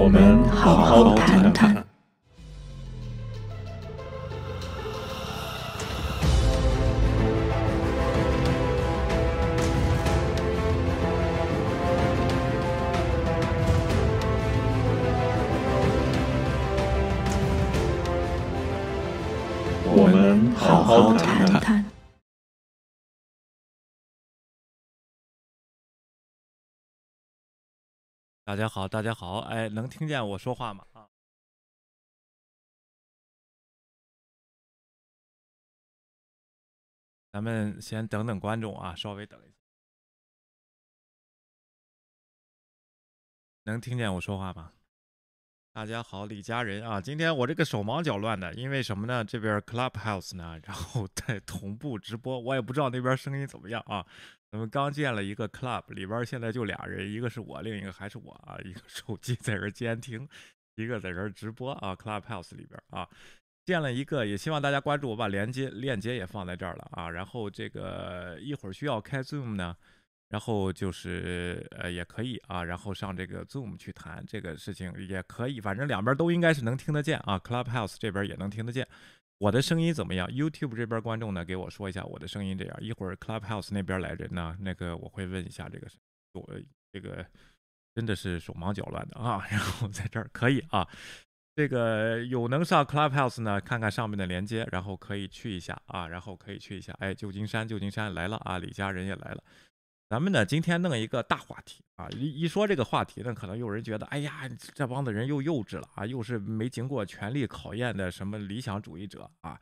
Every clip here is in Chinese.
我们好好谈谈。大家好，大家好，哎，能听见我说话吗？啊，咱们先等等观众啊，稍微等一下。能听见我说话吗？大家好，李家人啊，今天我这个手忙脚乱的，因为什么呢？这边 Clubhouse 呢，然后在同步直播，我也不知道那边声音怎么样啊。我们刚建了一个 Club，里边现在就俩人，一个是我，另一个还是我啊。一个手机在这监听，一个在这直播啊。Clubhouse 里边啊，建了一个，也希望大家关注我，把连接链接也放在这儿了啊。然后这个一会儿需要开 Zoom 呢。然后就是呃也可以啊，然后上这个 Zoom 去谈这个事情也可以，反正两边都应该是能听得见啊。Clubhouse 这边也能听得见，我的声音怎么样？YouTube 这边观众呢，给我说一下我的声音这样。一会儿 Clubhouse 那边来人呢，那个我会问一下这个，我这个真的是手忙脚乱的啊。然后在这儿可以啊，这个有能上 Clubhouse 呢，看看上面的连接，然后可以去一下啊，然后可以去一下。哎，旧金山，旧金山来了啊，李家人也来了。咱们呢，今天弄一个大话题啊！一一说这个话题呢，可能有人觉得，哎呀，这帮子人又幼稚了啊，又是没经过权力考验的什么理想主义者啊！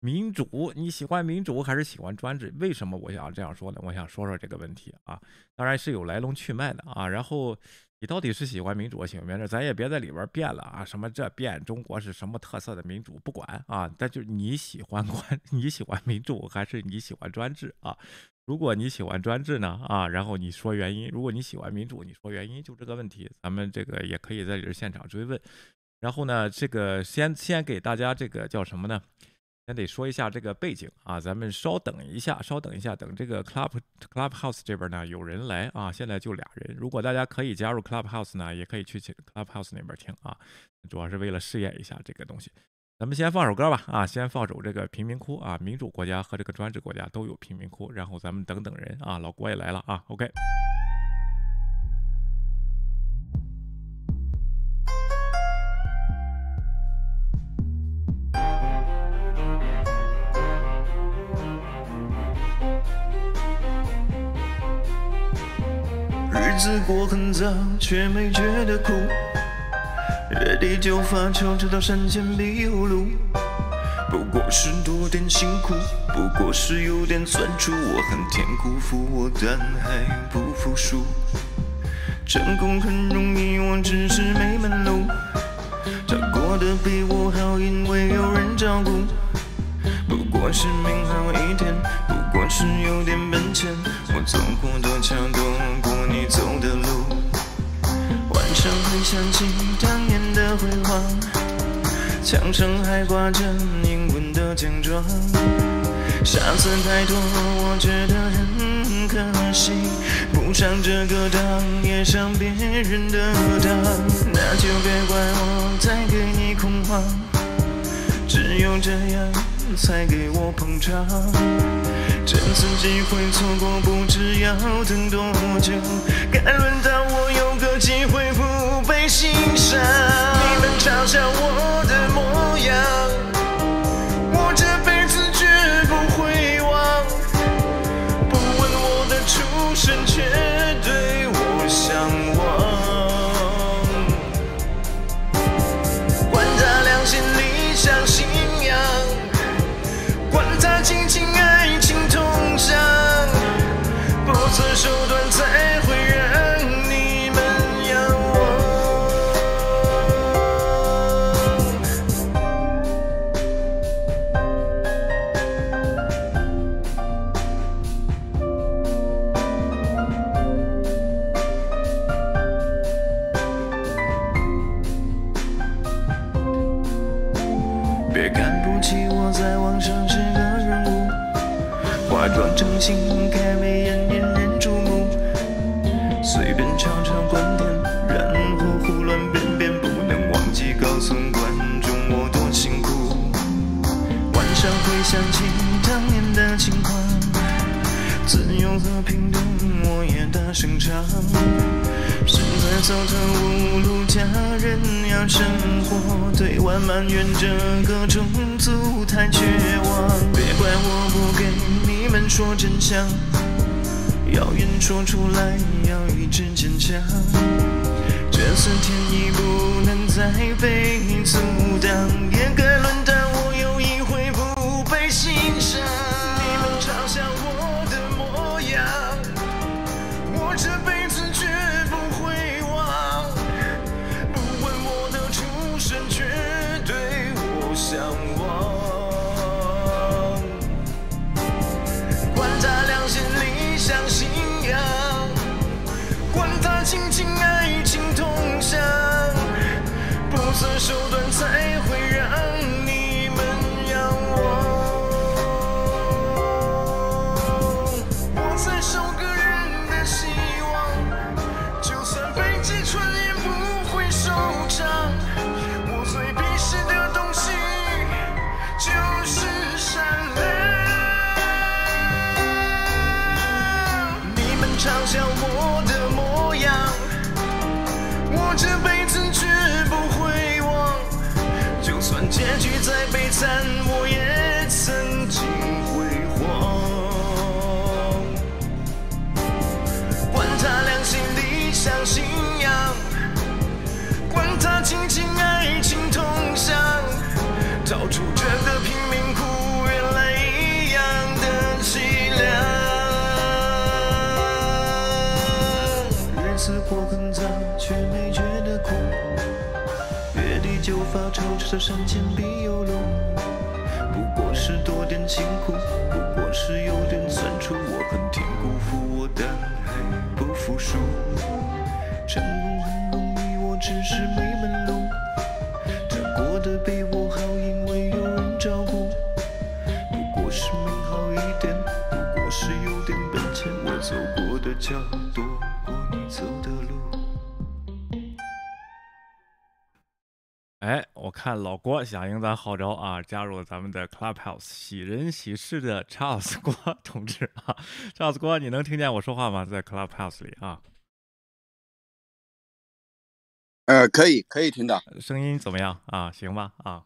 民主，你喜欢民主还是喜欢专制？为什么我想这样说呢？我想说说这个问题啊，当然是有来龙去脉的啊。然后你到底是喜欢民主，喜欢专制？咱也别在里边变了啊！什么这变中国是什么特色的民主？不管啊，但就是你喜欢关 你喜欢民主还是你喜欢专制啊？如果你喜欢专制呢，啊，然后你说原因；如果你喜欢民主，你说原因，就这个问题，咱们这个也可以在这现场追问。然后呢，这个先先给大家这个叫什么呢？先得说一下这个背景啊，咱们稍等一下，稍等一下，等这个 Club Clubhouse 这边呢有人来啊，现在就俩人。如果大家可以加入 Clubhouse 呢，也可以去 Clubhouse 那边听啊，主要是为了试验一下这个东西。咱们先放首歌吧，啊，先放首这个贫民窟啊，民主国家和这个专制国家都有贫民窟，然后咱们等等人啊，老郭也来了啊，OK。日子过很早，却没觉得苦。月底就发愁，直到山前必有路。不过是多点辛苦，不过是有点酸楚。我恨天辜负我，但还不服输。成功很容易，我只是没门路。他过得比我好，因为有人照顾。不过是命好一点，不过是有点本钱。我走过的桥，走过你走的路。常会想起当年的辉煌，墙上还挂着英文的奖状。下次太多，我觉得很可惜，不上这个当，也上别人的当，那就别怪我再给你恐慌，只有这样才给我捧场。这次机会错过，不知要等多久，该轮到我有机会不被欣赏。你们嘲笑我的模样，我这辈子绝不会忘。不问我的出身，却对我向往。管他良心、理想、信仰，管他亲情、爱情。不择手段才也大声唱。身在糟蹋无路家人要生活，对外埋怨这个种族太绝望。别怪我不给你们说真相，谣言说出来要一直坚强。这次天意不能再被阻挡，也该这，山前必有路。不过是多点辛苦，响应咱号召啊，加入了咱们的 Clubhouse，喜人喜事的 Charles 郭 同志啊，，Charles 郭，你能听见我说话吗？在 Clubhouse 里啊，呃，可以，可以听到，声音怎么样啊？行吧啊，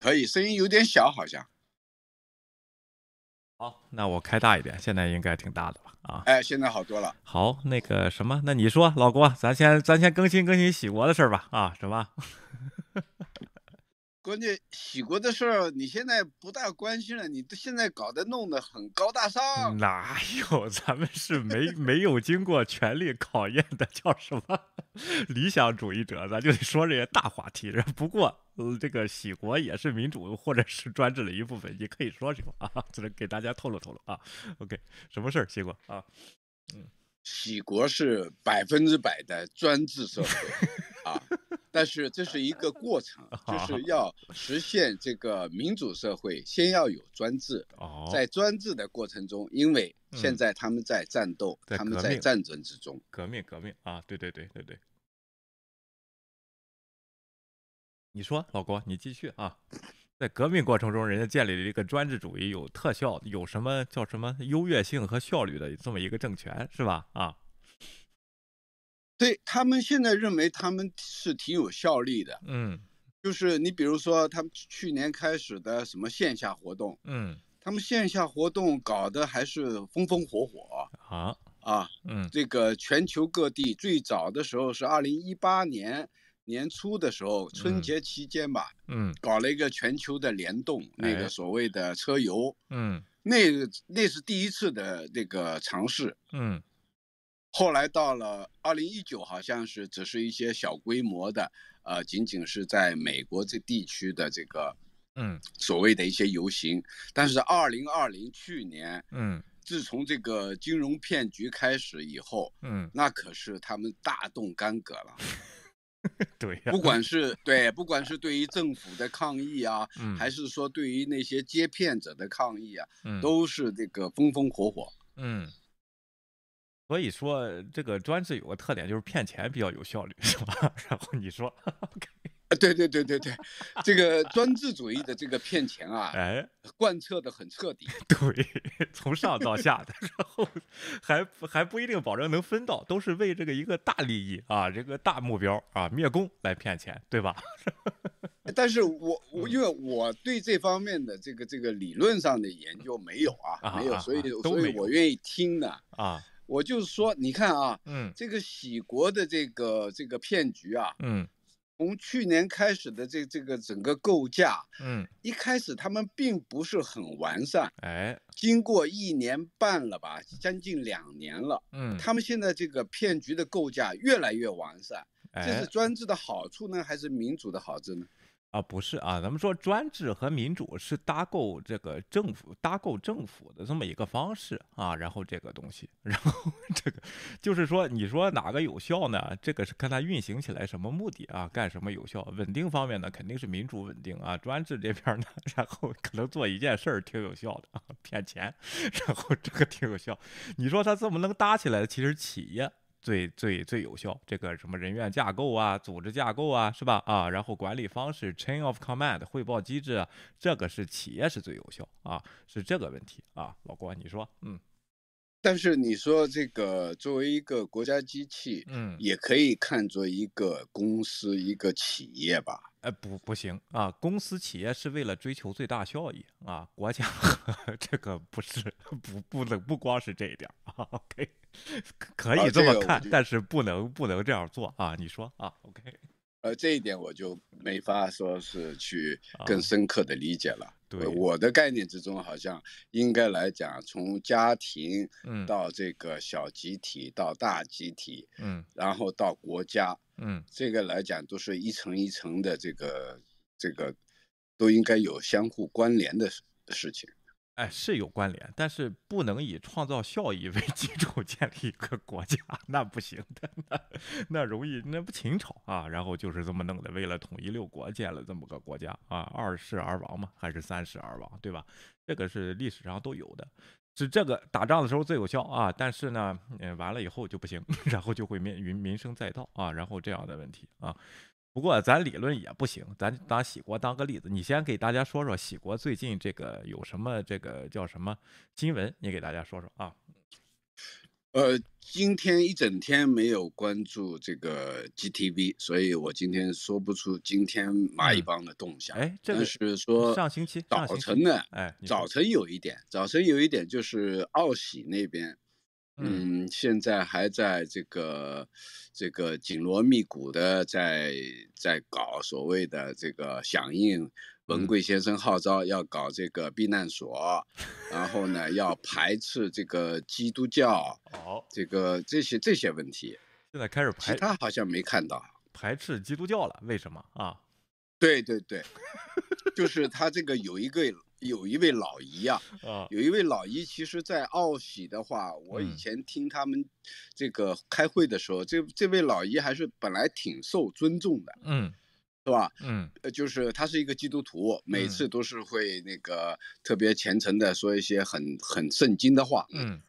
可以，声音有点小，好像。好，那我开大一点，现在应该挺大的吧？啊，哎，现在好多了。好，那个什么，那你说老郭，咱先咱先更新更新喜国的事儿吧？啊，什么？关键喜国的事儿，你现在不大关心了，你这现在搞得弄得很高大上。哪有？咱们是没没有经过权力考验的，叫什么 理想主义者？咱就得说这些大话题。不过，呃，这个喜国也是民主或者是专制的一部分，你可以说说啊，只能给大家透露透露啊。OK，什么事儿？喜国啊？嗯喜国是百分之百的专制社会啊，但是这是一个过程，就是要实现这个民主社会，先要有专制。哦，在专制的过程中，因为现嗯在他们在战斗，在他们在战争之中。革命革命啊！对对对对对。你说，老郭，你继续啊。在革命过程中，人家建立了一个专制主义、有特效、有什么叫什么优越性和效率的这么一个政权，是吧？啊，对他们现在认为他们是挺有效力的，嗯就是你比如说他们去年开始的什么线下活动，嗯他们线下活动搞得还是风风火火啊啊。嗯这个全球各地最早的时候是二零一八年年初的时候，春嗯节期间吧，嗯搞了一个全球的联动，那哎个所谓的车游，嗯那个那是第一次的这个尝试。嗯后来到了二零一九，好像是只是一些小规模的，呃，仅仅是在美国这地区的这个嗯所谓的一些游行。但是二零二零去年，嗯自从这个金融骗局开始以后，嗯，那可是他们大动干戈了。对呀、不管是对，不管是对于政府的抗议啊，嗯还是说对于那些接骗者的抗议啊，嗯都是这个风风火火。嗯。所以说，这个专制有个特点，就是骗钱比较有效率，是吧？然后你说 对对对对对，这个专制主义的这个骗钱啊，哎，贯彻的很彻底。对，从上到下的，然后还不还不一定保证能分到，都是为这个一个大利益啊，这个大目标啊，灭工来骗钱，对吧？但是我我因为我对这方面的这个这个理论上的研究没有啊，没有，所以所以我愿意听的。啊，我就是说，你看啊，嗯。这个喜国的这个这个骗局啊，嗯。从去年开始的这这个整个构架，嗯，一开始他们并不是很完善，哎，经过一年半了吧，将近两年了，嗯，他们现在这个骗局的构架越来越完善，这哎是专制的好处呢，还是民主的好处呢？啊，不是啊，咱们说专制和民主是搭构这个政府搭构政府的这么一个方式啊，然后这个东西，然后 这个就是说，你说哪个有效呢？这个是看它运行起来什么目的啊，干什么有效？稳定方面呢，肯定是民主稳定啊，专制这边呢，然后可能做一件事儿挺有效的啊，骗钱，然后这个挺有效。你说它这么能搭起来，其实企业。最最最有效，这个什么人员架构啊、组织架构啊，是吧？啊，然后管理方式 （chain of command） 汇报机制啊，这个是企业是最有效啊，是这个问题啊。老郭，你说，嗯但是你说这个作为一个国家机器，嗯，也可以看作一个公司、一个企业吧？哎，不不行啊，公司企业是为了追求最大效益啊，国家和 这个不是不不能不光是这一点儿 啊，OK，可以这么看，这个但是不能不能这样做啊，你说啊，OK，呃，这一点我就没法说是去啊更深刻的理解了。对呃我的概念之中，好像应该来讲，从家庭嗯到这个小集体，到大集体，嗯然后到国家，嗯这个来讲都是一层一层的这个这个，都应该有相互关联的事事情。哎，是有关联，但是不能以创造效益为 基础建立一个国家，那不行的，那 那容易，那不秦朝啊，然后就是这么弄的，为了统一六国建了这么个国家啊，二世而亡嘛，还是三世而亡，对吧？这个是历史上都有的，是这个打仗的时候最有效啊，但是呢，嗯，完了以后就不行，然后就会面临民生载道啊，然后这样的问题啊。不过咱理论也不行，咱拿喜国当个例子，你先给大家说说喜国最近这个有什么这个叫什么新闻，你给大家说说啊。呃，今天一整天没有关注这个 GTV，所以我今天说不出今天蚂蚁嗯帮的动向。哎这个但是说上星期早晨呢，哎，早晨有一点，早晨有一点就是奥喜那边，嗯。嗯，现在还在这个这个紧锣密鼓的在在搞所谓的这个响应文嗯。贵先生号召，要搞这个避难所，然后呢要排斥这个基督教，哦，这个这些这些问题，现在开始排其排他好像没看到。排斥基督教了，为什么？啊？对对对，就是他这个有一个有一位老姨啊，啊，有一位老姨，其实，在奥喜的话，我以嗯前听他们这个开会的时候，这这位老姨还是本来挺受尊重的，嗯是吧？嗯呃，就是她是一个基督徒，每嗯次都是会那个特别虔诚的说一些很很圣经的话，嗯，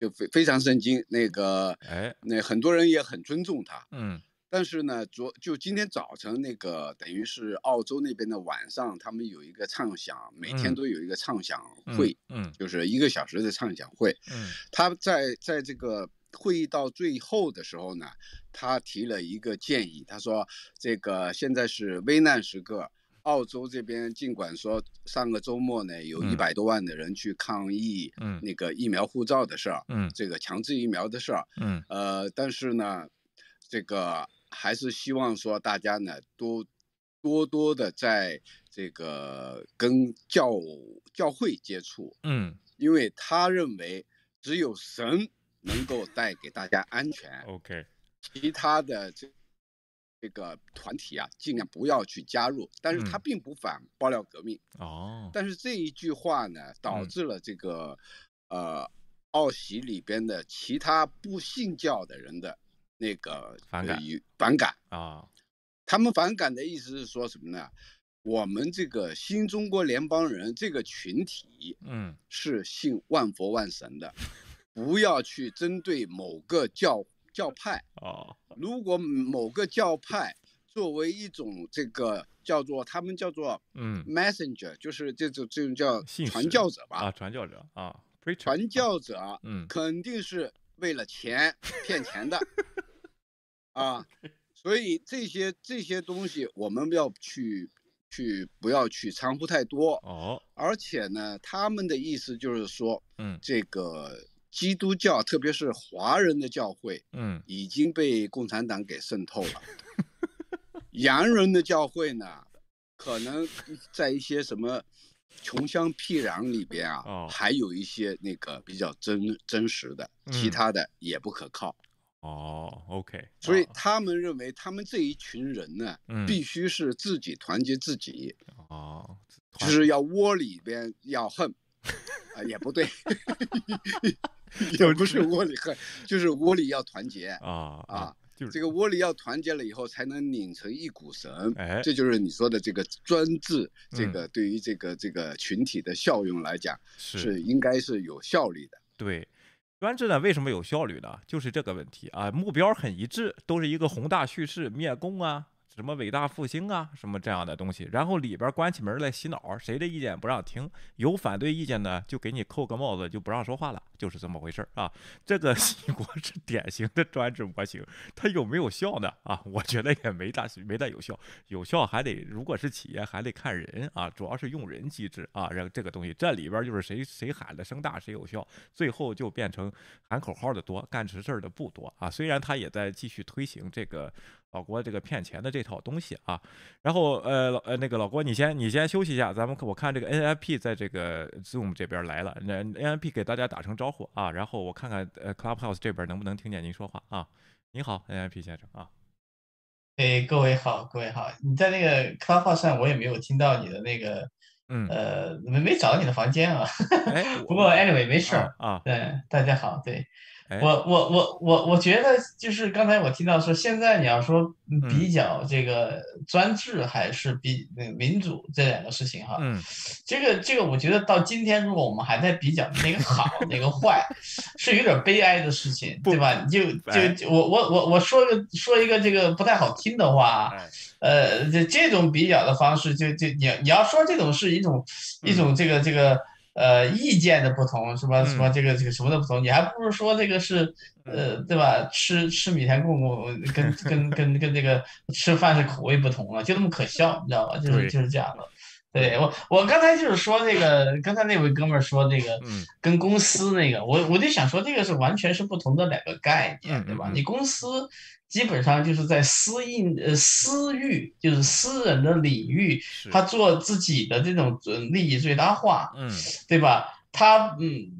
就非非常圣经。那个，哎，那很多人也很尊重她。嗯但是呢，昨就今天早晨那个，等于是澳洲那边的晚上，他们有一个畅想，每天嗯。都有一个畅想嗯会，嗯。就是一个小时的畅想会。嗯。他在在这个会议到最后的时候呢，他提了一个建议，他说这个现在是危难时刻。澳洲这边尽管说上个周末呢有一嗯。百多万的人去抗议嗯。那个疫苗护照的事儿，嗯。这个强制疫苗的事儿，嗯。呃，但是呢，这个还是希望说大家呢多多多的在这个跟教教会接触，嗯。因为他认为只有神能够带给大家安全，，OK，其他的这这个团体啊，尽量不要去加入。但是他嗯。并不反爆料革命，哦，但是这一句话呢，导嗯。致了这个、呃奥喜里边的其他不信教的人的那个反感反感。啊，他们反感的意思是说什么呢？我们这个新中国联邦人这个群体嗯是信万佛万神的，不要去针对某个教教派。哦，如果某个教派作为一种这个叫做他们叫做嗯 messenger，就是这种这种叫传教者吧，啊，传教者啊传教者嗯肯定是为了钱骗钱的 啊，所以这些这些东西我们要去去不要去掺和太多，哦，而且呢，他们的意思就是说，嗯。这个基督教，特别是华人的教会，嗯。已经被共产党给渗透了。洋人的教会呢，可能在一些什么穷乡僻壤里边啊，哦。还有一些那个比较真真实的，其嗯。他的也不可靠。哦，OK，所以啊。他们认为，他们这一群人呢，嗯。必须是自己团结自己，哦，就是要窝里边要恨，啊、也不对，也不是窝里恨，就是窝里要团结。啊啊，就是。这个窝里要团结了以后，才能拧成一股绳。哎。这就是你说的这个专制，这嗯个对于这个这个群体的效用来讲，是。是应该是有效率的。对。专制呢，为什么有效率呢？就是这个问题啊，目标很一致，都是一个宏大叙事，灭共啊，什么伟大复兴啊，什么这样的东西。然后里边关起门来洗脑，谁的意见不让听，有反对意见呢，就给你扣个帽子，就不让说话了，就是这么回事儿啊。这个西国是典型的专制模型，它有没有效呢？啊，我觉得也没大没大有效，有效还得如果是企业还得看人啊，主要是用人机制啊，让这个东西这里边就是谁谁喊的声大谁有效，最后就变成喊口号的多，干实事的不多啊。虽然他也在继续推行这个老郭这个骗钱的这套东西啊，然后呃老呃那个老郭你先你先休息一下，咱们我看这个 NFP 在这个 Zoom 这边来了，那 NFP 给大家打声招呼啊，然后我看看呃 Clubhouse 这边能不能听见您说话啊。你好，NFP 先生啊。哎，各位好，各位好，你在那个 Clubhouse 上，我也没有听到你的那个，嗯，呃，没没找到你的房间啊。哎，不过 anyway 没事儿，啊啊，对，大家好，对哎我我我我我觉得就是刚才我听到说，现在你要说比较这个专制还是比那个民主这两个事情哈，嗯。这个这个我觉得到今天，如果我们还在比较哪个好哪个坏，是有点悲哀的事情，对吧？你就哎。就就我我我我说个说一个这个不太好听的话，哎。呃，这这种比较的方式，就就你你要说这种是一种嗯。一种这个这个呃意见的不同，什么什么嗯这个这个什么的不同，你还不如说这个是呃对吧？吃吃米田共共跟跟跟跟这个吃饭是口味不同了，就那么可笑，你知道吧？就是就是这样的。对我，我刚才就是说那个，刚才那位哥们儿说那个嗯。跟公司那个，我我就想说，这个是完全是不同的两个概念，对吧？你公司基本上就是在私印呃私域，就是私人的领域，是。他做自己的这种呃利益最大化，嗯对吧？他嗯，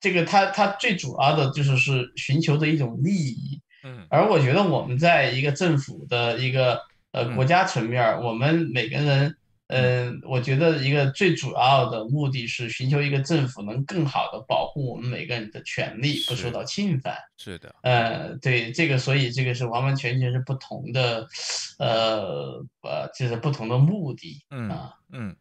这个他他最主要的就是是寻求的一种利益，嗯。而我觉得我们在一个政府的一个呃嗯。国家层面儿，我们每个人，嗯、我觉得一个最主要的目的是寻求一个政府能更好的保护我们每个人的权利不受到侵犯。是的，呃，对这个，所以这个是完完全全是不同的，呃呃，就是不同的目的嗯啊，嗯。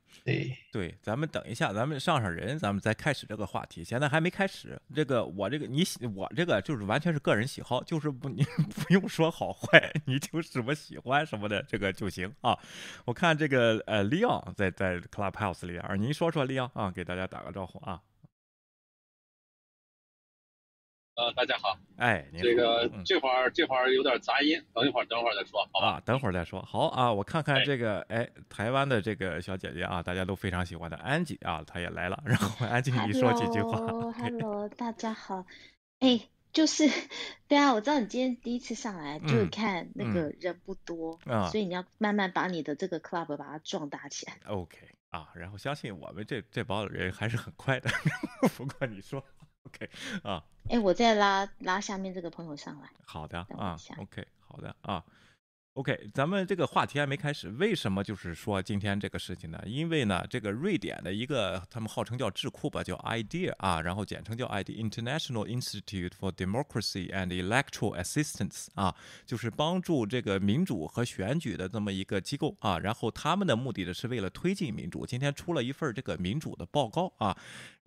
对。咱们等一下，咱们上上人，咱们再开始这个话题。现在还没开始，这个我这个你喜我这个就是完全是个人喜好，就是不你 不用说好坏，你就什么喜欢什么的这个就行啊。我看这个呃，Leon 在在 Clubhouse 里边，您说说 Leon 啊，给大家打个招呼啊。呃，大家好，哎，您好这个嗯这会儿这会儿有点杂音，等一会儿等会儿再说，好吧？啊，等会儿再说。好啊，我看看哎这个，哎，台湾的这个小姐姐啊，大家都非常喜欢的安吉啊，她也来了。然后安吉，你说几句话。Hello，Hello，大家好。哎，就是，对啊，我知道你今天第一次上来，就是嗯看那嗯个人不多，啊所以你要慢慢把你的这个 club 把它壮大起来。OK 啊，然后相信我们这这帮人还是很快的。不过你说 OK 啊，哎，我再拉拉下面这个朋友上来。好的啊，OK 好的啊。OK，咱们这个话题还没开始，为什么就是说今天这个事情呢？因为呢，这个瑞典的一个他们号称叫智库吧，叫 IDEA 啊，然后简称叫 IDEA International Institute for Democracy and Electoral Assistance 啊，就是帮助这个民主和选举的这么一个机构啊。然后他们的目的呢是为了推进民主，今天出了一份这个民主的报告啊。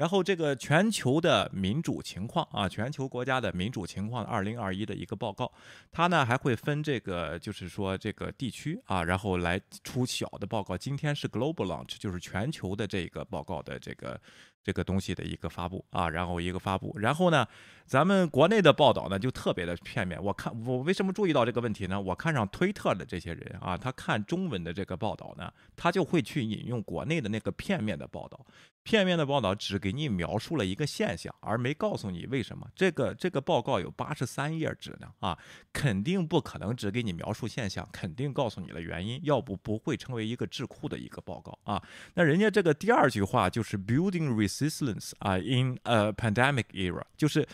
然后这个全球的民主情况啊，全球国家的民主情况二零二一的一个报告，它呢还会分这个就是说这个地区啊，然后来出小的报告。今天是 Global Launch，就是全球的这个报告的这个。这个东西的一个发布啊，然后一个发布，然后呢，咱们国内的报道呢就特别的片面。我看我为什么注意到这个问题呢？我看上推特的这些人啊，他看中文的这个报道呢，他就会去引用国内的那个片面的报道。片面的报道只给你描述了一个现象，而没告诉你为什么。这个这个报告有八十三页纸呢啊，肯定不可能只给你描述现象，肯定告诉你了原因，要不不会成为一个智库的一个报告啊。那人家这个第二句话就是 building res resilience 啊，in a pandemic era，就是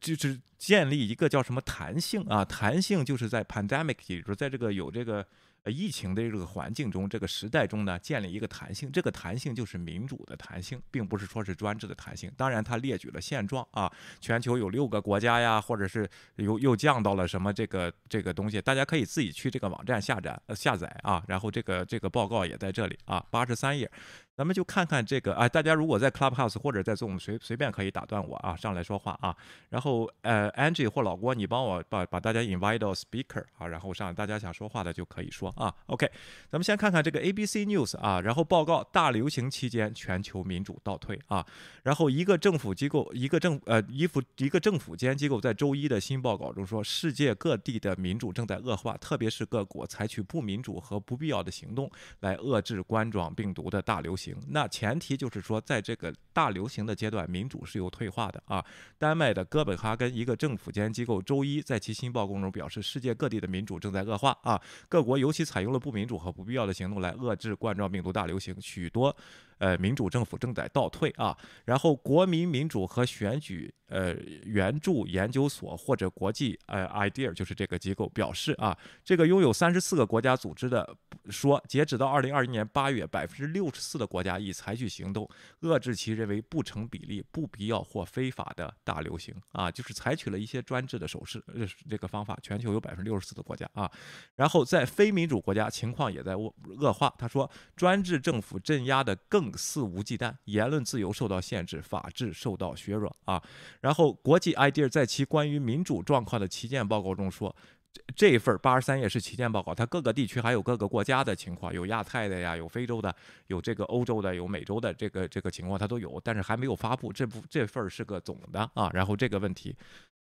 就是建立一个叫什么弹性啊，弹性就是在 pandemic，也就是在这个有这个。呃，疫情的这个环境中，这个时代中呢，建立一个弹性，这个弹性就是民主的弹性，并不是说是专制的弹性。当然，他列举了现状啊，全球有六个国家呀，或者是又又降到了什么这个这个东西，大家可以自己去这个网站下载呃下载啊。然后这个这个报告也在这里啊，八十三页。咱们就看看这个啊，大家如果在 Clubhouse 或者在 Zoom 随随便可以打断我啊，上来说话啊。然后呃，Angie 或老郭，你帮我把把大家 invite 到 Speaker 啊，然后上大家想说话的就可以说啊。OK，咱们先看看这个 ABC News 啊，然后报告大流行期间全球民主倒退啊。然后一个政府机构，一个政呃一府一个政府间机构在周一的新报告中说，世界各地的民主正在恶化，特别是各国采取不民主和不必要的行动来遏制冠状病毒的大流行。行，那前提就是说，在这个大流行的阶段，民主是有退化的啊。丹麦的哥本哈根一个政府间机构周一在其新报告中表示，世界各地的民主正在恶化啊，各国尤其采用了不民主和不必要的行动来遏制冠状病毒大流行，许多。呃，民主政府正在倒退啊。然后，国民民主和选举呃援助研究所或者国际呃 idea 就是这个机构表示啊，这个拥有三十四个国家组织的说，截止到二零二一年八月，百分之六十四的国家已采取行动遏制其认为不成比例、不必要或非法的大流行啊，就是采取了一些专制的手势呃这个方法。全球有百分之六十四的国家啊。然后，在非民主国家，情况也在恶恶化。他说，专制政府镇压的更。肆无忌惮，言论自由受到限制，法治受到削弱啊。然后，国际 idea 在其关于民主状况的旗舰报告中说，这这一份八十三页是旗舰报告，它各个地区还有各个国家的情况，有亚太的呀，有非洲的，有这个欧洲的，有美洲的这个这个情况，它都有，但是还没有发布。这部这份是个总的啊。然后这个问题。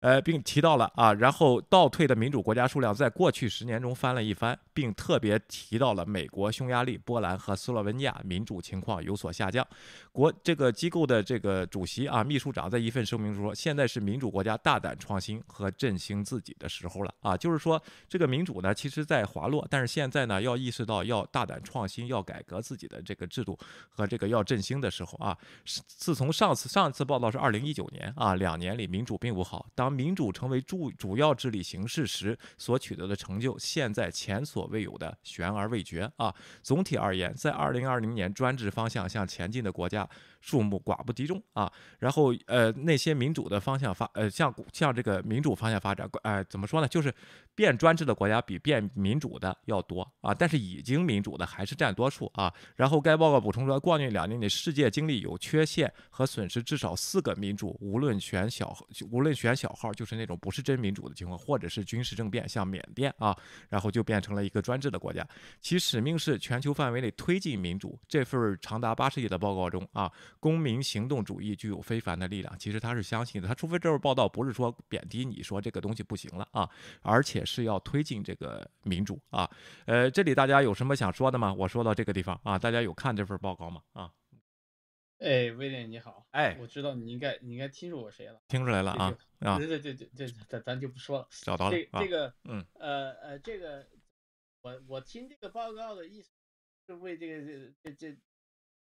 呃，并提到了啊，然后倒退的民主国家数量在过去十年中翻了一番，并特别提到了美国、匈牙利、波兰和斯洛文尼亚民主情况有所下降。国这个机构的这个主席啊，秘书长在一份声明中说，现在是民主国家大胆创新和振兴自己的时候了啊，就是说这个民主呢，其实在滑落，但是现在呢，要意识到要大胆创新，要改革自己的这个制度和这个要振兴的时候啊。自从上次上次报道是二零一九年啊，两年里民主并不好。当民主成为主主要治理形式时所取得的成就，现在前所未有的悬而未决啊！总体而言，在二零二零年专制方向向前进的国家。数目寡不敌众啊，然后呃那些民主的方向发呃向向这个民主方向发展，哎怎么说呢？就是变专制的国家比变民主的要多啊，但是已经民主的还是占多数啊。然后该报告补充说，过去两年里世界经历有缺陷和损失至少四个民主，无论选小无论选小号，就是那种不是真民主的情况，或者是军事政变，像缅甸啊，然后就变成了一个专制的国家。其使命是全球范围内推进民主。这份长达八十页的报告中啊。公民行动主义具有非凡的力量，其实他是相信的。他除非这份报道不是说贬低你说这个东西不行了啊，而且是要推进这个民主啊。呃，这里大家有什么想说的吗？我说到这个地方啊，大家有看这份报告吗？啊，哎，威廉你好，哎，我知道你应该你应该听出我谁了，听出来了啊啊，对对对对对，咱咱就不说了，找到了这这个嗯呃呃这个我我听这个报告的意思是为这个这这。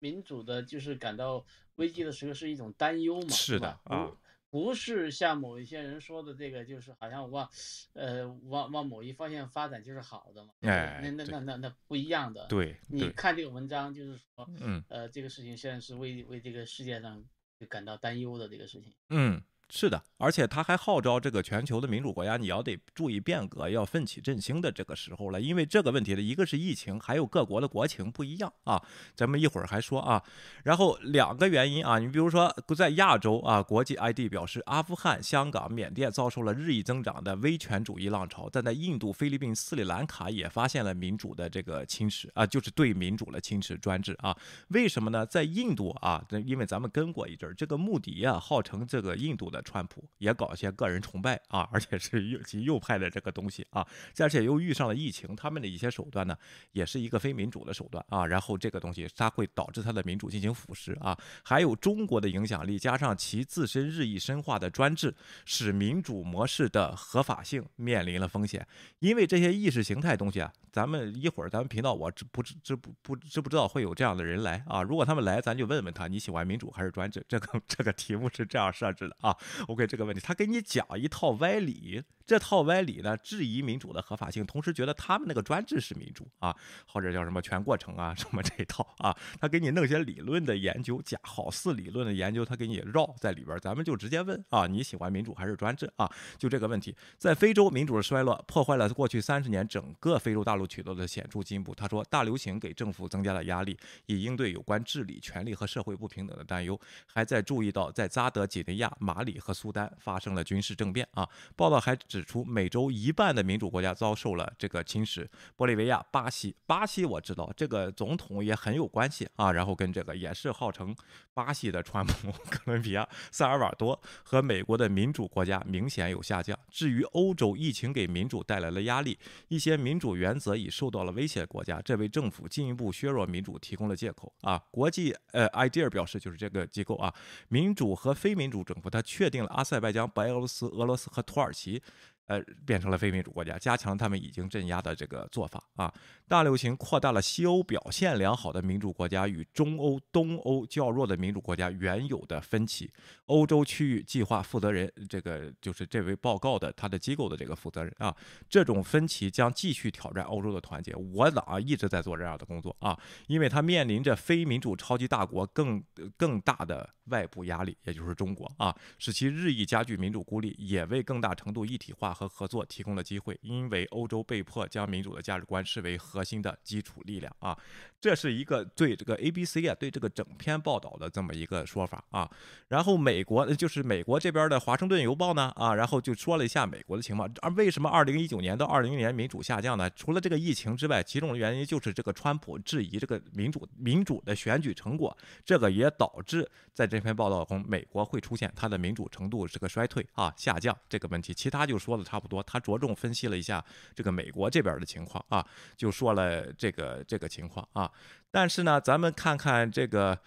民主的，就是感到危机的时候是一种担忧嘛？是的啊，不是像某一些人说的这个，就是好像往，呃，往往某一方向发展就是好的嘛？哎，那那那那那不一样的。对，你看这个文章，就是说，嗯，呃，这个事情现在是为为这个世界上就感到担忧的这个事情。嗯。是的，而且他还号召这个全球的民主国家，你要得注意变革，要奋起振兴的这个时候了。因为这个问题的一个是疫情，还有各国的国情不一样啊。咱们一会儿还说啊。然后两个原因啊，你比如说在亚洲啊，国际 ID 表示，阿富汗、香港、缅甸遭受了日益增长的威权主义浪潮，但在印度、菲律宾、斯里兰卡也发现了民主的这个侵蚀啊，就是对民主的侵蚀专制啊。为什么呢？在印度啊，因为咱们跟过一阵儿，这个穆迪啊，号称这个印度的川普，也搞一些个人崇拜啊，而且是右极右派的这个东西啊，而且又遇上了疫情，他们的一些手段呢，也是一个非民主的手段啊。然后这个东西它会导致它的民主进行腐蚀啊。还有中国的影响力，加上其自身日益深化的专制，使民主模式的合法性面临了风险。因为这些意识形态东西啊，咱们一会儿咱们频道我知不知知不不知不知道会有这样的人来啊？如果他们来，咱就问问他你喜欢民主还是专制？这个这个题目是这样设置的啊。OK，这个问题他给你讲一套歪理。这套歪理呢，质疑民主的合法性，同时觉得他们那个专制是民主啊，或者叫什么全过程啊，什么这一套啊，他给你弄些理论的研究，假好似理论的研究，他给你绕在里边，咱们就直接问啊，你喜欢民主还是专制啊？就这个问题，在非洲民主的衰落破坏了过去三十年整个非洲大陆取得了显著进步。他说，大流行给政府增加了压力，以应对有关治理、权力和社会不平等的担忧，还在注意到在扎德、几内亚、马里和苏丹发生了军事政变啊。报道还。指出，美洲一半的民主国家遭受了这个侵蚀。玻利维亚、巴西，巴西我知道这个总统也很有关系啊。然后跟这个也是号称巴西的川普。哥伦比亚、萨尔瓦多和美国的民主国家明显有下降。至于欧洲，疫情给民主带来了压力，一些民主原则已受到了威胁。国家这为政府进一步削弱民主提供了借口啊。国际呃，idea 表示就是这个机构啊，民主和非民主政府，它确定了阿塞拜疆、白俄罗斯、俄罗斯和土耳其。呃，变成了非民主国家，加强了他们已经镇压的这个做法啊。大流行扩大了西欧表现良好的民主国家与中欧、东欧较弱的民主国家原有的分歧。欧洲区域计划负责人，这个就是这位报告的他的机构的这个负责人啊。这种分歧将继续挑战欧洲的团结。我党一直在做这样的工作啊，因为他面临着非民主超级大国更更大的外部压力，也就是中国啊，使其日益加剧民主孤立，也为更大程度一体化。和合作提供了机会，因为欧洲被迫将民主的价值观视为核心的基础力量啊，这是一个对这个 A B C 啊对这个整篇报道的这么一个说法啊。然后美国就是美国这边的华盛顿邮报呢啊，然后就说了一下美国的情况。而为什么二零一九年到二零年民主下降呢？除了这个疫情之外，其中的原因就是这个川普质疑这个民主民主的选举成果，这个也导致在这篇报道中，美国会出现它的民主程度这个衰退啊下降这个问题。其他就说了。差不多，他着重分析了一下这个美国这边的情况啊，就说了这个这个情况啊。但是呢，咱们看看这个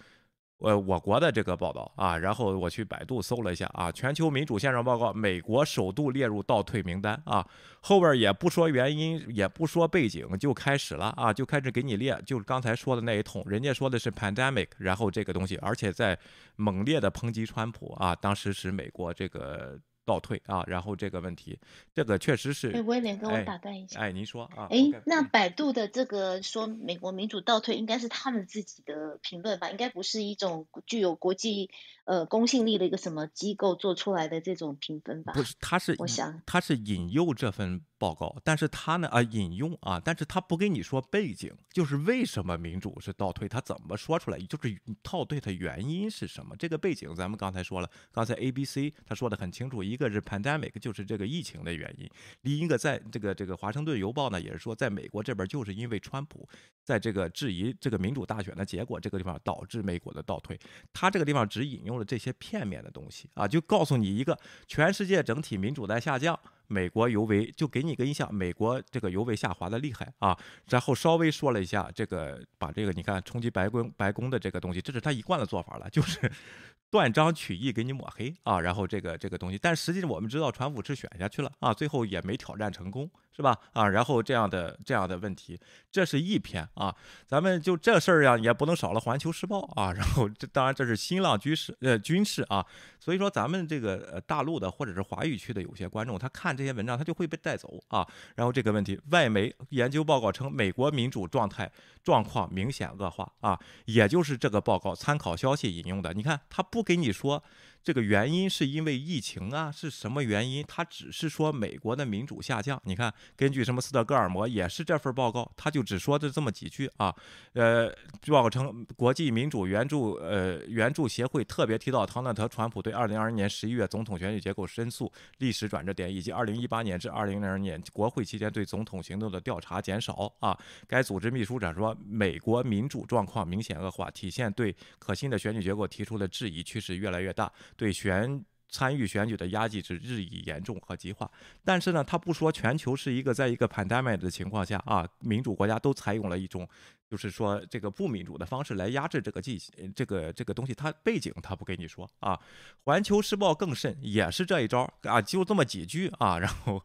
呃我国的这个报道啊，然后我去百度搜了一下啊，全球民主现状报告，美国首度列入倒退名单啊。后边也不说原因，也不说背景，就开始了啊，就开始给你列，就是刚才说的那一通，人家说的是 pandemic，然后这个东西，而且在猛烈的抨击川普啊，当时是美国这个。倒退啊，然后这个问题，这个确实是。哎，威廉，跟我打断一下。哎，您说啊。哎，那百度的这个说美国民主倒退，应该是他们自己的评论吧？应该不是一种具有国际呃公信力的一个什么机构做出来的这种评分吧？不是，他是我想他是引诱这份。报告，但是他呢啊引用啊，但是他不跟你说背景，就是为什么民主是倒退，他怎么说出来，就是倒退的原因是什么？这个背景咱们刚才说了，刚才 A B C 他说的很清楚，一个是 pandemic，就是这个疫情的原因；另一个在这个这个华盛顿邮报呢，也是说在美国这边就是因为川普在这个质疑这个民主大选的结果这个地方导致美国的倒退。他这个地方只引用这些片面的东西啊，就告诉你一个全世界整体民主在下降。美国尤为就给你个印象，美国这个尤为下滑的厉害啊，然后稍微说了一下这个，把这个你看冲击白宫白宫的这个东西，这是他一贯的做法了，就是 断章取义给你抹黑啊，然后这个这个东西，但实际上我们知道川普是选下去了啊，最后也没挑战成功。是吧？啊，然后这样的这样的问题，这是一篇啊。咱们就这事儿呀，也不能少了《环球时报》啊。然后这当然这是新浪军事呃军事啊。所以说咱们这个呃大陆的或者是华语区的有些观众，他看这些文章它就会被带走啊。然后这个问题，外媒研究报告称，美国民主状态状况明显恶化啊。也就是这个报告参考消息引用的，你看他不给你说。这个原因是因为疫情啊，是什么原因？他只是说美国的民主下降。你看，根据什么斯德哥尔摩也是这份报告，他就只说的这么几句啊。呃，报告称，国际民主援助呃援助协会特别提到，唐纳德·川普对2020年11月总统选举结构申诉历史转折点，以及2018年至2020年国会期间对总统行动的调查减少啊。该组织秘书长说，美国民主状况明显恶化，体现对可信的选举结果提出的质疑趋势越来越大，对选参与选举的压制是日益严重和激化。但是呢，他不说全球是一个在一个 pandemic 的情况下啊，民主国家都采用了一种。就是说，这个不民主的方式来压制这个记这个这个东西，它背景他不跟你说啊。环球时报更甚，也是这一招啊，就这么几句啊，然后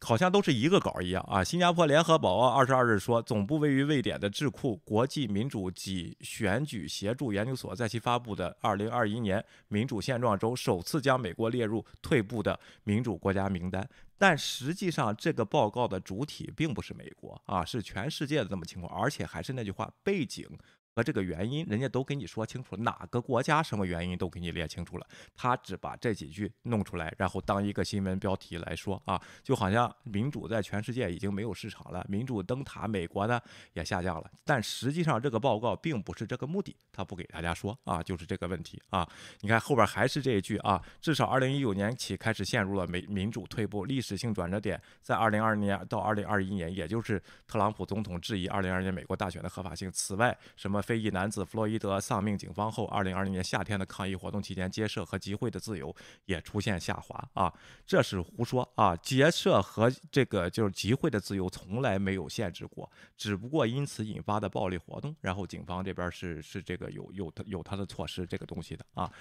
好像都是一个稿一样啊。新加坡联合报二十二日说，总部位于瑞典的智库国际民主及选举协助研究所在其发布的二零二一年民主现状中，首次将美国列入退步的民主国家名单。但实际上，这个报告的主体并不是美国啊，是全世界的这么情况，而且还是那句话，背景。和这个原因，人家都给你说清楚，哪个国家什么原因都给你列清楚了。他只把这几句弄出来，然后当一个新闻标题来说啊，就好像民主在全世界已经没有市场了，民主灯塔美国呢也下降了。但实际上这个报告并不是这个目的，他不给大家说啊，就是这个问题啊。你看后边还是这一句啊，至少二零一九年起开始陷入了美民主退步，历史性转折点在二零二零年到二零二一年，也就是特朗普总统质疑二零二零年美国大选的合法性。此外，什么？非裔男子弗洛伊德丧命，警方后2020年夏天的抗议活动期间，结社和集会的自由也出现下滑啊，这是胡说啊！结社和这个就是集会的自由从来没有限制过，只不过因此引发的暴力活动，然后警方这边是是这个有有有他的措施这个东西的啊，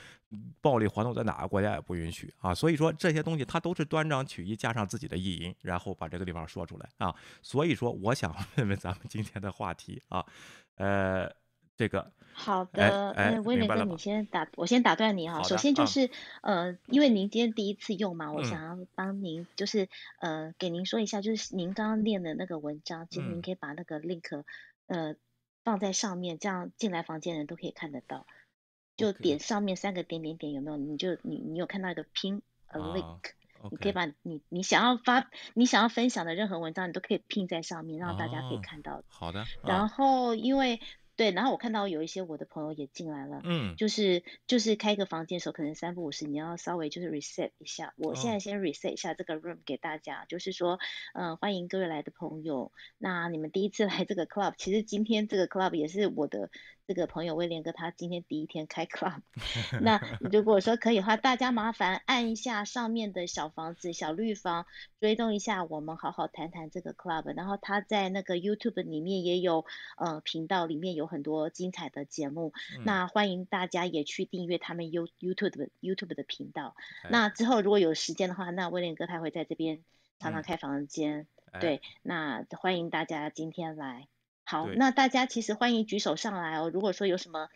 暴力活动在哪个国家也不允许啊，所以说这些东西他都是端章取义，加上自己的意淫，然后把这个地方说出来啊，所以说我想 问问咱们今天的话题啊，呃。这个好的，那威廉哥，你先打，我先打断你哈。首先就是，呃，因为您今天第一次用嘛，我想要帮您，就是呃，给您说一下，就是您刚刚练的那个文章，其实您可以把那个 link，呃，放在上面，这样进来房间的人都可以看得到。就点上面三个点点点，有没有？你就你你有看到一个 pin a link，你可以把你你想要发你想要分享的任何文章，你都可以 pin 在上面，让大家可以看到。好的。然后因为。对，然后我看到有一些我的朋友也进来了，嗯，就是就是开一个房间的时候，可能三不五时你要稍微就是 reset 一下。我现在先 reset 一下这个 room 给大家，就是说，嗯，欢迎各位来的朋友。那你们第一次来这个 club，其实今天这个 club 也是我的。这个朋友威廉哥他今天第一天开 club，那如果说可以的话，大家麻烦按一下上面的小房子小绿房，追踪一下，我们好好谈谈这个 club。然后他在那个 YouTube 里面也有呃频道，里面有很多精彩的节目，那欢迎大家也去订阅他们 You YouTube YouTube 的频道。那之后如果有时间的话，那威廉哥他会在这边常常开房间，对，那欢迎大家今天来。好，那大家其实欢迎举手上来哦。如果说有什么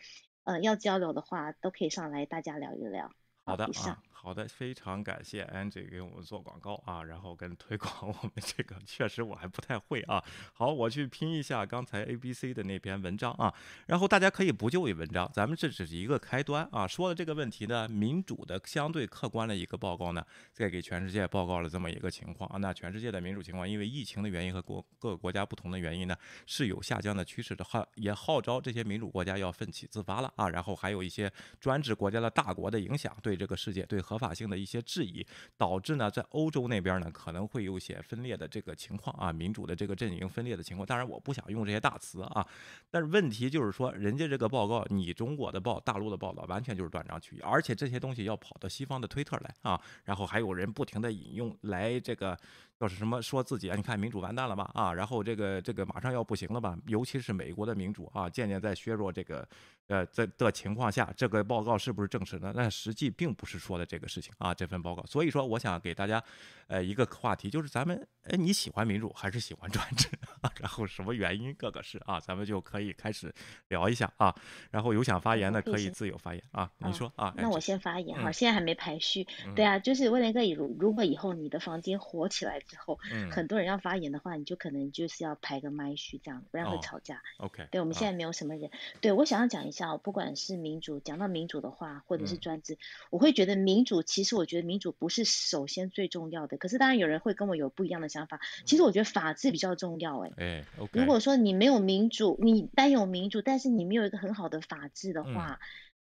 呃要交流的话，都可以上来，大家聊一聊。好的啊。好的，非常感谢 Angie 给我们做广告啊，然后跟推广我们这个，确实我还不太会啊。好，我去拼一下刚才 ABC 的那篇文章啊，然后大家可以不就于文章，咱们这只是一个开端啊。说的这个问题呢，民主的相对客观的一个报告呢，再给全世界报告了这么一个情况啊。那全世界的民主情况，因为疫情的原因和国各个国家不同的原因呢，是有下降的趋势的，号也号召这些民主国家要奋起自发了啊。然后还有一些专制国家的大国的影响，对这个世界对合法性的一些质疑，导致呢，在欧洲那边呢，可能会有些分裂的这个情况啊，民主的这个阵营分裂的情况。当然，我不想用这些大词啊，但是问题就是说，人家这个报告，你中国的报，大陆的报道，完全就是断章取义，而且这些东西要跑到西方的推特来啊，然后还有人不停的引用来这个。要是什么说自己啊？你看民主完蛋了吧？啊，然后这个这个马上要不行了吧？尤其是美国的民主啊，渐渐在削弱。这个呃，在的情况下，这个报告是不是正式的？那实际并不是说的这个事情啊。这份报告，所以说我想给大家呃一个话题，就是咱们哎你喜欢民主还是喜欢专制？然后什么原因？各个是啊，咱们就可以开始聊一下啊。然后有想发言的可以自由发言啊。你说啊？那我先发言哈，现在还没排序。对啊，就是为了一个如如果以后你的房间火起来。之后，很多人要发言的话，你就可能就是要排个麦序这样，不然会吵架。OK，对，我们现在没有什么人。对我想要讲一下，不管是民主，讲到民主的话，或者是专制，我会觉得民主，其实我觉得民主不是首先最重要的。可是当然有人会跟我有不一样的想法。其实我觉得法治比较重要，哎。哎，OK。如果说你没有民主，你单有民主，但是你没有一个很好的法治的话，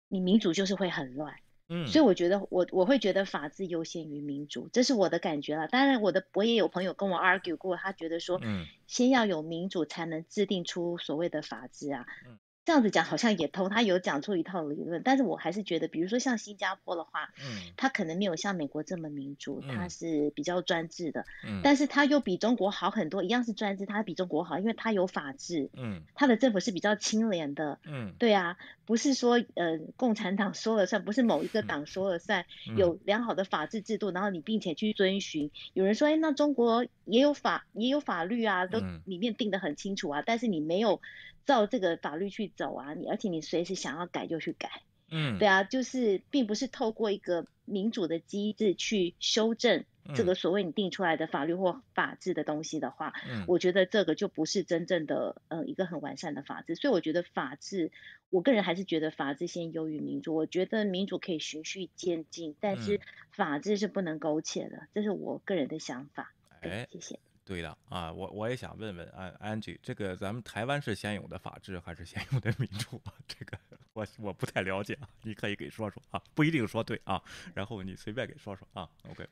你民主就是会很乱。嗯。所以我觉得我我会觉得法治优先于民主，这是我的感觉了。当然，我的我也有朋友跟我 argue 过，他觉得说，嗯，先要有民主才能制定出所谓的法治啊。嗯。这样子讲好像也通，他有讲出一套理论，但是我还是觉得，比如说像新加坡的话，嗯，他可能没有像美国这么民主，他是比较专制的，嗯，但是他又比中国好很多，一样是专制，他比中国好，因为他有法治，嗯，他的政府是比较清廉的，嗯，对啊，不是说呃共产党说了算，不是某一个党说了算，有良好的法治制度，然后你并且去遵循。有人说，哎，那中国也有法也有法律啊，都里面定得很清楚啊，但是你没有。照这个法律去走啊，你而且你随时想要改就去改，嗯，对啊，就是并不是透过一个民主的机制去修正这个所谓你定出来的法律或法治的东西的话，嗯，我觉得这个就不是真正的呃一个很完善的法治，所以我觉得法治，我个人还是觉得法治先优于民主，我觉得民主可以循序渐进，但是法治是不能苟且的，这是我个人的想法，哎，谢谢。对的啊，我我也想问问安安吉，这个咱们台湾是先有的法治还是先有的民主？这个我我不太了解啊，你可以给说说啊，不一定说对啊，然后你随便给说说啊，OK。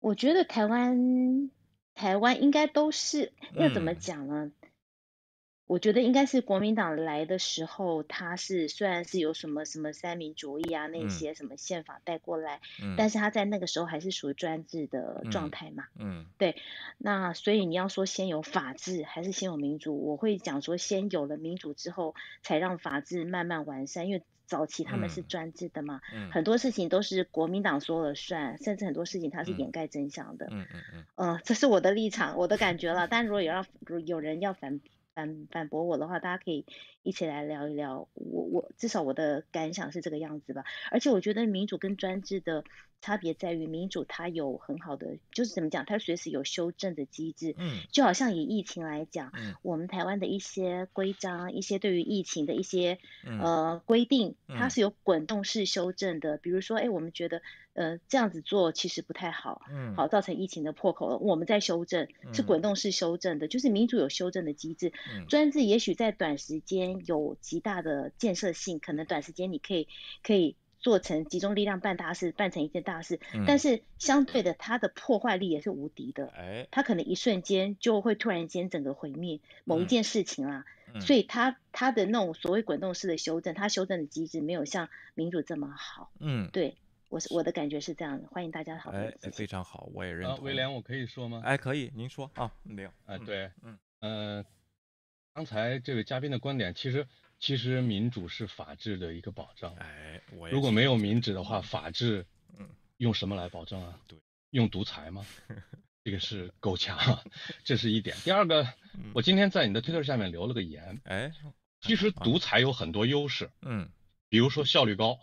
我觉得台湾台湾应该都是要怎么讲呢？我觉得应该是国民党来的时候，他是虽然是有什么什么三民主义啊那些什么宪法带过来，但是他在那个时候还是属于专制的状态嘛。嗯，对。那所以你要说先有法治还是先有民主，我会讲说先有了民主之后，才让法治慢慢完善。因为早期他们是专制的嘛，很多事情都是国民党说了算，甚至很多事情他是掩盖真相的。嗯嗯嗯。呃，这是我的立场，我的感觉了。但如果有要有人要反。反反驳我的话，大家可以一起来聊一聊。我我至少我的感想是这个样子吧。而且我觉得民主跟专制的差别在于，民主它有很好的，就是怎么讲，它随时有修正的机制。嗯。就好像以疫情来讲，嗯我们台湾的一些规章，一些对于疫情的一些呃规定，它是有滚动式修正的。比如说，哎，我们觉得。呃，这样子做其实不太好，嗯，好造成疫情的破口了，我们在修正，是滚动式修正的，就是民主有修正的机制，专制也许在短时间有极大的建设性，可能短时间你可以可以做成集中力量办大事，办成一件大事，但是相对的，它的破坏力也是无敌的，哎，它可能一瞬间就会突然间整个毁灭某一件事情啦，所以它它的那种所谓滚动式的修正，它修正的机制没有像民主这么好，嗯，对。我是我的感觉是这样的，欢迎大家讨论。哎，非常好，我也认同。威廉，我可以说吗？哎，可以，您说啊，没有。哎，对，嗯嗯，刚才这位嘉宾的观点，其实其实民主是法治的一个保障。哎，我如果没有民主的话，法治，嗯，用什么来保证啊？对，用独裁吗？这个是够呛，这是一点。第二个，我今天在你的推特下面留了个言。哎，其实独裁有很多优势。嗯。比如说效率高，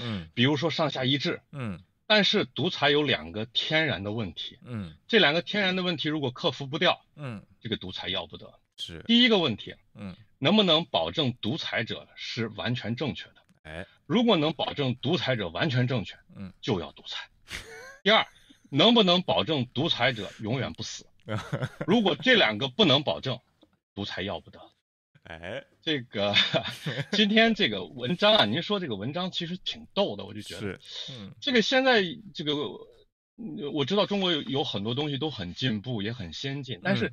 嗯，比如说上下一致，嗯，但是独裁有两个天然的问题，嗯，这两个天然的问题如果克服不掉，嗯，这个独裁要不得。是第一个问题，嗯，能不能保证独裁者是完全正确的？哎，如果能保证独裁者完全正确，嗯，就要独裁。第二，能不能保证独裁者永远不死？如果这两个不能保证，独裁要不得。哎，这个 今天这个文章啊，您说这个文章其实挺逗的，我就觉得，嗯，这个现在这个我知道中国有有很多东西都很进步，也很先进，但是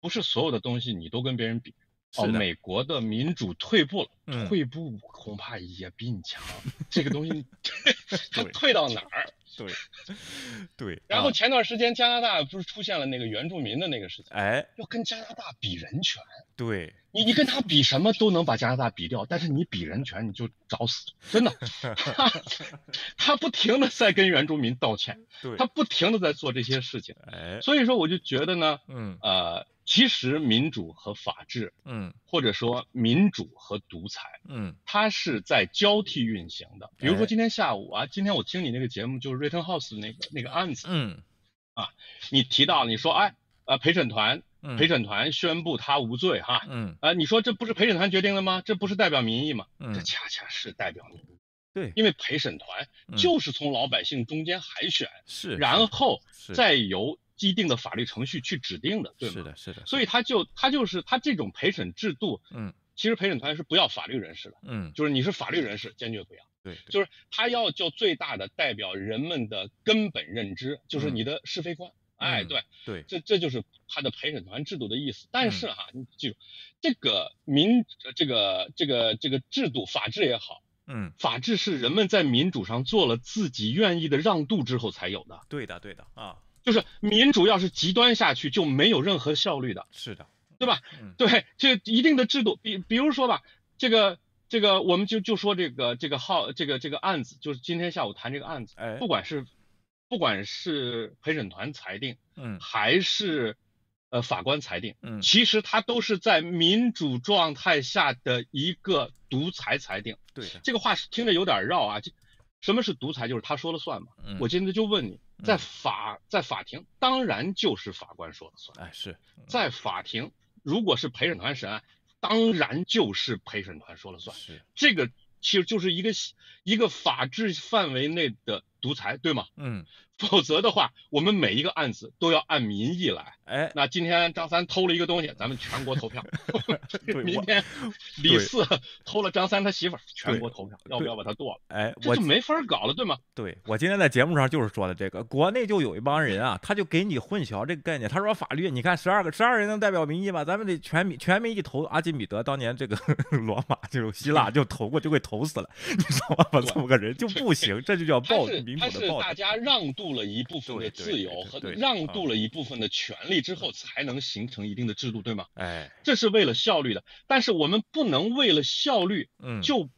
不是所有的东西你都跟别人比。哦，美国的民主退步了，退步恐怕也比你强。这个东西，它退到哪儿？对，对。然后前段时间加拿大不是出现了那个原住民的那个事情？哎，要跟加拿大比人权。对，你你跟他比什么都能把加拿大比掉，但是你比人权你就找死，真的。他不停的在跟原住民道歉，他不停的在做这些事情。哎，所以说我就觉得呢，嗯，呃。其实民主和法治，嗯，或者说民主和独裁，嗯，它是在交替运行的。比如说今天下午啊，今天我听你那个节目，就是 Rittenhouse 那个那个案子，嗯，啊，你提到你说，哎，呃，陪审团，陪审团宣布他无罪，哈，嗯，啊，你说这不是陪审团决定的吗？这不是代表民意吗？嗯，这恰恰是代表民意。对，因为陪审团就是从老百姓中间海选，是，然后再由既定的法律程序去指定的，对吗？是的，是的。所以他就他就是他这种陪审制度，嗯，其实陪审团是不要法律人士的，嗯，就是你是法律人士，坚决不要。对，就是他要就最大的代表人们的根本认知，就是你的是非观。哎，对对，这这就是他的陪审团制度的意思。但是哈，你记住，这个民这个这个这个制度，法治也好，嗯，法治是人们在民主上做了自己愿意的让渡之后才有的。对的，对的啊，就是民主要是极端下去，就没有任何效率的。是的，对吧？对，这一定的制度，比比如说吧，这个这个，我们就就说这个这个号这个这个案子，就是今天下午谈这个案子，哎，不管是。不管是陪审团裁定，嗯，还是呃法官裁定，嗯，其实它都是在民主状态下的一个独裁裁定。对，这个话是听着有点绕啊。什么是独裁？就是他说了算嘛。嗯，我今天就问你，在法在法庭，当然就是法官说了算。哎，是在法庭，如果是陪审团审案，当然就是陪审团说了算。是这个其实就是一个一个法治范围内的独裁，对吗？嗯。否则的话，我们每一个案子都要按民意来。哎，那今天张三偷了一个东西，咱们全国投票。明天李四偷了张三他媳妇儿，全国投票，要不要把他剁了？哎，我就没法搞了，对吗？对，我今天在节目上就是说的这个，国内就有一帮人啊，他就给你混淆这个概念。他说法律，你看十二个十二人能代表民意吗？咱们得全民全民一投。阿基米德当年这个 罗马就是希腊就投过，就给投死了，你知道吗？这么个人就不行，这就叫暴民主的暴。大家让渡。了一部分的自由和让渡了一部分的权利之后，才能形成一定的制度，对吗？哎，这是为了效率的。但是我们不能为了效率，嗯，就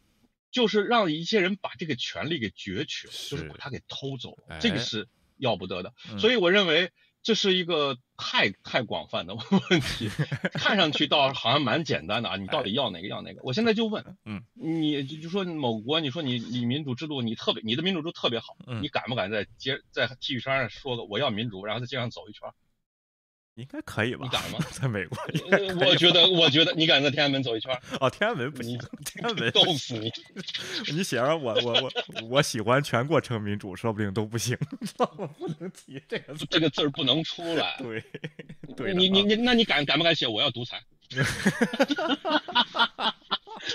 就是让一些人把这个权利给攫取了，就是把它给偷走，这个是要不得的。所以我认为。这是一个太太广泛的问题，看上去倒好像蛮简单的啊！你到底要哪个要哪个？我现在就问，嗯，你就说某国，你说你你民主制度你特别，你的民主制度特别好，你敢不敢在街在 T 恤衫上说个我要民主，然后在街上走一圈？应该可以吧？你敢吗？在美国，我觉得，我觉得你敢在天安门走一圈？哦，天安门不行，天安门 冻死你！你写上我，我，我，我喜欢全过程民主，说不定都不行，我不能提这个这个字儿不能出来。对，对，你你你，那你敢敢不敢写我要独裁？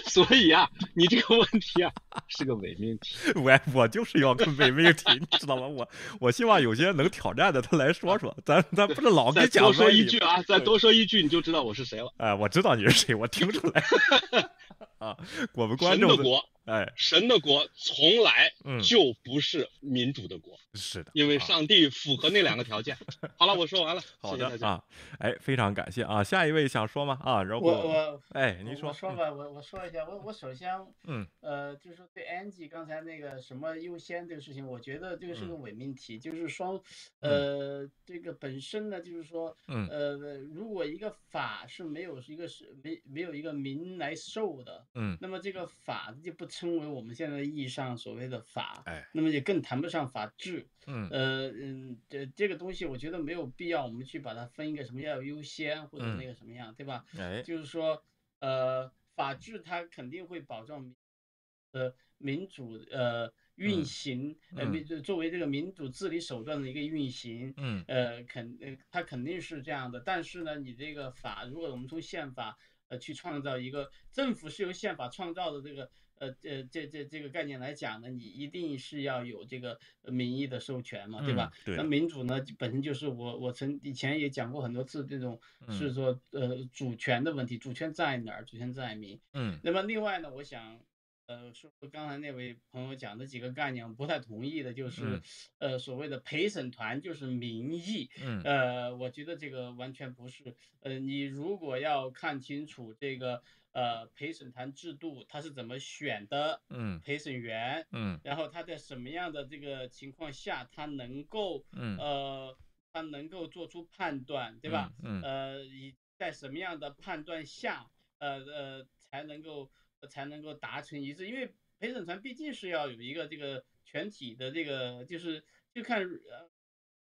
所以啊，你这个问题啊是个伪命题。我我就是要个伪命题，你知道吗？我我希望有些能挑战的他来说说，咱咱不是老跟讲。多说一句啊，再多说一句你就知道我是谁了。哎，我知道你是谁，我听出来。啊，我们观众的国，哎，神的国从来就不是民主的国，是的，因为上帝符合那两个条件。好了，我说完了，好的啊，哎，非常感谢啊，下一位想说吗？啊，然后我我哎，您说，我说吧，我我说一下，我我首先，嗯，呃，就是说对 Angie 刚才那个什么优先这个事情，我觉得这个是个伪命题，就是说，呃，这个本身呢，就是说，呃，如果一个法是没有一个是没没有一个民来受的。嗯，那么这个法就不称为我们现在意义上所谓的法，哎，那么也更谈不上法治，嗯，呃嗯，这这个东西我觉得没有必要我们去把它分一个什么要优先或者那个什么样，对吧？哎，就是说，呃，法治它肯定会保障，呃，民主呃运行，呃，民作为这个民主治理手段的一个运行，嗯，呃，肯呃它肯定是这样的，但是呢，你这个法，如果我们从宪法。呃，去创造一个政府是由宪法创造的这个呃呃这这这个概念来讲呢，你一定是要有这个民意的授权嘛，对吧？对。那民主呢，本身就是我我曾以前也讲过很多次这种是说呃主权的问题，主权在哪儿？主权在民。嗯。那么另外呢，我想。呃，说刚才那位朋友讲的几个概念，不太同意的，就是，呃，所谓的陪审团就是民意，嗯，呃，我觉得这个完全不是，呃，你如果要看清楚这个，呃，陪审团制度它是怎么选的，嗯，陪审员，嗯，然后他在什么样的这个情况下他能够，嗯，呃，他能够做出判断，对吧？嗯，呃，以在什么样的判断下，呃呃，才能够。才能够达成一致，因为陪审团毕竟是要有一个这个全体的这个，就是就看呃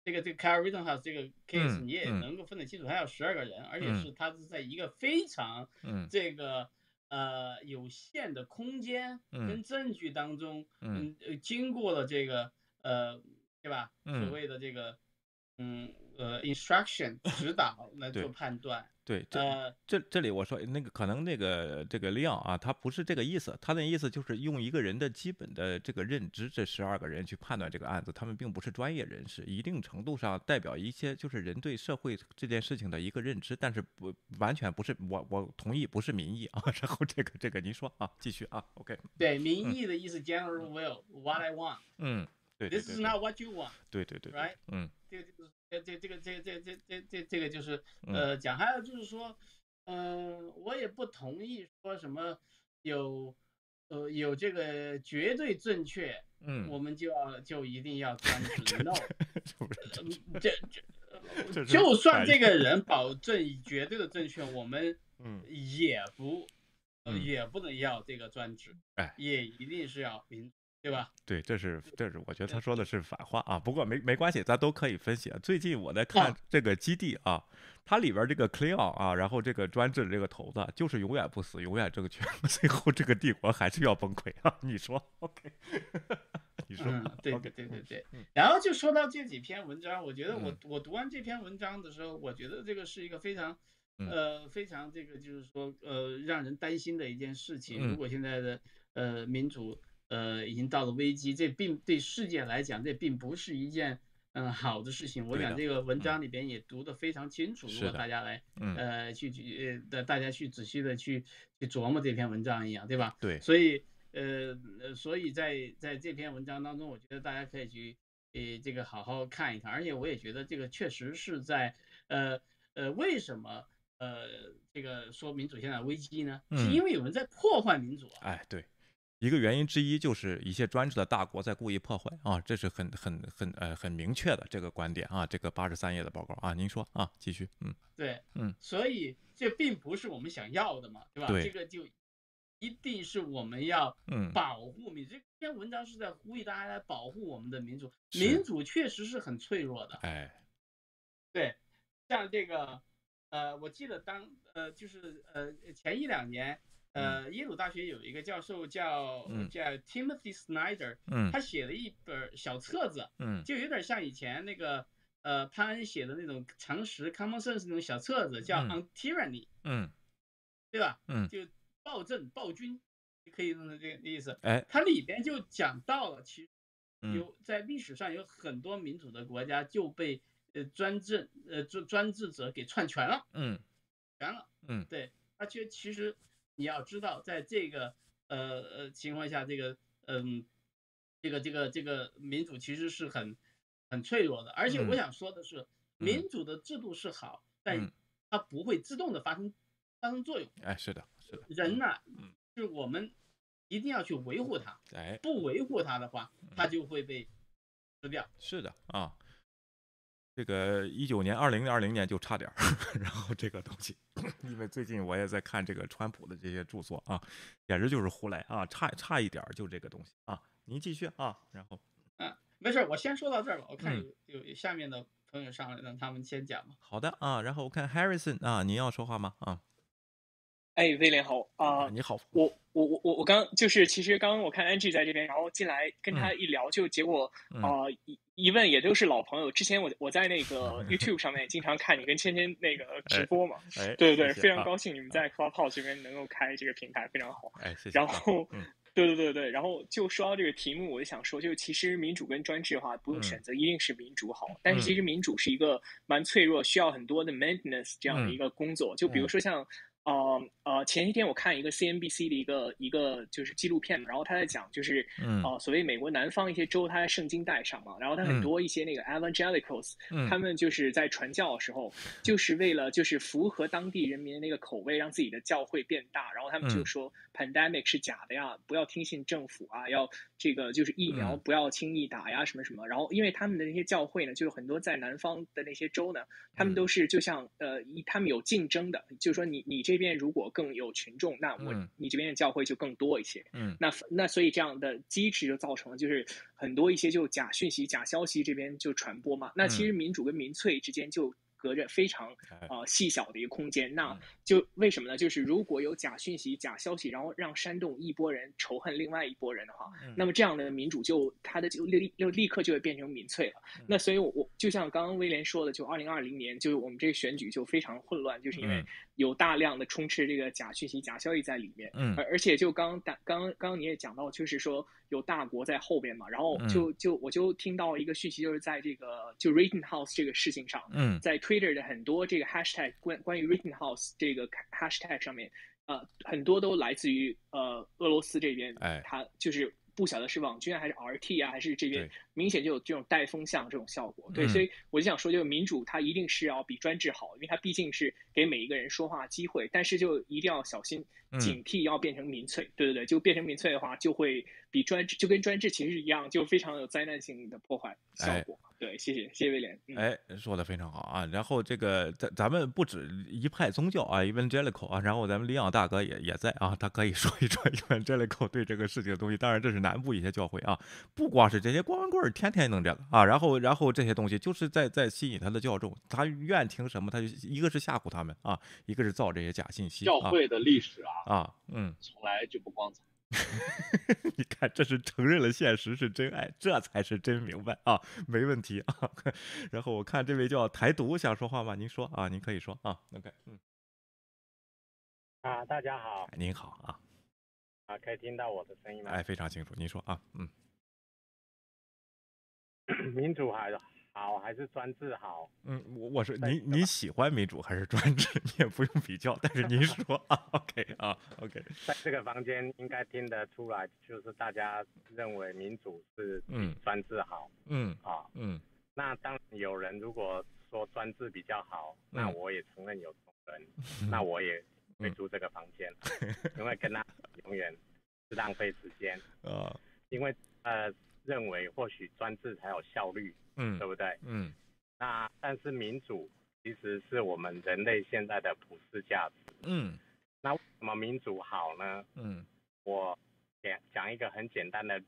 这个这个 Carl Rittenhouse 这个 case，你也能够分得清楚，他有十二个人，而且是他是在一个非常这个。呃有限的空间跟证据当中，嗯，经过了这个呃，对吧？所谓的这个，嗯呃，instruction 指导来做判断。对，这这这里我说那个可能那个这个量啊，他不是这个意思，他的意思就是用一个人的基本的这个认知，这十二个人去判断这个案子，他们并不是专业人士，一定程度上代表一些就是人对社会这件事情的一个认知，但是不完全不是我我同意不是民意啊。然后这个这个您说啊，继续啊，OK。对，民意的意思，General will，what I want。嗯，对，This is not what you want。对对对，Right？嗯。这个就是这这这个这这这这这这个就是呃讲，还有就是说，嗯，我也不同意说什么有呃有这个绝对正确，嗯，我们就要就一定要专制，no，这这就算这个人保证绝对的正确，我们 嗯。也不也不能要这个专制，哎，也一定是要民。对吧？对，这是这是，我觉得他说的是反话啊。不过没没关系，咱都可以分析。最近我在看这个基地啊，它里边这个 Cleon 啊，然后这个专制的这个头子就是永远不死，永远正确，最后这个帝国还是要崩溃啊。你说？OK？你说？对对对对对。然后就说到这几篇文章，我觉得我我读完这篇文章的时候，我觉得这个是一个非常呃非常这个就是说呃让人担心的一件事情。如果现在的呃民主。呃，已经到了危机，这并对世界来讲，这并不是一件嗯好的事情。我想这个文章里边也读得非常清楚，如果大家来呃去去呃大家去仔细的去去琢磨这篇文章一样，对吧？对。所以呃呃，所以在在这篇文章当中，我觉得大家可以去呃这个好好看一看，而且我也觉得这个确实是在呃呃为什么呃这个说民主现在危机呢？是因为有人在破坏民主啊！哎，对。一个原因之一就是一些专制的大国在故意破坏啊，这是很很很呃很明确的这个观点啊。这个八十三页的报告啊，您说啊，继续，嗯，对，嗯，所以这并不是我们想要的嘛，对吧？这个就一定是我们要保护民主。这篇文章是在呼吁大家来保护我们的民主，民主确实是很脆弱的，哎，对，像这个呃，我记得当呃就是呃前一两年。呃，耶鲁大学有一个教授叫叫 Timothy Snyder，嗯，他写了一本小册子，嗯，就有点像以前那个呃潘恩写的那种常识 Common Sense 那种小册子，叫 On Tyranny，嗯，对吧？嗯，就暴政暴君，可以弄成这个意思。哎，它里边就讲到了，其实有在历史上有很多民主的国家就被呃专政呃专专制者给篡权了，嗯，权了，嗯，对，而且其实。你要知道，在这个呃呃情况下，这个嗯，这个这个这个民主其实是很很脆弱的。而且我想说的是，民主的制度是好，但它不会自动的发生发生作用。哎，是的，是的。人呢，是我们一定要去维护它。哎，不维护它的话，它就会被吃掉。是的啊。这个一九年、二零二零年就差点儿，然后这个东西，因为最近我也在看这个川普的这些著作啊，简直就是胡来啊，差差一点儿就这个东西啊。您继续啊，然后，嗯，没事，我先说到这儿吧。我看有有下面的朋友上来，让他们先讲吧。好的啊，然后我看 Harrison 啊，您要说话吗？啊。哎，威廉好啊！你好，我我我我我刚就是其实刚刚我看 Angie 在这边，然后进来跟他一聊，就结果啊一一问也都是老朋友。之前我我在那个 YouTube 上面经常看你跟芊芊那个直播嘛，对对对，非常高兴你们在 Clubhouse 这边能够开这个平台，非常好。哎，谢谢。然后，对对对对，然后就说到这个题目，我就想说，就其实民主跟专制的话，不用选择，一定是民主好。但是其实民主是一个蛮脆弱，需要很多的 maintenance 这样的一个工作。就比如说像。呃呃，前一天我看一个 CNBC 的一个一个就是纪录片，然后他在讲就是，呃，所谓美国南方一些州，他在圣经带上嘛，然后他很多一些那个 Evangelicals，他们就是在传教的时候，就是为了就是符合当地人民的那个口味，让自己的教会变大，然后他们就说 Pandemic 是假的呀，不要听信政府啊，要这个就是疫苗不要轻易打呀，什么什么，然后因为他们的那些教会呢，就是很多在南方的那些州呢，他们都是就像呃，一他们有竞争的，就是说你你这。这边如果更有群众，那我你这边的教会就更多一些。嗯，那那所以这样的机制就造成了，就是很多一些就假讯息、假消息这边就传播嘛。那其实民主跟民粹之间就隔着非常呃细小的一个空间。那就为什么呢？就是如果有假讯息、假消息，然后让煽动一波人仇恨另外一波人的话，那么这样的民主就它的就立就立刻就会变成民粹了。那所以，我就像刚刚威廉说的，就二零二零年，就是我们这个选举就非常混乱，就是因为有大量的充斥这个假讯息、假消息在里面。嗯，而而且就刚刚刚刚刚你也讲到，就是说有大国在后边嘛，然后就就我就听到一个讯息，就是在这个就 Rittenhouse 这个事情上，嗯，在 Twitter 的很多这个 hashtag 关关于 Rittenhouse 这个 hashtag 上面，呃，很多都来自于呃俄罗斯这边，哎，他就是不晓得是网军还是 RT 啊，还是这边。明显就有这种带风向这种效果，对，所以我就想说，就是民主它一定是要比专制好，因为它毕竟是给每一个人说话机会，但是就一定要小心警惕，要变成民粹，对对对，就变成民粹的话，就会比专制就跟专制其实一样，就非常有灾难性的破坏效果。对，谢谢谢谢威廉，哎，说的非常好啊。然后这个咱咱们不止一派宗教啊，Evangelical 啊，然后咱们李昂大哥也也在啊，他可以说一说 Evangelical 对这个事情的东西。当然这是南部一些教会啊，不光是这些光棍。天天弄这个啊，然后然后这些东西就是在在吸引他的教众，他愿听什么，他就一个是吓唬他们啊，一个是造这些假信息。教会的历史啊啊，嗯，从来就不光彩。你看，这是承认了现实是真爱，这才是真明白啊，没问题啊。然后我看这位叫台独想说话吗？您说啊，您可以说啊，OK，嗯。啊，大家好。您好啊。啊，可以听到我的声音吗？哎，非常清楚。您说啊，嗯。民主还好还是专制好？嗯，我我是您您喜欢民主还是专制？你也不用比较，但是您说啊，OK 啊，OK。在这个房间应该听得出来，就是大家认为民主是嗯专制好，嗯啊嗯。那当有人如果说专制比较好，那我也承认有这种人，那我也会住这个房间，因为跟他永远是浪费时间啊，因为呃。认为或许专制才有效率，嗯，对不对？嗯，那但是民主其实是我们人类现在的普世价值，嗯，那为什么民主好呢？嗯，我讲讲一个很简单的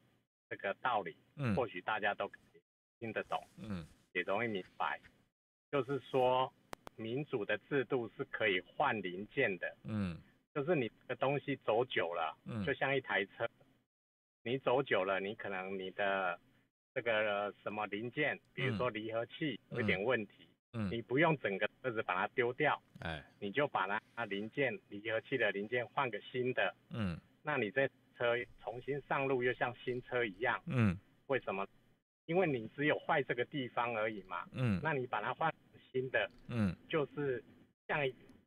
这个道理，嗯，或许大家都听得懂，嗯，也容易明白，就是说民主的制度是可以换零件的，嗯，就是你的东西走久了，嗯，就像一台车。你走久了，你可能你的这个什么零件，比如说离合器有点问题，嗯，你不用整个车子把它丢掉，哎，你就把它零件离合器的零件换个新的，嗯，那你这车重新上路又像新车一样，嗯，为什么？因为你只有坏这个地方而已嘛，嗯，那你把它换新的，嗯，就是像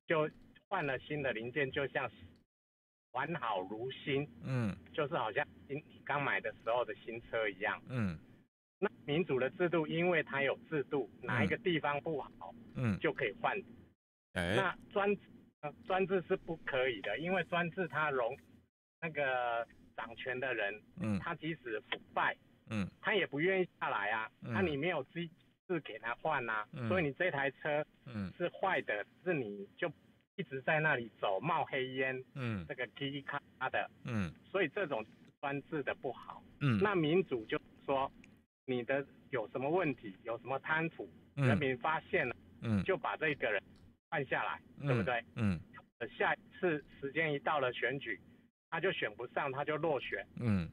就换了新的零件，就像。完好如新，嗯，就是好像新刚买的时候的新车一样，嗯。那民主的制度，因为它有制度，哪一个地方不好，嗯，就可以换。哎。那专专制是不可以的，因为专制它容那个掌权的人，嗯，他即使腐败，嗯，他也不愿意下来啊，那你没有机制给他换呐，所以你这台车，嗯，是坏的，是你就。一直在那里走冒黑烟，嗯，这个滴咔的，嗯，所以这种专制的不好，嗯，那民主就说你的有什么问题，有什么贪腐，人民发现了，嗯，就把这个人换下来，对不对？嗯，下一次时间一到了选举，他就选不上，他就落选，嗯，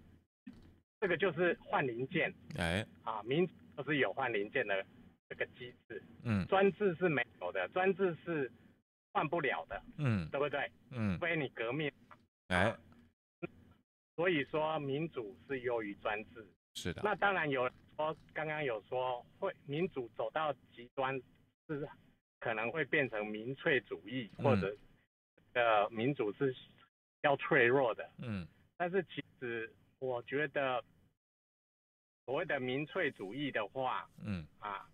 这个就是换零件，哎，啊，民主是有换零件的这个机制，嗯，专制是没有的，专制是。换不了的，嗯，对不对？嗯，非你革命，哎，所以说民主是优于专制，是的。那当然有说，刚刚有说会民主走到极端是可能会变成民粹主义，或者呃民主是要脆弱的，嗯。但是其实我觉得所谓的民粹主义的话，嗯啊，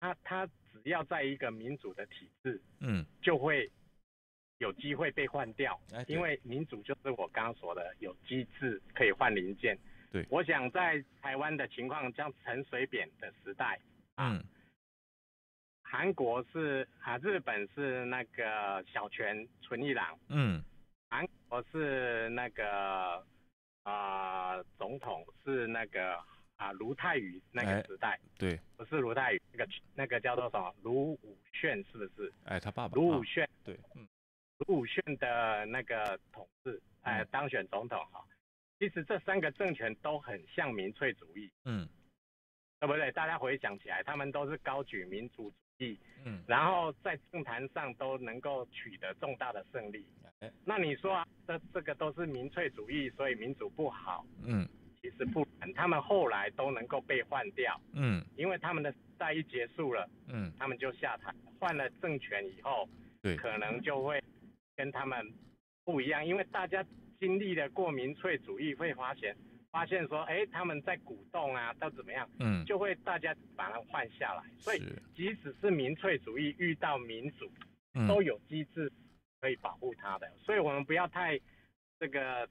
他他。只要在一个民主的体制，嗯，就会有机会被换掉，因为民主就是我刚刚说的有机制可以换零件。对，我想在台湾的情况，像陈水扁的时代，嗯，韩国是啊，日本是那个小泉纯一郎，嗯，韩国是那个啊总统是那个啊卢泰愚那个时代，对，不是卢泰愚，那个那个叫做什么卢武铉是不是？哎，他爸爸卢武铉，对，嗯，卢武铉的那个统治，哎，当选总统哈，其实这三个政权都很像民粹主义，嗯，对不对？大家回想起来，他们都是高举民主主义，嗯，然后在政坛上都能够取得重大的胜利。那你说这这个都是民粹主义，所以民主不好？嗯，其实不然，他们后来都能够被换掉。嗯，因为他们的时代一结束了，嗯，他们就下台，换了政权以后，对，可能就会跟他们不一样，因为大家经历了过民粹主义，会发现发现说，哎，他们在鼓动啊，到怎么样？嗯，就会大家把它换下来。所以，即使是民粹主义遇到民主，都有机制。可以保护他的，所以我们不要太这个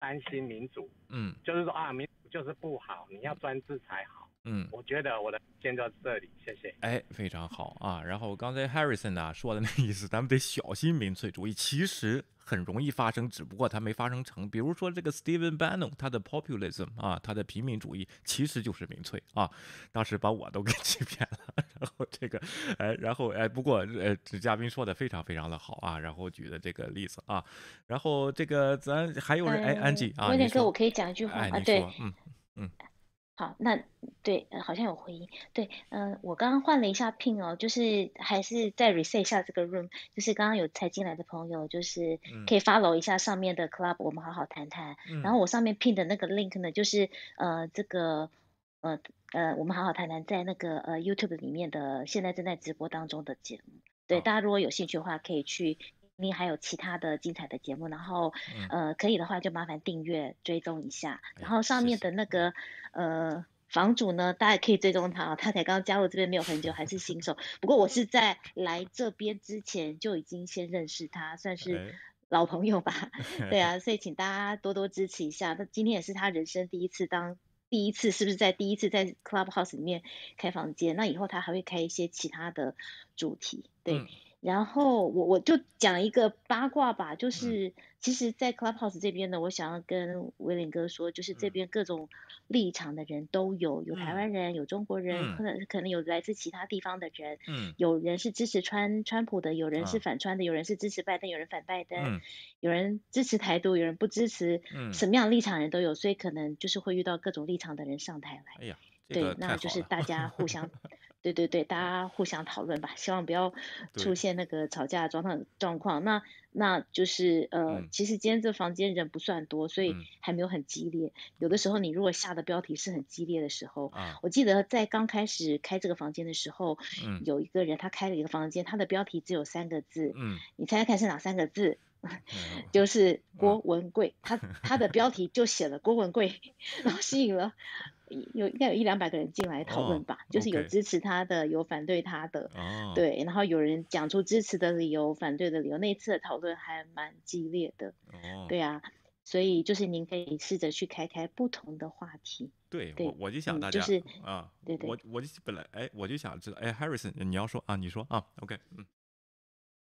担心民主，嗯，就是说啊，民主就是不好，你要专制才好，嗯，我觉得我的先到这里，谢谢。哎，非常好啊。然后刚才 Harrison 呢说的那意思，咱们得小心民粹主义，其实。很容易发生，只不过它没发生成。比如说这个 Stephen Bannon，他的 populism 啊，他的平民主义其实就是民粹啊，当时把我都给 欺骗了。然后这个，哎，然后哎，不过呃，这嘉宾说的非常非常的好啊，然后举的这个例子啊，然后这个咱还有人哎，安吉啊，威廉哥，我可以讲一句话啊，对，嗯嗯。好，那对，好像有回音。对，嗯，我刚刚换了一下 pin 哦，就是还是再 reset 一下这个 room，就是刚刚有才进来的朋友，就是可以 follow 一下上面的 club，我们好好谈谈。然后我上面 pin 的那个 link 呢，就是呃这个呃呃我们好好谈谈在那个呃 YouTube 里面的现在正在直播当中的节目。对，大家如果有兴趣的话，可以去。你还有其他的精彩的节目，然后呃可以的话就麻烦订阅追踪一下，然后上面的那个呃房主呢，大家可以追踪他啊，他才刚加入这边没有很久，还是新手。不过我是在来这边之前就已经先认识他，算是老朋友吧。对啊，所以请大家多多支持一下。那今天也是他人生第一次当第一次，是不是在第一次在 Clubhouse 里面开房间？那以后他还会开一些其他的主题，对。然后我我就讲一个八卦吧，就是其实，在 Clubhouse 这边呢，我想要跟威廉哥说，就是这边各种立场的人都有，有台湾人，有中国人，可能可能有来自其他地方的人，嗯，有人是支持川川普的，有人是反川的，有人是支持拜登，有人反拜登，有人支持台独，有人不支持，什么样立场人都有，所以可能就是会遇到各种立场的人上台来，哎呀，对，那就是大家互相。对对对，大家互相讨论吧，希望不要出现那个吵架状况状况。那那就是呃，其实今天这房间人不算多，所以还没有很激烈。有的时候你如果下的标题是很激烈的时候，我记得在刚开始开这个房间的时候，有一个人他开了一个房间，他的标题只有三个字，你猜猜看是哪三个字？就是郭文贵，他他的标题就写了郭文贵，然后吸引了。有应该有一两百个人进来讨论吧，就是有支持他的，有反对他的，对，然后有人讲出支持的理由，反对的理由，那一次的讨论还蛮激烈的，对啊，所以就是您可以试着去开开不同的话题。对，我我就想大家是啊，对对，我我就本来哎，我就想知道，哎，Harrison，你要说啊，你说啊，OK，嗯。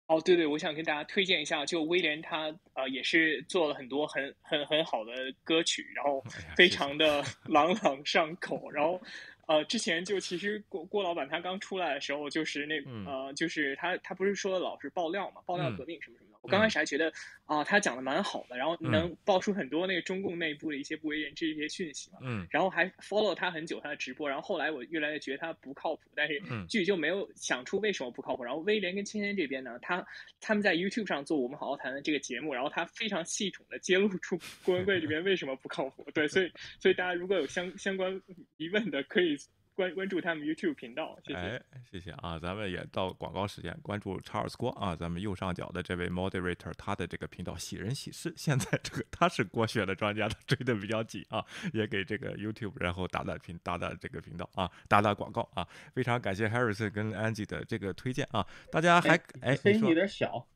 哦，对对，我想跟大家推荐一下，就威廉他呃也是做了很多很很很好的歌曲，然后非常的朗朗上口，然后呃之前就其实郭郭老板他刚出来的时候，就是那呃就是他他不是说老是爆料嘛，爆料革命什么什么的。我刚开始还觉得啊，他讲的蛮好的，然后能爆出很多那个中共内部的一些不为人知的一些讯息嘛。嗯。然后还 follow 他很久他的直播，然后后来我越来越觉得他不靠谱，但是具体就没有想出为什么不靠谱。然后威廉跟芊芊这边呢，他他们在 YouTube 上做我们好好谈的这个节目，然后他非常系统的揭露出郭文贵这边为什么不靠谱。对，所以所以大家如果有相相关疑问的，可以。关关注他们 YouTube 频道，谢谢。哎，谢谢啊！咱们也到广告时间，关注查尔斯郭啊！咱们右上角的这位 Moderator，他的这个频道喜人喜事，现在这个他是郭学的专家，他追的比较紧啊，也给这个 YouTube 然后打打频打打这个频道啊，打打广告啊！非常感谢 Harrison 跟 Angie 的这个推荐啊！大家还哎，声音有点小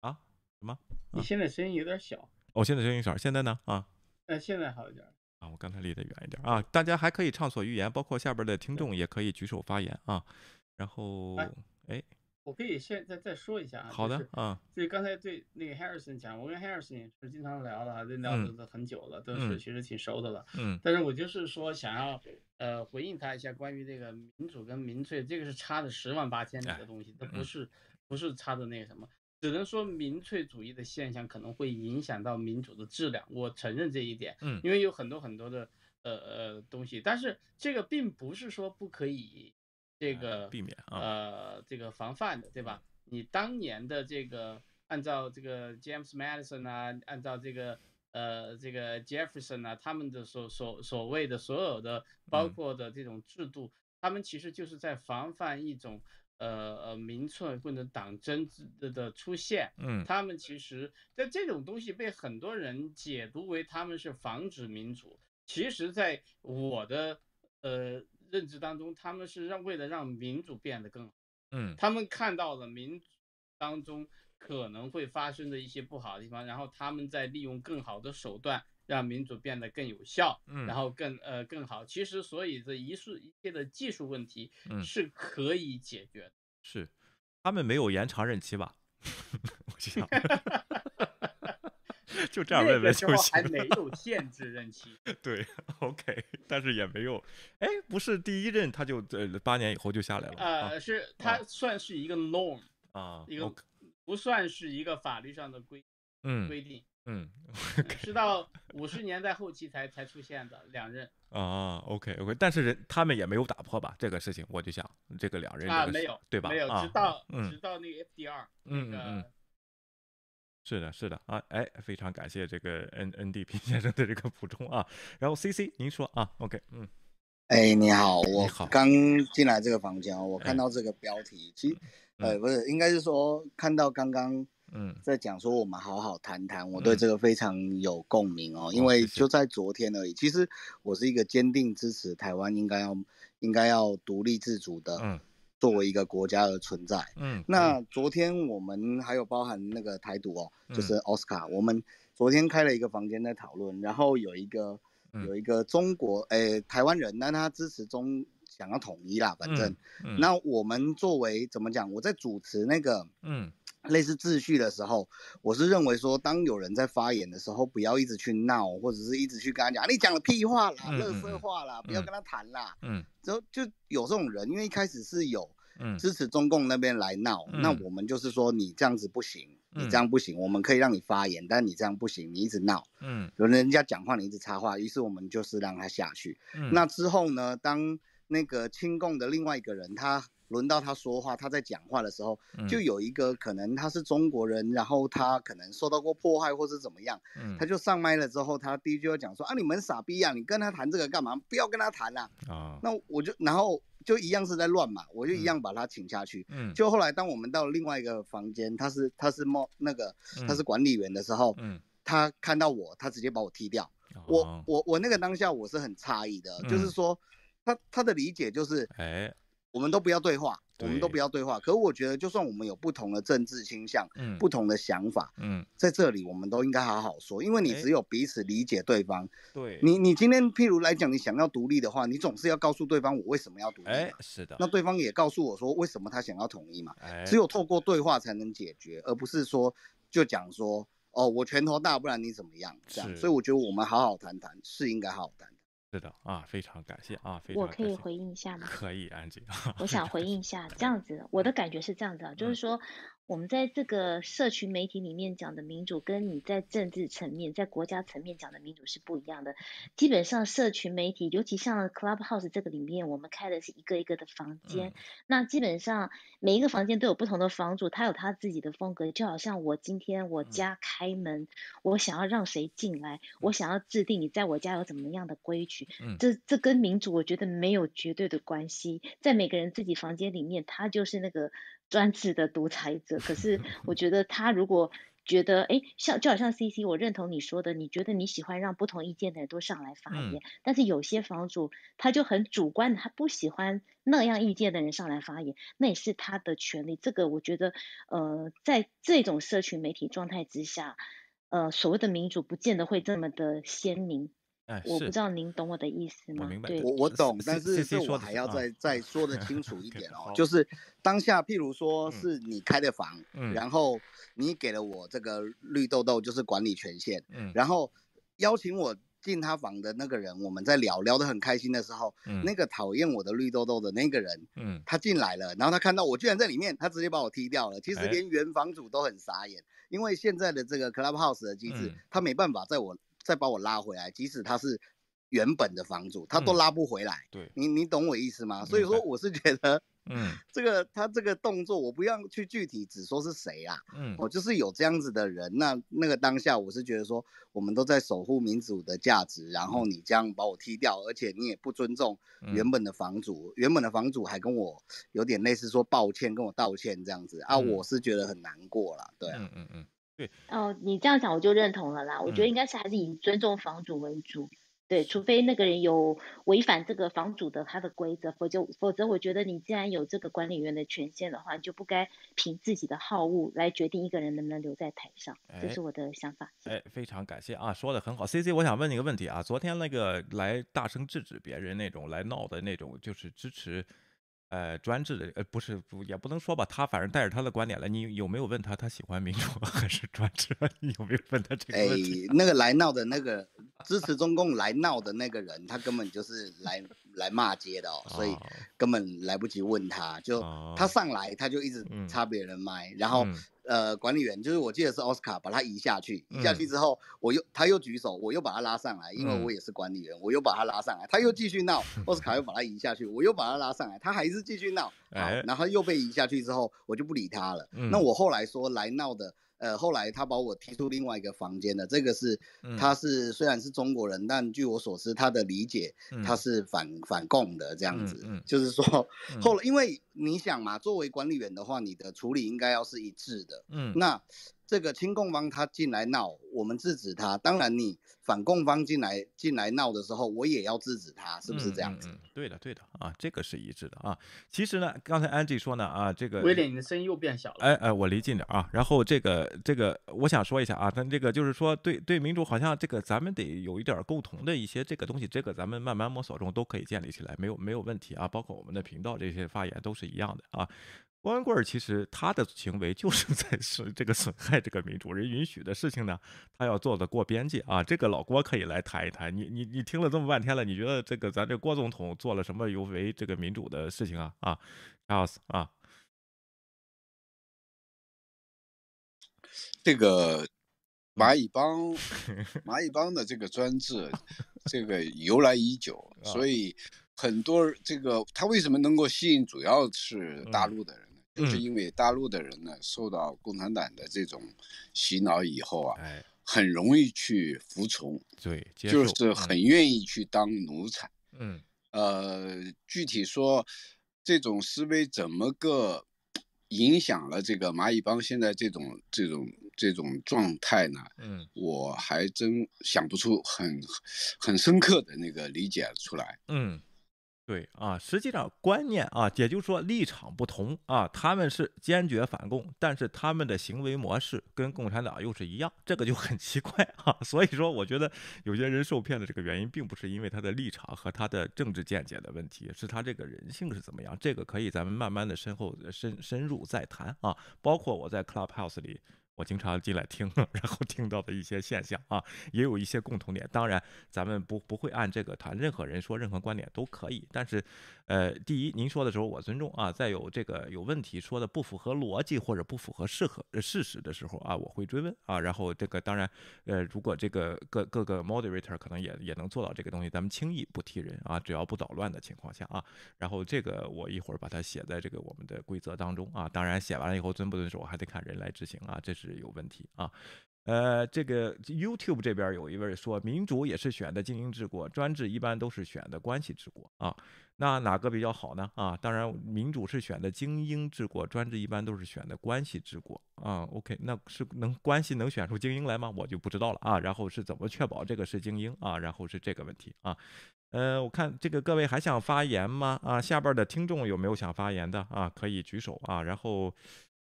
啊？什么？你现在声音有点小？哦，现在声音小，现在呢？啊？那现在好一点。我刚才离得远一点啊！大家还可以畅所欲言，包括下边的听众也可以举手发言啊。然后，哎，我可以现在再说一下啊。好的啊。对刚才对那个 Harrison 讲，我跟 Harrison 也是经常聊了，这聊的很久了，都是其实挺熟的了。嗯。但是我就是说想要呃回应他一下，关于这个民主跟民粹，这个是差的十万八千里的东西，它不是不是差的那个什么，只能说民粹主义的现象可能会影响到民主的质量，我承认这一点。嗯。因为有很多很多的呃呃东西，但是这个并不是说不可以。这个避免啊，呃，这个防范的，对吧？你当年的这个，按照这个 James Madison 啊，按照这个呃这个 Jefferson 啊，他们的所所所谓的所有的包括的这种制度，他们其实就是在防范一种呃呃民粹或者党争的的出现。嗯，他们其实在这种东西被很多人解读为他们是防止民主，其实在我的呃。认知当中，他们是让为了让民主变得更好，嗯，他们看到了民主当中可能会发生的一些不好的地方，然后他们在利用更好的手段让民主变得更有效，嗯，然后更呃更好。其实，所以这一数一切的技术问题是可以解决的。是，他们没有延长任期吧？我想。就这样问问就行。还没有限制任 期。对，OK，但是也没有，哎，不是第一任他就呃八年以后就下来了。呃，是他算是一个 norm 啊，一个不算是一个法律上的规嗯规定嗯，是到五十年代后期才才出现的两任。啊，OK OK，但是人他们也没有打破吧这个事情，我就想这个两任啊没有对吧？没有，直到直到那个 FDR 那个。是的，是的啊，哎，非常感谢这个 N N D P 先生的这个补充啊。然后 C C，您说啊，OK，嗯，哎，你好，我刚进来这个房间，我看到这个标题，其实呃不是，应该是说看到刚刚嗯。在讲说我们好好谈谈，我对这个非常有共鸣哦，因为就在昨天而已。其实我是一个坚定支持台湾应该要应该要独立自主的，嗯。作为一个国家而存在，嗯，那昨天我们还有包含那个台独哦，就是奥斯卡，我们昨天开了一个房间在讨论，然后有一个有一个中国诶台湾人，那他支持中想要统一啦，反正，那我们作为怎么讲，我在主持那个嗯类似秩序的时候，我是认为说，当有人在发言的时候，不要一直去闹，或者是一直去跟他讲，你讲了屁话啦，乐色话啦，不要跟他谈啦，嗯，就就有这种人，因为一开始是有。支持中共那边来闹，那我们就是说你这样子不行，你这样不行，我们可以让你发言，但你这样不行，你一直闹，嗯，有人家讲话你一直插话，于是我们就是让他下去。那之后呢，当那个亲共的另外一个人他。轮到他说话，他在讲话的时候，就有一个可能他是中国人，然后他可能受到过迫害或是怎么样，他就上麦了之后，他第一句要讲说啊，你们傻逼啊，你跟他谈这个干嘛？不要跟他谈啦。啊，那我就然后就一样是在乱嘛，我就一样把他请下去。嗯，就后来当我们到另外一个房间，他是他是冒那个他是管理员的时候，嗯，他看到我，他直接把我踢掉。我我我那个当下我是很诧异的，就是说他他的理解就是，哎。我们都不要对话，我们都不要对话。可我觉得，就算我们有不同的政治倾向，嗯，不同的想法，嗯，在这里我们都应该好好说，因为你只有彼此理解对方。对，你你今天譬如来讲，你想要独立的话，你总是要告诉对方我为什么要独立。哎，是的。那对方也告诉我说为什么他想要统一嘛？哎，只有透过对话才能解决，而不是说就讲说哦，我拳头大，不然你怎么样？这样。所以我觉得我们好好谈谈是应该好好谈。是的啊，非常感谢啊，非常我可以回应一下吗？可以，安静。我想回应一下，这样子，我的感觉是这样子啊，就是说。我们在这个社群媒体里面讲的民主，跟你在政治层面、在国家层面讲的民主是不一样的。基本上，社群媒体，尤其像 Clubhouse 这个里面，我们开的是一个一个的房间。那基本上每一个房间都有不同的房主，他有他自己的风格。就好像我今天我家开门，我想要让谁进来，我想要制定你在我家有怎么样的规矩。这这跟民主我觉得没有绝对的关系。在每个人自己房间里面，他就是那个。专制的独裁者，可是 我觉得他如果觉得，哎，像就好像 C C，我认同你说的，你觉得你喜欢让不同意见的人都上来发言，但是有些房主他就很主观，他不喜欢那样意见的人上来发言，那也是他的权利。这个我觉得，呃，在这种社群媒体状态之下，呃，所谓的民主不见得会这么的鲜明。哎，我不知道您懂我的意思吗？我明白，我我懂，但是这我还要再再说的清楚一点哦，就是当下，譬如说是你开的房，然后你给了我这个绿豆豆，就是管理权限，然后邀请我进他房的那个人，我们在聊聊得很开心的时候，那个讨厌我的绿豆豆的那个人，嗯，他进来了，然后他看到我居然在里面，他直接把我踢掉了。其实连原房主都很傻眼，因为现在的这个 Clubhouse 的机制，他没办法在我。再把我拉回来，即使他是原本的房主，他都拉不回来。对，你你懂我意思吗？所以说我是觉得，嗯，这个他这个动作，我不要去具体只说是谁啊，嗯，我就是有这样子的人。那那个当下，我是觉得说，我们都在守护民主的价值，然后你这样把我踢掉，而且你也不尊重原本的房主，原本的房主还跟我有点类似说抱歉，跟我道歉这样子啊，我是觉得很难过了，对，嗯嗯嗯。对哦，你这样讲我就认同了啦。我觉得应该是还是以尊重房主为主，对，除非那个人有违反这个房主的他的规则，否则否则我觉得你既然有这个管理员的权限的话，你就不该凭自己的好恶来决定一个人能不能留在台上。这是我的想法。哎，非常感谢啊，说的很好。C C，我想问你个问题啊，昨天那个来大声制止别人那种来闹的那种，就是支持。呃，专制的，呃，不是，不也不能说吧，他反正带着他的观点来，你有没有问他，他喜欢民主还是专制？你有没有问他这个问题？哎，那个来闹的那个支持中共来闹的那个人，他根本就是来来骂街的，哦，所以根本来不及问他，就他上来他就一直插别人麦，然后。呃，管理员就是我记得是奥斯卡，把他移下去，移下去之后，我又他又举手，我又把他拉上来，因为我也是管理员，我又把他拉上来，他又继续闹，奥斯卡又把他移下去，我又把他拉上来，他还是继续闹，好，然后又被移下去之后，我就不理他了。那我后来说来闹的。呃，后来他把我踢出另外一个房间的，这个是，他是虽然是中国人，但据我所知，他的理解他是反反共的这样子，就是说，后来因为你想嘛，作为管理员的话，你的处理应该要是一致的，嗯，那。这个亲共方他进来闹，我们制止他。当然，你反共方进来进来闹的时候，我也要制止他，是不是这样子？对的，对的啊，这个是一致的啊。其实呢，刚才 Angie 说呢啊，这个威廉，你的声音又变小了。哎哎，我离近点啊。然后这个这个，我想说一下啊，咱这个就是说，对对民主好像这个咱们得有一点共同的一些这个东西，这个咱们慢慢摸索中都可以建立起来，没有没有问题啊。包括我们的频道这些发言都是一样的啊。光棍儿其实他的行为就是在 损这个损害这个民主人允许的事情呢，他要做的过边界啊。这个老郭可以来谈一谈。你你你听了这么半天了，你觉得这个咱这郭总统做了什么有违这个民主的事情啊？啊，Charles 啊，这个蚂蚁帮 蚂蚁帮的这个专制，这个由来已久，所以很多这个他为什么能够吸引主要是大陆的人？就是因为大陆的人呢，受到共产党的这种洗脑以后啊，很容易去服从，对，就是很愿意去当奴才。嗯，呃，具体说这种思维怎么个影响了这个蚂蚁帮现在这种这种这种状态呢？嗯，我还真想不出很很深刻的那个理解出来。嗯。对啊，实际上观念啊，也就是说立场不同啊，他们是坚决反共，但是他们的行为模式跟共产党又是一样，这个就很奇怪啊。所以说，我觉得有些人受骗的这个原因，并不是因为他的立场和他的政治见解的问题，是他这个人性是怎么样。这个可以咱们慢慢的深后深深入再谈啊。包括我在 Clubhouse 里。我经常进来听，然后听到的一些现象啊，也有一些共同点。当然，咱们不不会按这个谈，任何人说任何观点都可以。但是，呃，第一，您说的时候我尊重啊。再有这个有问题说的不符合逻辑或者不符合适合事实的时候啊，我会追问啊。然后这个当然，呃，如果这个各各个 moderator 可能也也能做到这个东西，咱们轻易不踢人啊，只要不捣乱的情况下啊。然后这个我一会儿把它写在这个我们的规则当中啊。当然写完了以后遵不遵守还得看人来执行啊，这是。是有问题啊，呃，这个 YouTube 这边有一位说，民主也是选的精英治国，专制一般都是选的关系治国啊，那哪个比较好呢？啊，当然民主是选的精英治国，专制一般都是选的关系治国啊。OK，那是能关系能选出精英来吗？我就不知道了啊。然后是怎么确保这个是精英啊？然后是这个问题啊。呃，我看这个各位还想发言吗？啊，下边的听众有没有想发言的啊？可以举手啊。然后。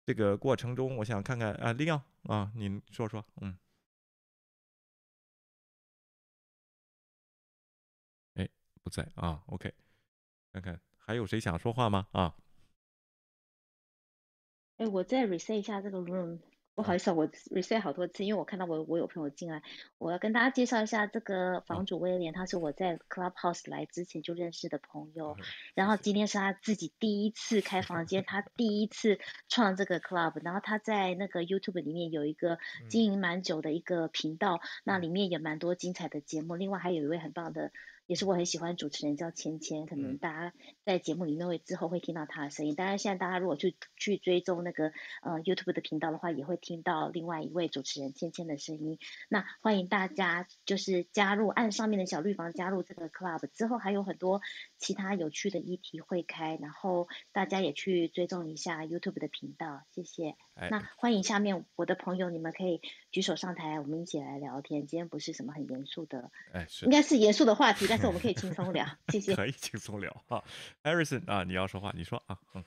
这个过程中，我想看看啊，利奥啊，您说说，嗯。哎不在啊。OK，看看还有谁想说话吗？啊？哎，我再 reset 一下这个 room。不好意思，我 reset 好多次，因为我看到我我有朋友进来，我要跟大家介绍一下这个房主威廉，他是我在 Clubhouse 来之前就认识的朋友，然后今天是他自己第一次开房间，他第一次创这个 club，然后他在那个 YouTube 里面有一个经营蛮久的一个频道，那里面也蛮多精彩的节目，另外还有一位很棒的。也是我很喜欢主持人叫芊芊，可能大家在节目里面会之后会听到她的声音。当然，现在大家如果去去追踪那个呃 YouTube 的频道的话，也会听到另外一位主持人芊芊的声音。那欢迎大家就是加入按上面的小绿房加入这个 Club，之后还有很多其他有趣的议题会开，然后大家也去追踪一下 YouTube 的频道，谢谢。那欢迎下面我的朋友，你们可以举手上台，我们一起来聊天。今天不是什么很严肃的，哎，是应该是严肃的话题，但是我们可以轻松 聊，谢谢。可以轻松聊哈，Harrison 啊，你要说话，你说啊，嗯。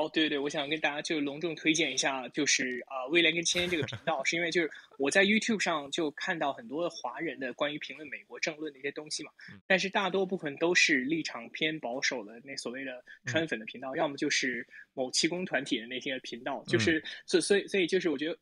哦，对对对，我想跟大家就隆重推荐一下，就是啊，威廉跟芊芊这个频道，是因为就是我在 YouTube 上就看到很多华人的关于评论美国政论的一些东西嘛，但是大多部分都是立场偏保守的那所谓的川粉的频道，要么就是某气功团体的那些频道，就是所所以所以就是我觉得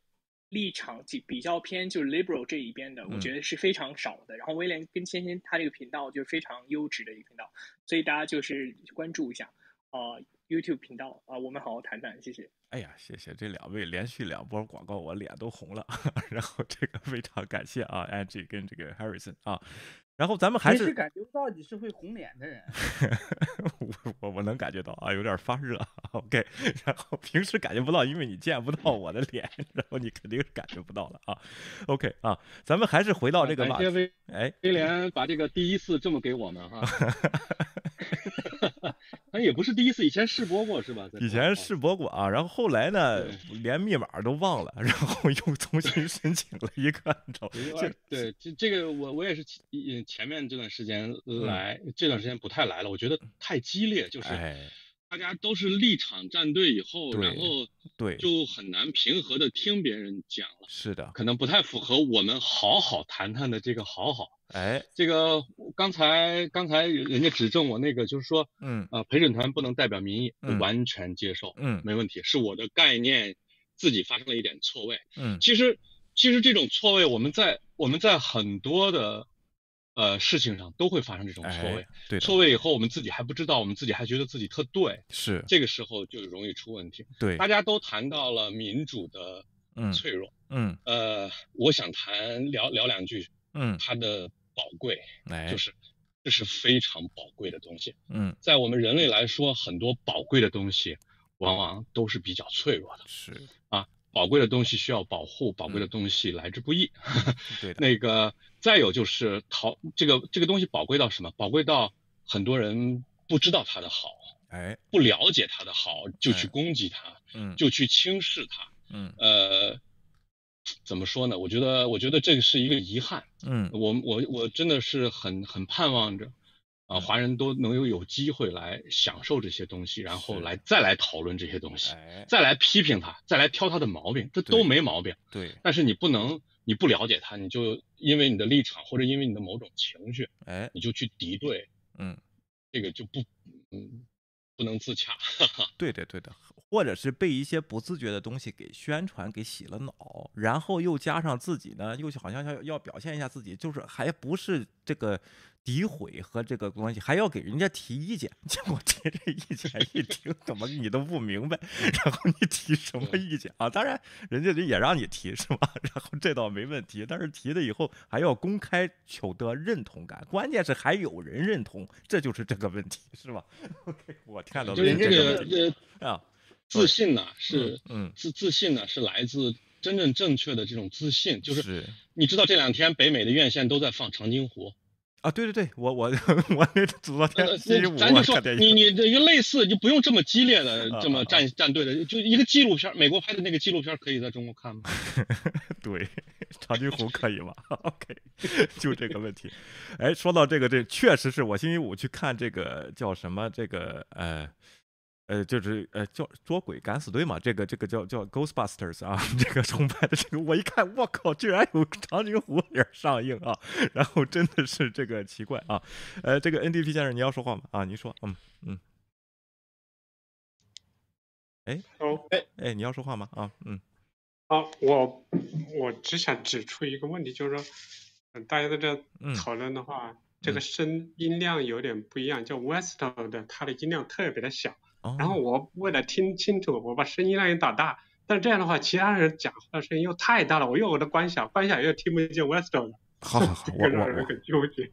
立场比比较偏就是 liberal 这一边的，我觉得是非常少的。然后威廉跟芊芊他这个频道就是非常优质的一个频道，所以大家就是关注一下啊。YouTube 频道啊，我们好好谈谈，谢谢。哎呀，谢谢这两位连续两波广告，我脸都红了。然后这个非常感谢啊，Angie 跟这个 Harrison 啊。然后咱们还是感觉不到你是会红脸的人。我我我能感觉到啊，有点发热。OK，然后平时感觉不到，因为你见不到我的脸，然后你肯定是感觉不到了啊。OK 啊，咱们还是回到这个。感谢威哎威廉把这个第一次这么给我们哈。那也不是第一次，以前试播过是吧？以前试播过啊，然后后来呢，连密码都忘了，然后又重新申请了一个。对，这这个我我也是前前面这段时间来，这段时间不太来了，我觉得太激烈，就是大家都是立场站队以后，然后对。就很难平和的听别人讲了。是的，可能不太符合我们好好谈谈的这个好好。哎，这个刚才刚才人家指正我那个，就是说，嗯，啊，陪审团不能代表民意，完全接受，嗯，没问题，是我的概念自己发生了一点错位，嗯，其实其实这种错位，我们在我们在很多的呃事情上都会发生这种错位，对，错位以后我们自己还不知道，我们自己还觉得自己特对，是，这个时候就容易出问题，对，大家都谈到了民主的脆弱，嗯，呃，我想谈聊聊两句，嗯，它的。宝贵，哎，就是这是非常宝贵的东西。嗯，在我们人类来说，很多宝贵的东西往往都是比较脆弱的。是啊，宝贵的东西需要保护，宝贵的东西来之不易。对，那个再有就是淘这个这个东西宝贵到什么？宝贵到很多人不知道它的好，哎，不了解它的好就去攻击它，嗯，就去轻视它，嗯，呃。怎么说呢？我觉得，我觉得这个是一个遗憾。嗯，我我我真的是很很盼望着，啊，华人都能有有机会来享受这些东西，然后来再来讨论这些东西，再来批评他，再来挑他的毛病，这都没毛病。对。但是你不能，你不了解他，你就因为你的立场或者因为你的某种情绪，哎，你就去敌对，嗯，这个就不，嗯，不能自洽。对的，对的。或者是被一些不自觉的东西给宣传、给洗了脑，然后又加上自己呢，又好像要要表现一下自己，就是还不是这个。诋毁和这个关系还要给人家提意见，结果提这意见一听怎么你都不明白，然后你提什么意见啊？当然人家也让你提是吧？然后这倒没问题，但是提了以后还要公开求得认同感，关键是还有人认同，这就是这个问题是吧？OK，我看到就是这个啊，自信呢是嗯自自信呢是来自真正正确的这种自信，就是你知道这两天北美的院线都在放长津湖。啊，对对对，我我 我那昨天星期五咱就说你你这个类似就不用这么激烈的这么站站队的，就一个纪录片，美国拍的那个纪录片可以在中国看吗？对，长津湖可以吗？OK，就这个问题。哎，说到这个，这确实是我星期五去看这个叫什么这个呃呃，就是呃，叫捉鬼敢死队嘛，这个这个叫叫 Ghostbusters 啊，这个崇拜的这个，我一看，我靠，居然有长津湖也上映啊，然后真的是这个奇怪啊，呃，这个 NDP 先生你要说话吗？啊，您说，嗯嗯，哎，哦，哎哎，你要说话吗？啊，嗯，好，我我只想指出一个问题，就是说，大家在这讨论的话，这个声音量有点不一样，叫 Westel 的，它的音量特别的小。然后我为了听清楚，我把声音量也打大，但这样的话，其他人讲话的声音又太大了，我又我的关小，关小又听不见 Westel 的。好好好，我我我很纠结，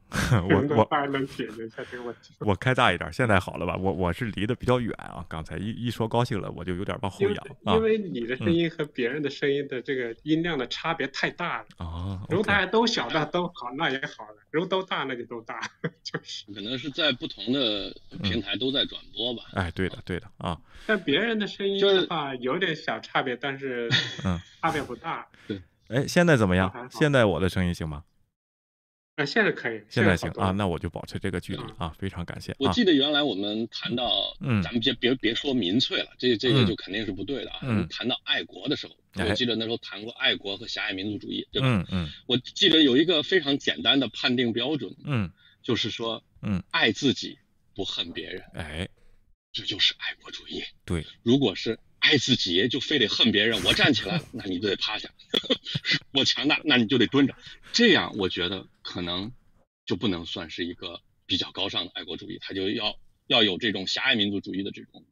我我大能解决一下这个问题。我开大一点，现在好了吧？我我是离得比较远啊，刚才一一说高兴了，我就有点往后仰因为你的声音和别人的声音的这个音量的差别太大了啊。如果大家都小，那都好，那也好了；如果都大，那就都大，就是。可能是在不同的平台都在转播吧。哎，对的，对的啊。但别人的声音的话有点小差别，但是嗯，差别不大。对，哎，现在怎么样？现在我的声音行吗？啊，现在可以，现在行啊，那我就保持这个距离啊，非常感谢。我记得原来我们谈到，嗯，咱们别别别说民粹了，这这个就肯定是不对的啊。嗯。谈到爱国的时候，我记得那时候谈过爱国和狭隘民族主义，对吧？嗯嗯。我记得有一个非常简单的判定标准，嗯，就是说，嗯，爱自己不恨别人，哎，这就是爱国主义。对，如果是。爱自己就非得恨别人，我站起来了，那你就得趴下；我强大，那你就得蹲着。这样我觉得可能就不能算是一个比较高尚的爱国主义，他就要要有这种狭隘民族主义的这种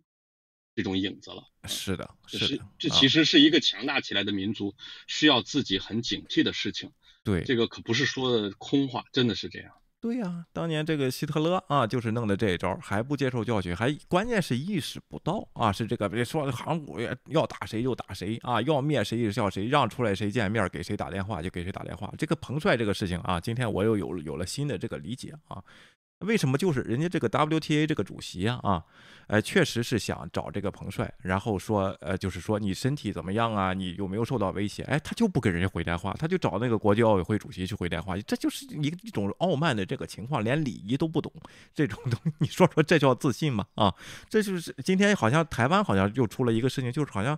这种影子了。是的，是的，这其实是一个强大起来的民族需要自己很警惕的事情。对，这个可不是说的空话，真的是这样。对呀，当年这个希特勒啊，就是弄的这一招，还不接受教训，还关键是意识不到啊，是这个别说航母要打谁就打谁啊，要灭谁就叫谁，让出来谁见面给谁打电话就给谁打电话。这个彭帅这个事情啊，今天我又有有了新的这个理解啊。为什么就是人家这个 WTA 这个主席啊啊，呃，确实是想找这个彭帅，然后说，呃，就是说你身体怎么样啊？你有没有受到威胁？哎，他就不给人家回电话，他就找那个国际奥委会主席去回电话，这就是一一种傲慢的这个情况，连礼仪都不懂，这种东西，你说说这叫自信吗？啊，这就是今天好像台湾好像又出了一个事情，就是好像，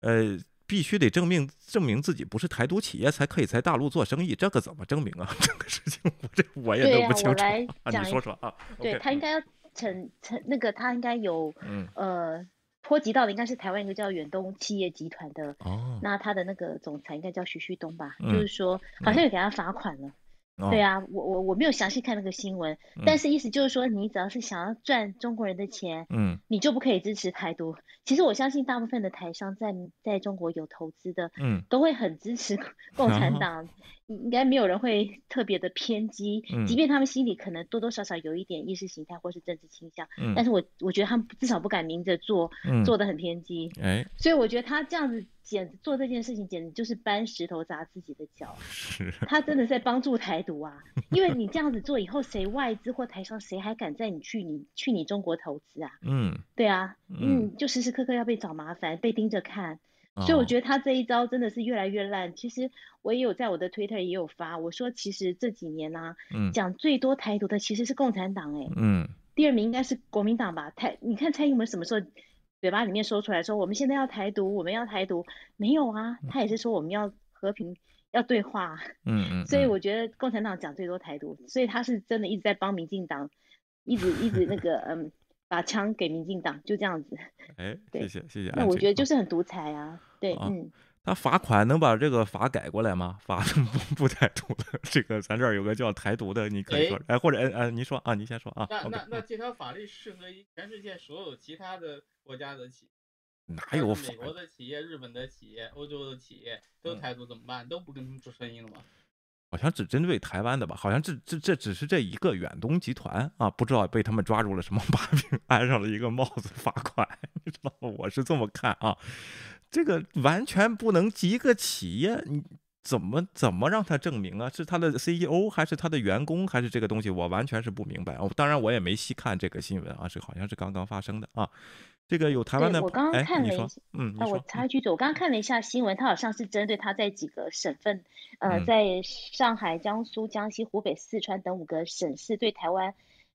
呃。必须得证明证明自己不是台独企业才可以在大陆做生意，这个怎么证明啊？这个事情我这我也弄不清楚。啊，你说说啊。对他应该要承承那个他应该有呃波及到的应该是台湾一个叫远东企业集团的哦，那他的那个总裁应该叫徐旭东吧？就是说好像有给他罚款了。对啊，我我我没有详细看那个新闻，但是意思就是说，你只要是想要赚中国人的钱，嗯，你就不可以支持台独。其实我相信大部分的台商在在中国有投资的，嗯，都会很支持 共产党。应该没有人会特别的偏激，即便他们心里可能多多少少有一点意识形态或是政治倾向，但是我我觉得他们至少不敢明着做，做的很偏激。哎，所以我觉得他这样子简做这件事情，简直就是搬石头砸自己的脚。是，他真的在帮助台独啊！因为你这样子做以后，谁外资或台商谁还敢在你去你去你中国投资啊？嗯，对啊，嗯，就时时刻刻要被找麻烦，被盯着看。所以我觉得他这一招真的是越来越烂。其实我也有在我的 Twitter 也有发，我说其实这几年呢，讲最多台独的其实是共产党哎，嗯，第二名应该是国民党吧？台你看蔡英文什么时候嘴巴里面说出来说我们现在要台独，我们要台独，没有啊，他也是说我们要和平要对话，嗯嗯，所以我觉得共产党讲最多台独，所以他是真的一直在帮民进党，一直一直那个嗯。把枪给民进党，就这样子。哎，谢谢谢谢。那我觉得就是很独裁啊。对，嗯。他罚款能把这个法改过来吗？法不不台独的，这个咱这儿有个叫台独的，你可以说，哎，或者哎哎，您说啊，您先说啊。那那那这条法律适合于全世界所有其他的国家的企业？哪有？美国的企业、日本的企业、欧洲的企业都台独怎么办？都不跟他们做生意了吗？好像只针对台湾的吧？好像这这这只是这一个远东集团啊，不知道被他们抓住了什么把柄，安上了一个帽子罚款，你知道吗？我是这么看啊，这个完全不能一个企业，你怎么怎么让他证明啊？是他的 CEO 还是他的员工还是这个东西？我完全是不明白。当然我也没细看这个新闻啊，这好像是刚刚发生的啊。这个有台湾的，我刚刚看了一下，嗯，啊，我插一句嘴，我刚刚看了一下新闻，它好像是针对他在几个省份，呃，在上海、江苏、江西、湖北、四川等五个省市对台湾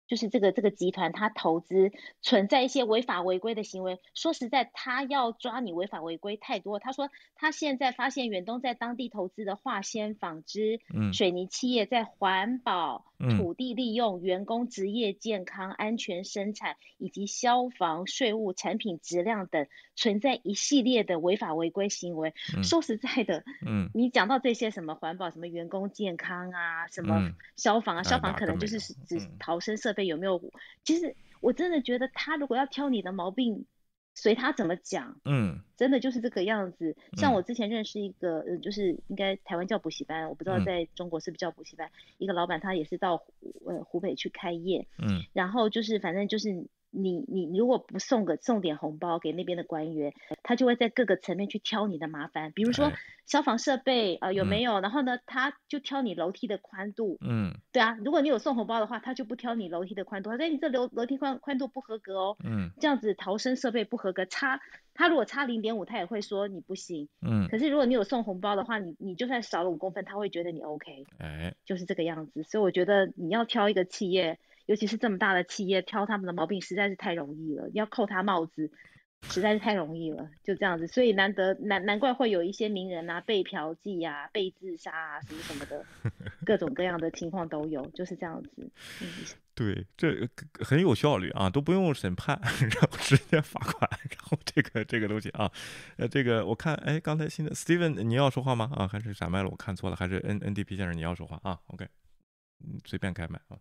就是这个这个集团，他投资存在一些违法违规的行为。说实在，他要抓你违法违规太多。他说他现在发现远东在当地投资的化纤、纺织、水泥企业，在环保、土地利用、员工职业健康、安全生产以及消防、税务、产品质量等存在一系列的违法违规行为。说实在的，嗯，你讲到这些什么环保、什么员工健康啊，什么消防啊，消防可能就是指逃生设。有没有？其实我真的觉得他如果要挑你的毛病，随他怎么讲，嗯，真的就是这个样子。像我之前认识一个，嗯，就是应该台湾叫补习班，我不知道在中国是不是叫补习班。一个老板他也是到呃湖北去开业，嗯，然后就是反正就是。你你如果不送个送点红包给那边的官员，他就会在各个层面去挑你的麻烦，比如说消防设备啊有没有，然后呢他就挑你楼梯的宽度，嗯，对啊，如果你有送红包的话，他就不挑你楼梯的宽度，他说你这楼楼梯宽宽度不合格哦，嗯，这样子逃生设备不合格，差他如果差零点五，他也会说你不行，嗯，可是如果你有送红包的话，你你就算少了五公分，他会觉得你 OK，哎，就是这个样子，所以我觉得你要挑一个企业。尤其是这么大的企业，挑他们的毛病实在是太容易了，要扣他帽子实在是太容易了，就这样子，所以难得难难怪会有一些名人啊被嫖妓啊、被自杀啊什么什么的，各种各样的情况都有，就是这样子。对，这很有效率啊，都不用审判，然后直接罚款，然后这个这个东西啊，呃，这个我看，哎，刚才新的 Steven，你要说话吗？啊，还是闪麦了？我看错了，还是 N N D P 先生你要说话啊？OK，嗯，随便开麦啊。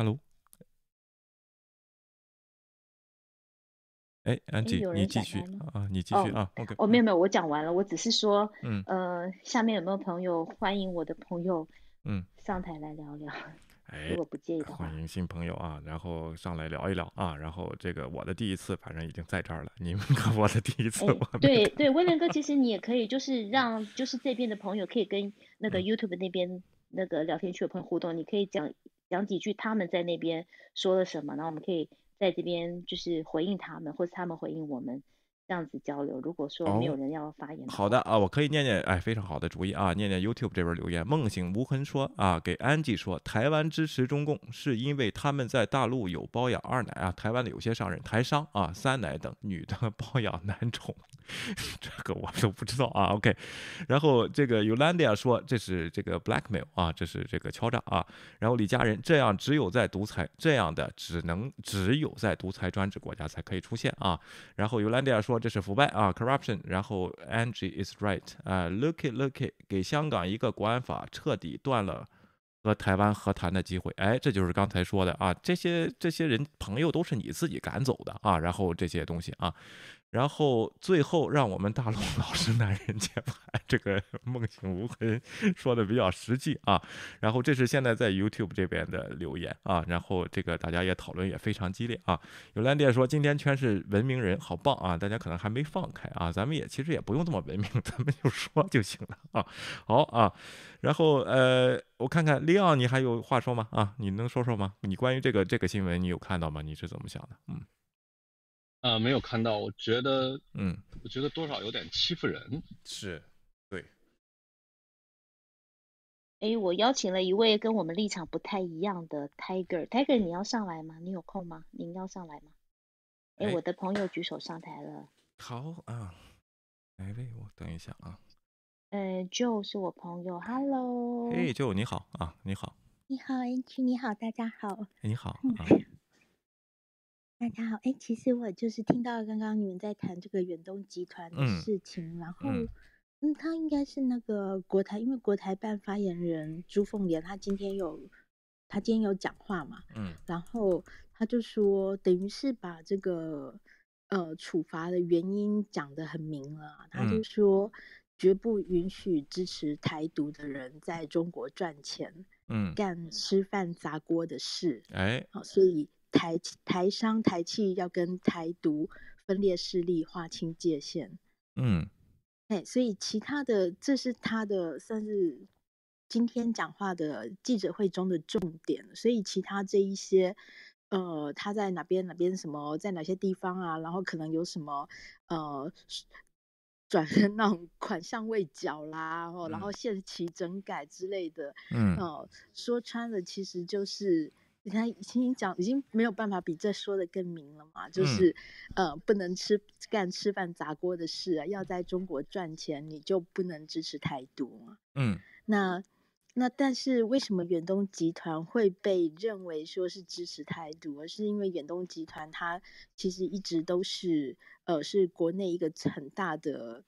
Hello，哎，安吉，你继续啊，你继续啊，OK。哦，没有没有，我讲完了，我只是说，嗯，呃，下面有没有朋友欢迎我的朋友，嗯，上台来聊聊？哎，如果不介意的话，欢迎新朋友啊，然后上来聊一聊啊，然后这个我的第一次，反正已经在这儿了，你们我的第一次，对对，威廉哥，其实你也可以，就是让就是这边的朋友可以跟那个 YouTube 那边那个聊天区的朋友互动，你可以讲。讲几句他们在那边说了什么，然后我们可以在这边就是回应他们，或是他们回应我们。这样子交流。如果说没有人要发言，好的啊，我可以念念，哎，非常好的主意啊，念念 YouTube 这边留言。梦醒无痕说啊，给安吉说，台湾支持中共是因为他们在大陆有包养二奶啊，台湾的有些商人台商啊，三奶等女的 包养男宠，这个我都不知道啊。OK，然后这个 Yolanda 说这是这个 blackmail 啊，这是这个敲诈啊。然后李家人这样只有在独裁这样的只能只有在独裁专制国家才可以出现啊。然后 Yolanda 说。这是腐败啊，corruption。然后 Angie is right 啊，look it look it，给香港一个国安法，彻底断了和台湾和谈的机会。哎，这就是刚才说的啊，这些这些人朋友都是你自己赶走的啊，然后这些东西啊。然后最后让我们大陆老实男人接盘，这个梦醒无痕说的比较实际啊。然后这是现在在 YouTube 这边的留言啊。然后这个大家也讨论也非常激烈啊。有蓝店说今天全是文明人，好棒啊！大家可能还没放开啊，咱们也其实也不用这么文明，咱们就说就行了啊。好啊。然后呃，我看看利奥，你还有话说吗？啊，你能说说吗？你关于这个这个新闻你有看到吗？你是怎么想的？嗯。啊，没有看到，我觉得，嗯，我觉得多少有点欺负人，是，对。哎，我邀请了一位跟我们立场不太一样的 Tiger，Tiger，你要上来吗？你有空吗？您要上来吗？哎，我的朋友举手上台了。好啊，哪位？我等一下啊。呃，Joe 是我朋友，Hello。哎，Joe 你好啊，你好。你好区你好，大家好。你好啊。大家好，哎，其实我就是听到刚刚你们在谈这个远东集团的事情，然后，嗯，他应该是那个国台，因为国台办发言人朱凤莲，他今天有，他今天有讲话嘛，嗯，然后他就说，等于是把这个呃处罚的原因讲得很明了，他就说绝不允许支持台独的人在中国赚钱，嗯，干吃饭砸锅的事，哎，好，所以。台台商台企要跟台独分裂势力划清界限，嗯，哎，所以其他的这是他的算是今天讲话的记者会中的重点，所以其他这一些，呃，他在哪边哪边什么，在哪些地方啊，然后可能有什么呃转身那种款项未缴啦，然后限期整改之类的，嗯，哦，说穿了其实就是你看已经讲已经没有办法比这说的更明了嘛，就是呃不能吃干吃饭砸锅的事啊，要在中国赚钱你就不能支持台独嘛，嗯，那。那但是为什么远东集团会被认为说是支持台独？而是因为远东集团它其实一直都是呃是国内一个很大的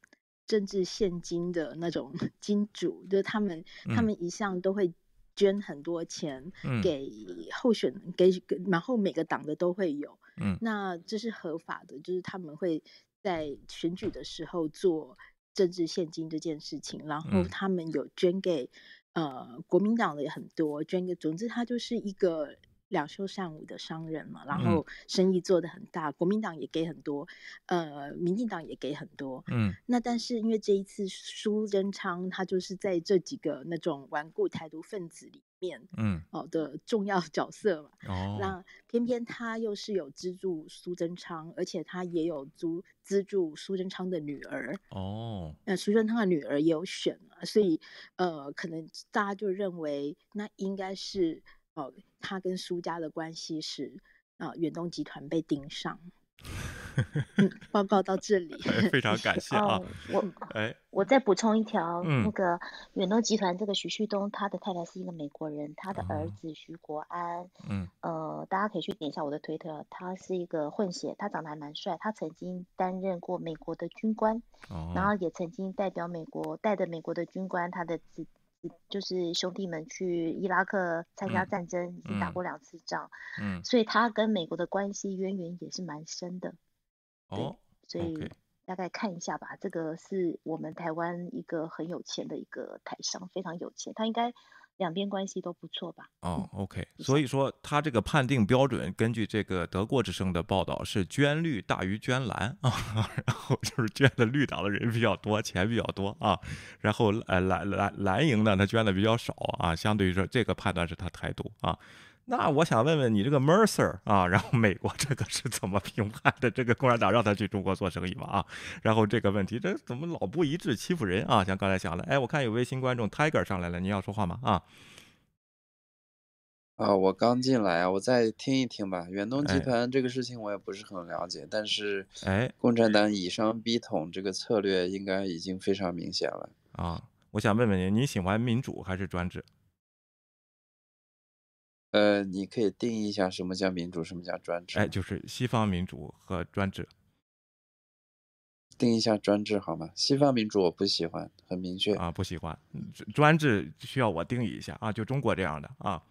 政治现金的那种 金主，就是他们他们一向都会捐很多钱给候选给然后每个党的都会有，嗯，那这是合法的，就是他们会在选举的时候做政治现金这件事情，然后他们有捐给。呃，国民党的也很多，捐给，总之他就是一个两袖善舞的商人嘛，然后生意做得很大，国民党也给很多，呃，民进党也给很多，嗯，那但是因为这一次苏贞昌他就是在这几个那种顽固台独分子里。面，嗯，哦的重要角色嘛，哦，那偏偏他又是有资助苏贞昌，而且他也有资资助苏贞昌的女儿，哦，那苏贞昌的女儿也有选嘛，所以呃，可能大家就认为那应该是哦，他跟苏家的关系是啊，远东集团被盯上。报告到这里，非常感谢啊！我哎，我再补充一条，那个远东集团这个徐旭东，他的太太是一个美国人，他的儿子徐国安，嗯，呃，大家可以去点一下我的推特，他是一个混血，他长得还蛮帅，他曾经担任过美国的军官，然后也曾经代表美国带着美国的军官，他的子。就是兄弟们去伊拉克参加战争，已经打过两次仗，嗯，所以他跟美国的关系渊源也是蛮深的，哦，所以大概看一下吧，这个是我们台湾一个很有钱的一个台商，非常有钱，他应该。两边关系都不错吧？哦，OK，所以说他这个判定标准，根据这个德国之声的报道是捐绿大于捐蓝啊，然后就是捐的绿党的人比较多，钱比较多啊，然后呃蓝蓝蓝营呢他捐的比较少啊，相对于说这个判断是他态度啊。那我想问问你，这个 Mercer 啊，然后美国这个是怎么评判的？这个共产党让他去中国做生意嘛？啊，然后这个问题，这怎么老不一致，欺负人啊？像刚才讲的，哎，我看有位新观众 Tiger 上来了，你要说话吗？啊，啊，我刚进来啊，我再听一听吧。远东集团这个事情我也不是很了解，但是，哎，共产党以商逼统这个策略应该已经非常明显了啊。我想问问您，您喜欢民主还是专制？呃，你可以定义一下什么叫民主，什么叫专制？哎，就是西方民主和专制。定一下专制好吗？西方民主我不喜欢，很明确啊，不喜欢。专制需要我定义一下啊，就中国这样的啊。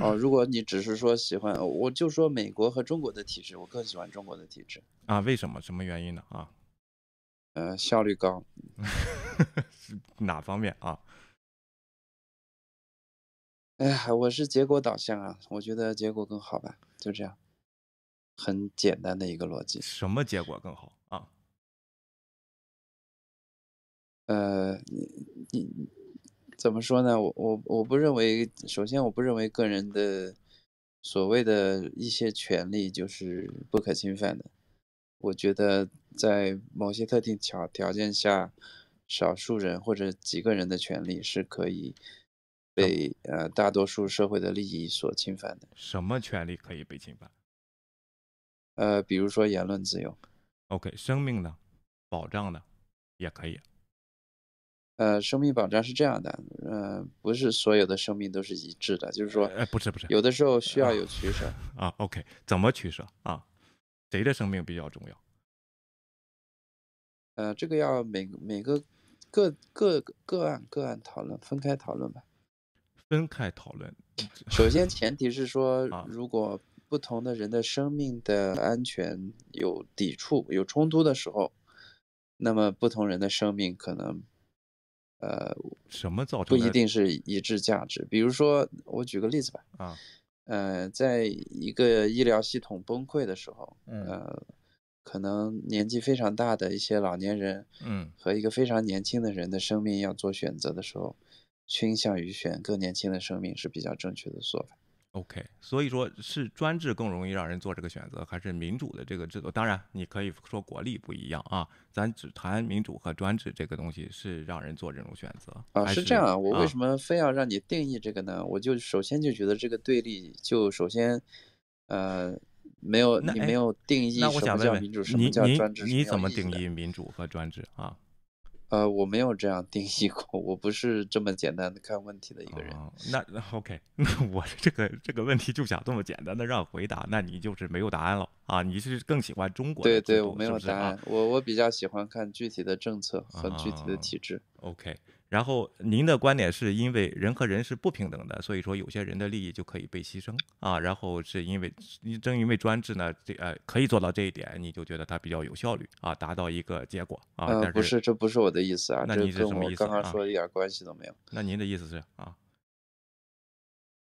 哦，如果你只是说喜欢，我就说美国和中国的体制，我更喜欢中国的体制啊。为什么？什么原因呢？啊？呃，效率高。哪方面啊？哎呀，我是结果导向啊，我觉得结果更好吧，就这样，很简单的一个逻辑。什么结果更好啊？呃，你你怎么说呢？我我我不认为，首先我不认为个人的所谓的一些权利就是不可侵犯的。我觉得在某些特定条条件下，少数人或者几个人的权利是可以。被呃大多数社会的利益所侵犯的，什么权利可以被侵犯？呃，比如说言论自由。OK，生命呢？保障呢？也可以。呃，生命保障是这样的，呃，不是所有的生命都是一致的，就是说，哎，不是不是，有的时候需要有 取舍啊。OK，怎么取舍啊？谁的生命比较重要？呃，这个要每每个个个个案个案讨论，分开讨论吧。分开讨论。首先，前提是说，如果不同的人的生命的安全有抵触、有冲突的时候，那么不同人的生命可能，呃，什么造成不一定是一致价值。比如说，我举个例子吧。啊，呃，在一个医疗系统崩溃的时候，呃，可能年纪非常大的一些老年人，嗯，和一个非常年轻的人的生命要做选择的时候。倾向于选更年轻的生命是比较正确的做法。OK，所以说是专制更容易让人做这个选择，还是民主的这个制度？当然，你可以说国力不一样啊，咱只谈民主和专制这个东西是让人做这种选择啊。是这样啊，我为什么非要让你定义这个呢？我就首先就觉得这个对立，就首先，呃，没有你没有定义什么叫民主，什么叫专制，你怎么定义民主和专制啊？呃，我没有这样定义过，我不是这么简单的看问题的一个人。那那 OK，那我这个这个问题就想这么简单的让回答，那你就是没有答案了啊？你是更喜欢中国？对对，我没有答案，我我比较喜欢看具体的政策和具体的体制。OK。然后您的观点是因为人和人是不平等的，所以说有些人的利益就可以被牺牲啊。然后是因为正因为专制呢，这呃可以做到这一点，你就觉得它比较有效率啊，达到一个结果啊。呃，不是，这不是我的意思啊，那你是什么意思？刚刚说的一点关系都没有。那您的意思是啊？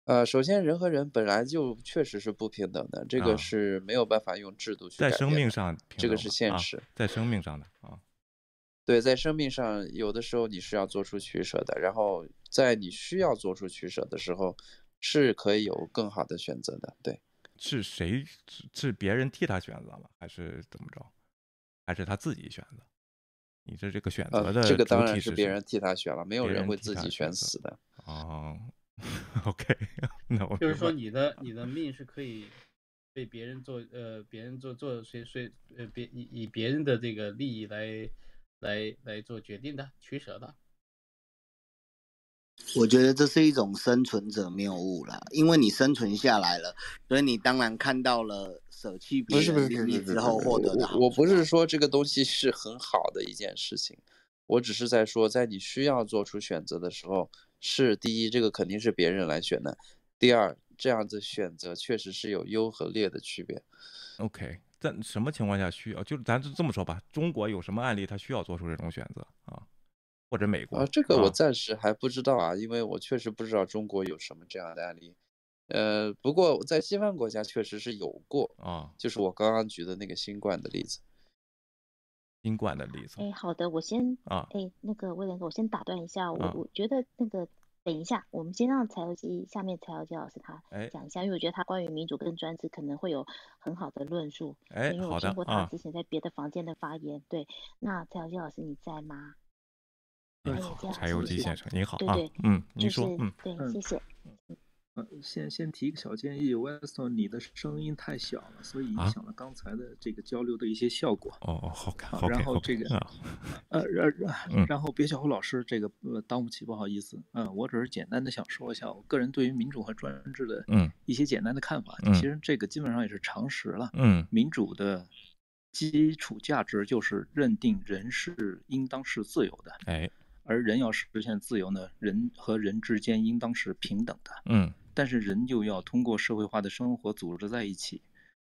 呃，首先人和人本来就确实是不平等的，这个是没有办法用制度去在生命上，这个是现实，在生命上的啊。对，在生命上，有的时候你是要做出取舍的，然后在你需要做出取舍的时候，是可以有更好的选择的。对，是谁？是别人替他选择吗？还是怎么着？还是他自己选择？你这这个选择的这个当然是别人替他选了，没有人会自己选死的。哦，OK，那我就是说你的你的命是可以被别人做呃别人做做谁谁呃别以以别人的这个利益来。来来做决定的取舍的，我觉得这是一种生存者谬误了，因为你生存下来了，所以你当然看到了舍弃别人利益之后获得的我不是说这个东西是很好的一件事情，我只是在说，在你需要做出选择的时候，是第一，这个肯定是别人来选的；第二，这样子选择确实是有优和劣的区别。OK。在什么情况下需要？就咱就这么说吧，中国有什么案例他需要做出这种选择啊？或者美国？啊，这个我暂时还不知道啊，因为我确实不知道中国有什么这样的案例。呃，不过在西方国家确实是有过啊，就是我刚刚举的那个新冠的例子。新冠的例子。哎，好的，我先啊，哎，那个威廉哥，我先打断一下，我我觉得那个。等一下，我们先让柴油机下面柴油机老师他讲一下，因为我觉得他关于民主跟专制可能会有很好的论述。哎，因为我听过他之前在别的房间的发言。对，那柴油机老师你在吗？柴油机先生您好啊，嗯，您说，嗯，对，谢谢。呃，先先提一个小建议，Weston，你的声音太小了，所以影响了刚才的这个交流的一些效果。哦哦，好看，然后这个，呃，然然然后别小虎老师，这个呃，当不起，不好意思。嗯，我只是简单的想说一下，我个人对于民主和专制的一些简单的看法。其实这个基本上也是常识了。嗯，民主的基础价值就是认定人是应当是自由的。哎，而人要实现自由呢，人和人之间应当是平等的。嗯。但是人又要通过社会化的生活组织在一起，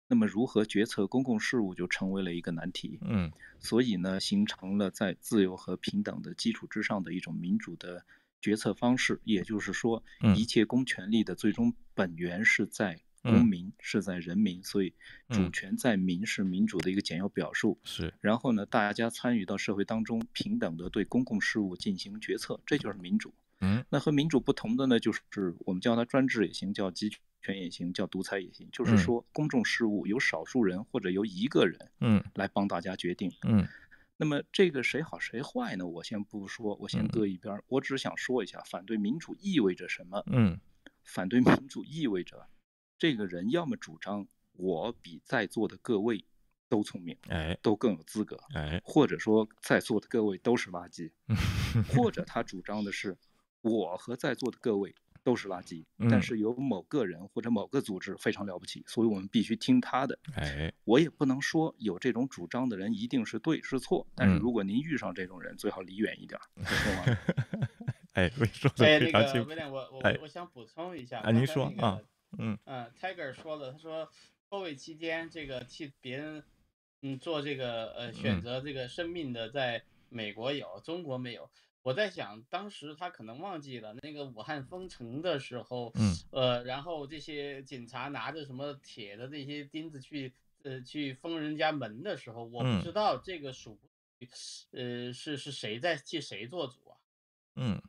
那么如何决策公共事务就成为了一个难题。嗯，所以呢，形成了在自由和平等的基础之上的一种民主的决策方式。也就是说，一切公权力的最终本源是在公民，是在人民。所以，主权在民是民主的一个简要表述。是。然后呢，大家参与到社会当中，平等的对公共事务进行决策，这就是民主。嗯，那和民主不同的呢，就是我们叫它专制也行，叫集权也行，叫独裁也行。就是说，公众事务由少数人或者由一个人，嗯，来帮大家决定。嗯，那么这个谁好谁坏呢？我先不说，我先搁一边。我只想说一下，反对民主意味着什么？嗯，反对民主意味着，这个人要么主张我比在座的各位都聪明，哎，都更有资格，哎，或者说在座的各位都是垃圾，或者他主张的是。我和在座的各位都是垃圾，但是有某个人或者某个组织非常了不起，所以我们必须听他的。哎，我也不能说有这种主张的人一定是对是错，但是如果您遇上这种人，最好离远一点。哎，说的非常清。哎，那个威廉，我我我想补充一下。啊，您说啊，嗯嗯，Tiger 说了，他说脱位期间这个替别人嗯做这个呃选择这个生命的，在美国有，中国没有。我在想，当时他可能忘记了那个武汉封城的时候，嗯，呃，然后这些警察拿着什么铁的这些钉子去，呃，去封人家门的时候，我不知道这个属，呃，是是谁在替谁做主啊？嗯，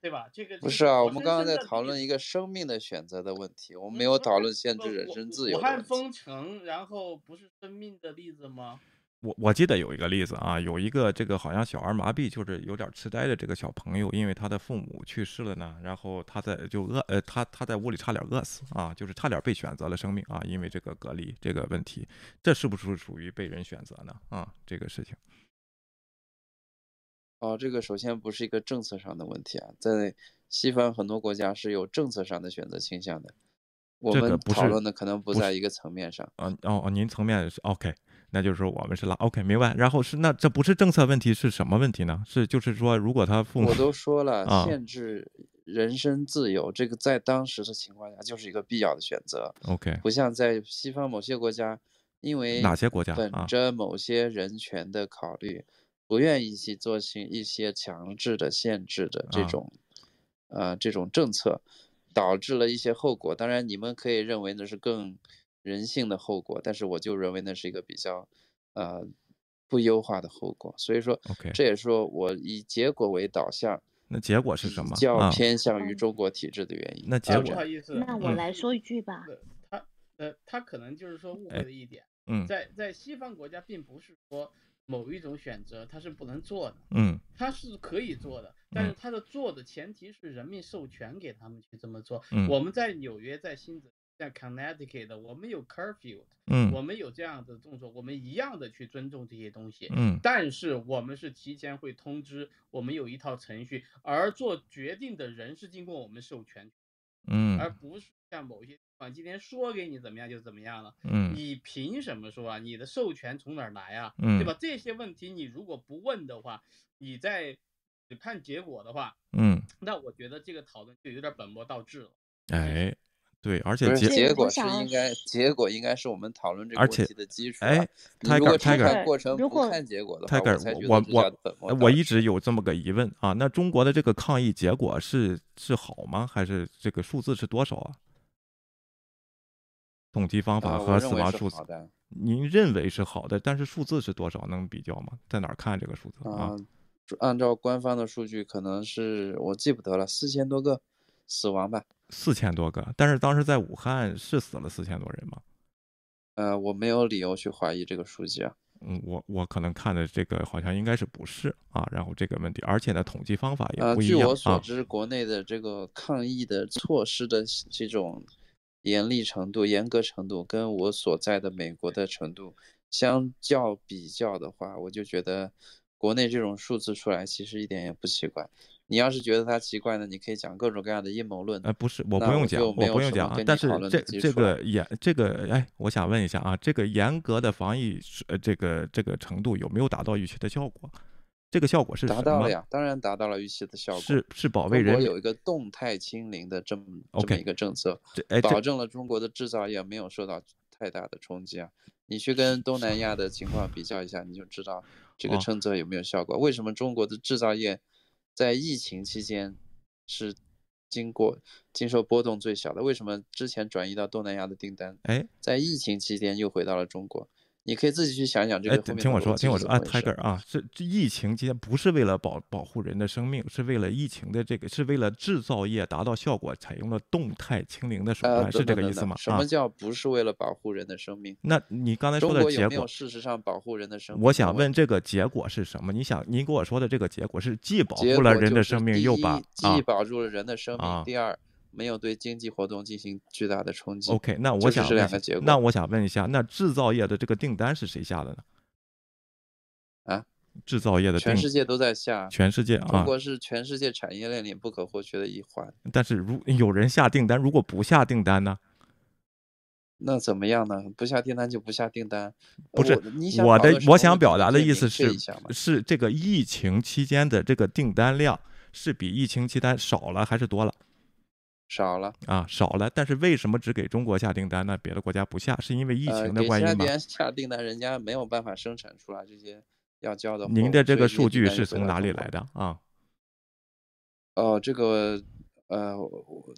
对吧？这个不是啊，我们刚刚在讨论一个生命的选择的问题，我们没有讨论限制人身自由。武汉封城，然后不是生命的例子吗？我我记得有一个例子啊，有一个这个好像小儿麻痹，就是有点痴呆的这个小朋友，因为他的父母去世了呢，然后他在就饿呃他他在屋里差点饿死啊，就是差点被选择了生命啊，因为这个隔离这个问题，这是不是属于被人选择呢？啊，这个事情。哦，这个首先不是一个政策上的问题啊，在西方很多国家是有政策上的选择倾向的，我们讨论的可能不在一个层面上。啊哦哦，您层面是 OK。那就是说我们是拉 OK 明白，然后是那这不是政策问题是什么问题呢？是就是说如果他父母我都说了限制人身自由，这个在当时的情况下就是一个必要的选择。OK，不像在西方某些国家，因为哪些国家本着某些人权的考虑，不愿意去做些一些强制的限制的这种呃这种政策，导致了一些后果。当然你们可以认为那是更。人性的后果，但是我就认为那是一个比较，呃，不优化的后果。所以说这也是说我以结果为导向。那结果是什么？较偏向于中国体制的原因。那结果，不好意思，那我来说一句吧。他，呃，他可能就是说误会了一点。嗯，在在西方国家，并不是说某一种选择他是不能做的。嗯，他是可以做的，但是他的做的前提是人民授权给他们去这么做。嗯，我们在纽约，在新泽。在 Connecticut，我们有 curfew，嗯，我们有这样的动作，我们一样的去尊重这些东西，嗯，但是我们是提前会通知，我们有一套程序，而做决定的人是经过我们授权，嗯，而不是像某些地方今天说给你怎么样就怎么样了，嗯，你凭什么说啊？你的授权从哪儿来啊？嗯，对吧？这些问题你如果不问的话，你在只看结果的话，嗯，那我觉得这个讨论就有点本末倒置了，哎。对，而且结结果是应该，结果应该是我们讨论这个问题的基础。哎，Tiger，过程不看结果的话，我我我一直有这么个疑问啊，那中国的这个抗疫结果是是好吗？还是这个数字是多少啊？统计方法和死亡数字，您认为是好的，但是数字是多少？能比较吗？在哪儿看这个数字啊？按照官方的数据，可能是我记不得了，四千多个死亡吧。四千多个，但是当时在武汉是死了四千多人吗？呃，我没有理由去怀疑这个数据啊。嗯，我我可能看的这个好像应该是不是啊？然后这个问题，而且呢，统计方法也不一样啊。据我所知，国内的这个抗疫的措施的这种严厉程度、严格程度，跟我所在的美国的程度相较比较的话，我就觉得国内这种数字出来其实一点也不奇怪。你要是觉得它奇怪呢，你可以讲各种各样的阴谋论。呃，不是，我不用讲，我不用讲。但是这这个严这个哎，我想问一下啊，这个严格的防疫呃这个这个程度有没有达到预期的效果？这个效果是达到了呀，当然达到了预期的效果。是是保卫人。国有一个动态清零的这么这么一个政策，保证了中国的制造业没有受到太大的冲击啊。你去跟东南亚的情况比较一下，你就知道这个政策有没有效果。为什么中国的制造业？在疫情期间是经过经受波动最小的，为什么之前转移到东南亚的订单，哎，在疫情期间又回到了中国？你可以自己去想想这个。听我说，听我说啊，Tiger 啊，是这疫情期间不是为了保保护人的生命，是为了疫情的这个，是为了制造业达到效果，采用了动态清零的手段，是这个意思吗？什么叫不是为了保护人的生命？那你刚才说的结果，事实上保护人的生命？我想问这个结果是什么？你想，您给我说的这个结果是既保护了人的生命，又把既保住了人的生命，第二。没有对经济活动进行巨大的冲击。OK，那我想这两个结果。那我想问一下，那制造业的这个订单是谁下的呢？啊，制造业的全世界都在下，全世界啊，中国是全世界产业链里不可或缺的一环。但是如有人下订单，如果不下订单呢？那怎么样呢？不下订单就不下订单。不是，我的我想表达的意思是，是这个疫情期间的这个订单量。是比疫情期间少了还是多了？少了啊，少了。但是为什么只给中国下订单呢？别的国家不下，是因为疫情的关系吗？下订单，人家没有办法生产出来这些要交的。您的这个数据是从哪里来的啊？哦，这个呃，我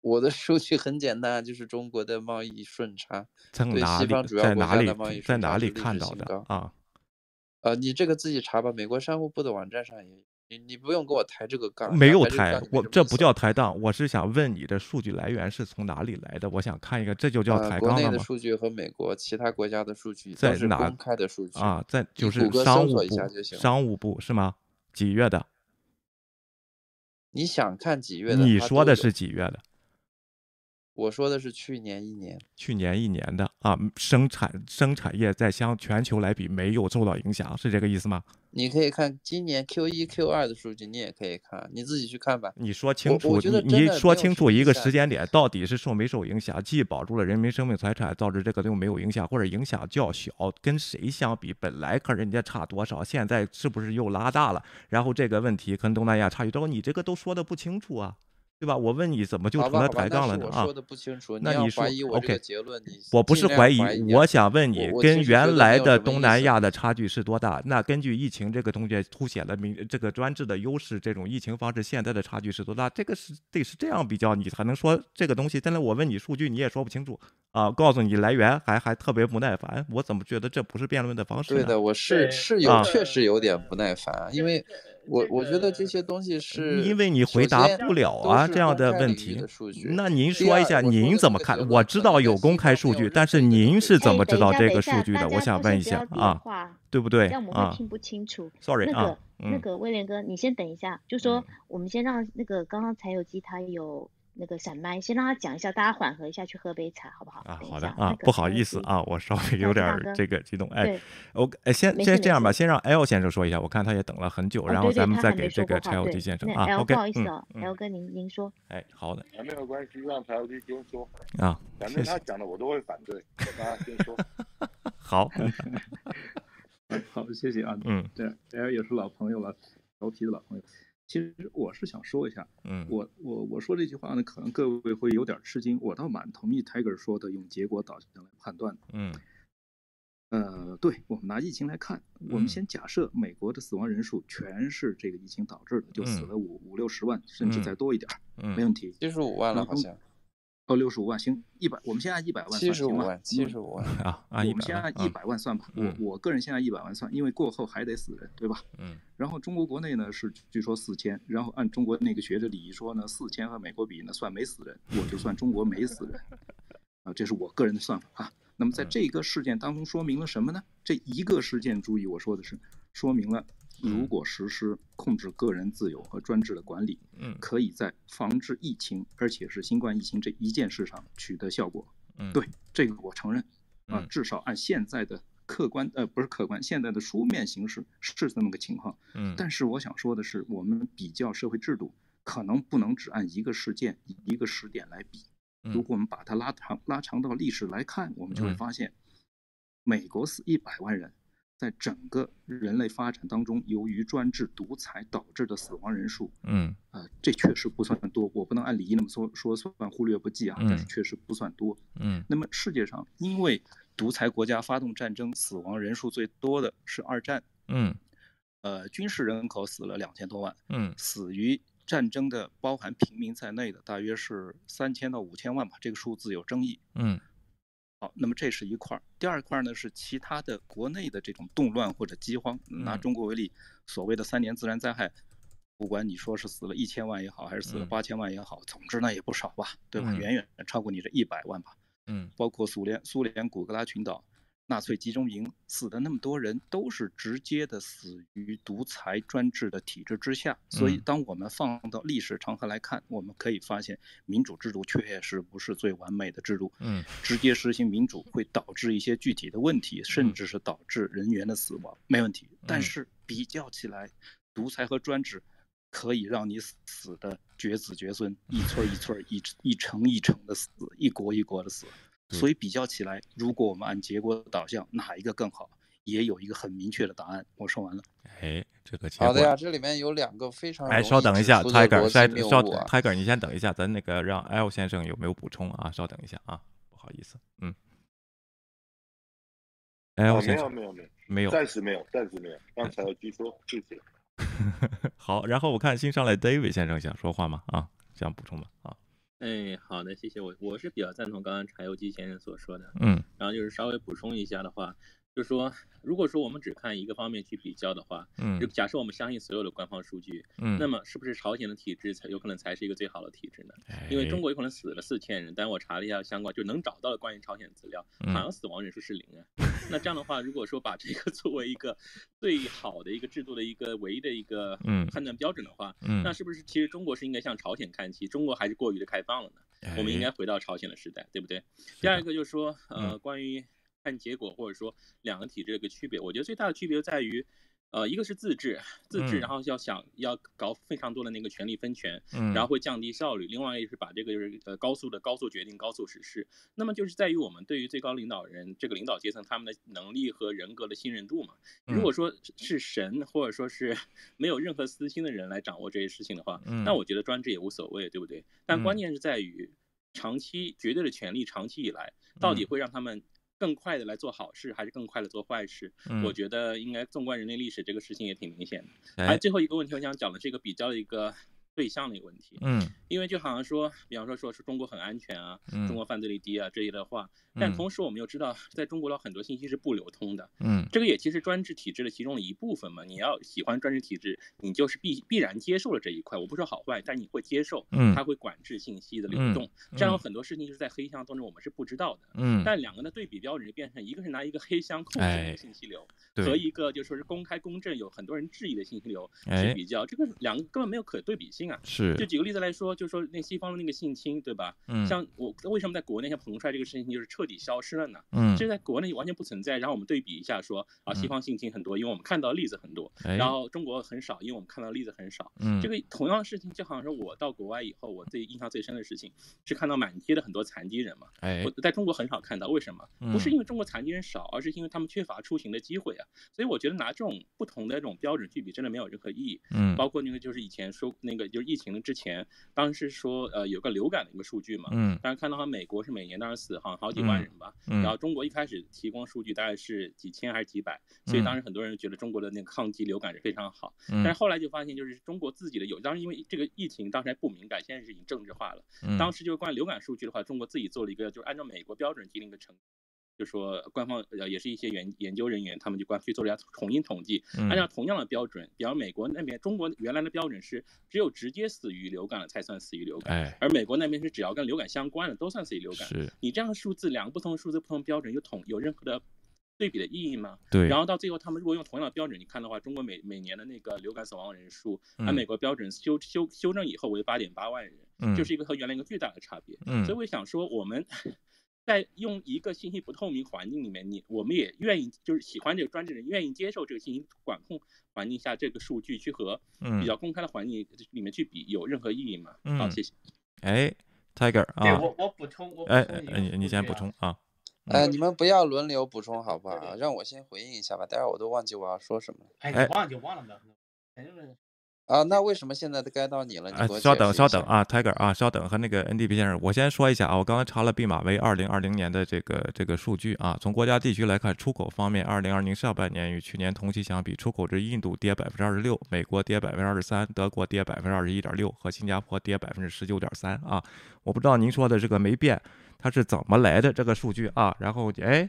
我的 数据很简单，就是中国的贸易顺差，对西方主要国家的贸易在哪里看到的啊？呃，你这个自己查吧，美国商务部的网站上也有。你你不用给我抬这个杠，没有抬，我这不叫抬杠，我是想问你的数据来源是从哪里来的？我想看一个，这就叫抬杠了吗？国内的数据和美国其他国家的数据在哪？公开的数据啊，在就是商务部，商务部是吗？几月的？你想看几月的？你说的是几月的？我说的是去年一年，去年一年的啊，生产生产业在相全球来比没有受到影响，是这个意思吗？你可以看今年 Q 一、Q 二的数据，你也可以看，你自己去看吧。你说清楚，你你说清楚一个时间点到底是受没受影响，既保住了人民生命财产，导致这个又没有影响，或者影响较小，跟谁相比？本来和人家差多少，现在是不是又拉大了？然后这个问题跟东南亚差距多，你这个都说的不清楚啊。对吧？我问你怎么就成了抬杠了呢？啊，说的不清楚那你说 OK？我不是怀疑，我想问你，跟原来的东南亚的差距是多大？那根据疫情这个东西凸显了民这个专制的优势，这种疫情方式现在的差距是多大？这个是得是这样比较，你才能说这个东西。现在我问你数据，你也说不清楚啊，告诉你来源还还特别不耐烦，我怎么觉得这不是辩论的方式？对的，我是是有确实有点不耐烦，因为。我我觉得这些东西是因为你回答不了啊这样的问题。那您说一下您怎么看？我知道有公开数据，但是您是怎么知道这个数据的？我想问一下啊，对不对？啊我们听不清楚。Sorry 啊，那个那个威廉哥，你先等一下，就说我们先让那个刚刚柴油机他有。那个闪麦，先让他讲一下，大家缓和一下，去喝杯茶，好不好？啊，好的啊，不好意思啊，我稍微有点这个激动。哎，OK，哎，先先这样吧，先让 L 先生说一下，我看他也等了很久，然后咱们再给这个柴油机先生啊。OK，不好意思哦，L 哥您您说。哎，好的。没有关系，让柴油机先说。啊，反正他讲的我都会反对，让他先说。好。好，谢谢啊。嗯，对，L 也是老朋友了，调皮的老朋友。其实我是想说一下，嗯，我我我说这句话呢，可能各位会有点吃惊，我倒蛮同意 Tiger 说的，用结果导向来判断嗯，呃，对，我们拿疫情来看，我们先假设美国的死亡人数全是这个疫情导致的，就死了五五六十万，甚至再多一点，嗯，没问题，七十五万了。好像。到六十五万行，一百，我们先按一百万算行吗？七十五万啊，我们先按一百万算吧。我我个人先按一百万算，因为过后还得死人，对吧？嗯。然后中国国内呢是据说四千，然后按中国那个学者礼仪说呢，四千和美国比呢算没死人，我就算中国没死人。啊，这是我个人的算法啊。那么在这个事件当中说明了什么呢？这一个事件，注意我说的是，说明了。如果实施控制个人自由和专制的管理，嗯，可以在防治疫情，而且是新冠疫情这一件事上取得效果。嗯，对，这个我承认。啊，至少按现在的客观，呃，不是客观，现在的书面形式是这么个情况。嗯，但是我想说的是，我们比较社会制度，可能不能只按一个事件、一个时点来比。如果我们把它拉长、拉长到历史来看，我们就会发现，美国死一百万人。在整个人类发展当中，由于专制独裁导致的死亡人数，嗯，呃，这确实不算多。我不能按礼仪那么说说算忽略不计啊，但是确实不算多。嗯，那么世界上因为独裁国家发动战争死亡人数最多的是二战，嗯，呃，军事人口死了两千多万，嗯，死于战争的包含平民在内的大约是三千到五千万吧，这个数字有争议，嗯。好，那么这是一块儿。第二块呢是其他的国内的这种动乱或者饥荒。拿中国为例，所谓的三年自然灾害，不管你说是死了一千万也好，还是死了八千万也好，总之呢也不少吧，对吧？远远超过你这一百万吧。嗯，包括苏联苏联古格拉群岛。纳粹集中营死的那么多人，都是直接的死于独裁专制的体制之下。所以，当我们放到历史长河来看，我们可以发现，民主制度确实不是最完美的制度。嗯，直接实行民主会导致一些具体的问题，甚至是导致人员的死亡，没问题。但是比较起来，独裁和专制可以让你死的绝子绝孙，一村一村、一一城一城的死，一国一国的死。所以比较起来，如果我们按结果导向，哪一个更好，也有一个很明确的答案。我说完了。哎，这个好的呀，这里面有两个非常哎，稍等一下，Tiger，稍等，Tiger，你先等一下，咱那个让 L 先生有没有补充啊？稍等一下啊，不好意思，嗯，L 先生，没有没有没有没有，暂时没有，暂时没有，刚才据说谢谢。好，然后我看新上来 David 先生想说话吗？啊，想补充吗？啊。哎，好的，谢谢我，我是比较赞同刚刚柴油机先生所说的，嗯，然后就是稍微补充一下的话，就就是说。如果说我们只看一个方面去比较的话，嗯，就假设我们相信所有的官方数据，嗯，那么是不是朝鲜的体制才有可能才是一个最好的体制呢？因为中国有可能死了四千人，但我查了一下相关就能找到的关于朝鲜资料，好像死亡人数是零啊。那这样的话，如果说把这个作为一个最好的一个制度的一个唯一的一个判断标准的话，嗯，那是不是其实中国是应该向朝鲜看齐？中国还是过于的开放了呢？我们应该回到朝鲜的时代，对不对？第二个就是说，呃，关于。看结果，或者说两个体制的一个区别，我觉得最大的区别在于，呃，一个是自治，自治，然后要想要搞非常多的那个权力分权，嗯，然后会降低效率。另外一个是把这个就是呃高速的高速决定、高速实施。那么就是在于我们对于最高领导人这个领导阶层他们的能力和人格的信任度嘛。如果说是神，或者说是没有任何私心的人来掌握这些事情的话，那我觉得专制也无所谓，对不对？但关键是在于长期绝对的权力，长期以来到底会让他们。更快的来做好事，还是更快的做坏事？我觉得应该纵观人类历史，这个事情也挺明显的。还有最后一个问题，我想讲的是一个比较的一个。对象的一个问题，嗯，因为就好像说，比方说说是中国很安全啊，中国犯罪率低啊这类的话，但同时我们又知道，在中国的很多信息是不流通的，嗯，这个也其实专制体制的其中的一部分嘛。你要喜欢专制体制，你就是必必然接受了这一块。我不说好坏，但你会接受，嗯，它会管制信息的流动，这样有很多事情就是在黑箱当中我们是不知道的，嗯，但两个的对比标准就变成一个是拿一个黑箱控制的信息流，和一个就说是公开公正有很多人质疑的信息流去比较，这个两个根本没有可对比性啊，是，就举个例。例子来说，就说那西方的那个性侵，对吧？嗯，像我为什么在国内像彭帅这个事情就是彻底消失了呢？嗯，这在国内完全不存在。然后我们对比一下，说啊，西方性侵很多，因为我们看到例子很多，然后中国很少，因为我们看到例子很少。嗯，这个同样的事情，就好像说我到国外以后，我最印象最深的事情是看到满街的很多残疾人嘛。哎，我在中国很少看到，为什么？不是因为中国残疾人少，而是因为他们缺乏出行的机会啊。所以我觉得拿这种不同的这种标准去比，真的没有任何意义。嗯，包括那个就是以前说那个就是疫情之前，当时。说呃有个流感的一个数据嘛，嗯，但是看到它美国是每年当时死好像好几万人吧，嗯，然后中国一开始提供数据大概是几千还是几百，所以当时很多人觉得中国的那个抗击流感是非常好，嗯，但是后来就发现就是中国自己的有，当时因为这个疫情当时还不敏感，现在是已经政治化了，嗯，当时就是关于流感数据的话，中国自己做了一个就是按照美国标准进行一个成。就说官方呃也是一些研研究人员，他们就关去做了一下重新统计，按照同样的标准，比方美国那边，中国原来的标准是只有直接死于流感了才算死于流感，而美国那边是只要跟流感相关的都算死于流感。是你这样的数字，两个不同的数字、不同标准有统有任何的对比的意义吗？对。然后到最后，他们如果用同样的标准，你看的话，中国每每年的那个流感死亡人数，按美国标准修修修正以后为八点八万人，就是一个和原来一个巨大的差别。嗯。所以我想说，我们。在用一个信息不透明环境里面，你我们也愿意，就是喜欢这个专制人愿意接受这个信息管控环境下这个数据去和比较公开的环境里面去比，有任何意义吗？嗯好，谢谢。哎，Tiger 啊，我我补充，我哎哎，你你先补充啊。哎，你们不要轮流补充好不好？让我先回应一下吧，待会儿我都忘记我要说什么了。哎，忘就忘了的，肯定是。啊，那为什么现在都该到你了？你稍等，稍等啊，Tiger 啊，稍等，和那个 NDP 先生，我先说一下啊，我刚刚查了毕马威二零二零年的这个这个数据啊，从国家地区来看，出口方面，二零二零上半年与去年同期相比，出口至印度跌百分之二十六，美国跌百分之二十三，德国跌百分之二十一点六，和新加坡跌百分之十九点三啊，我不知道您说的这个没变，它是怎么来的这个数据啊？然后哎。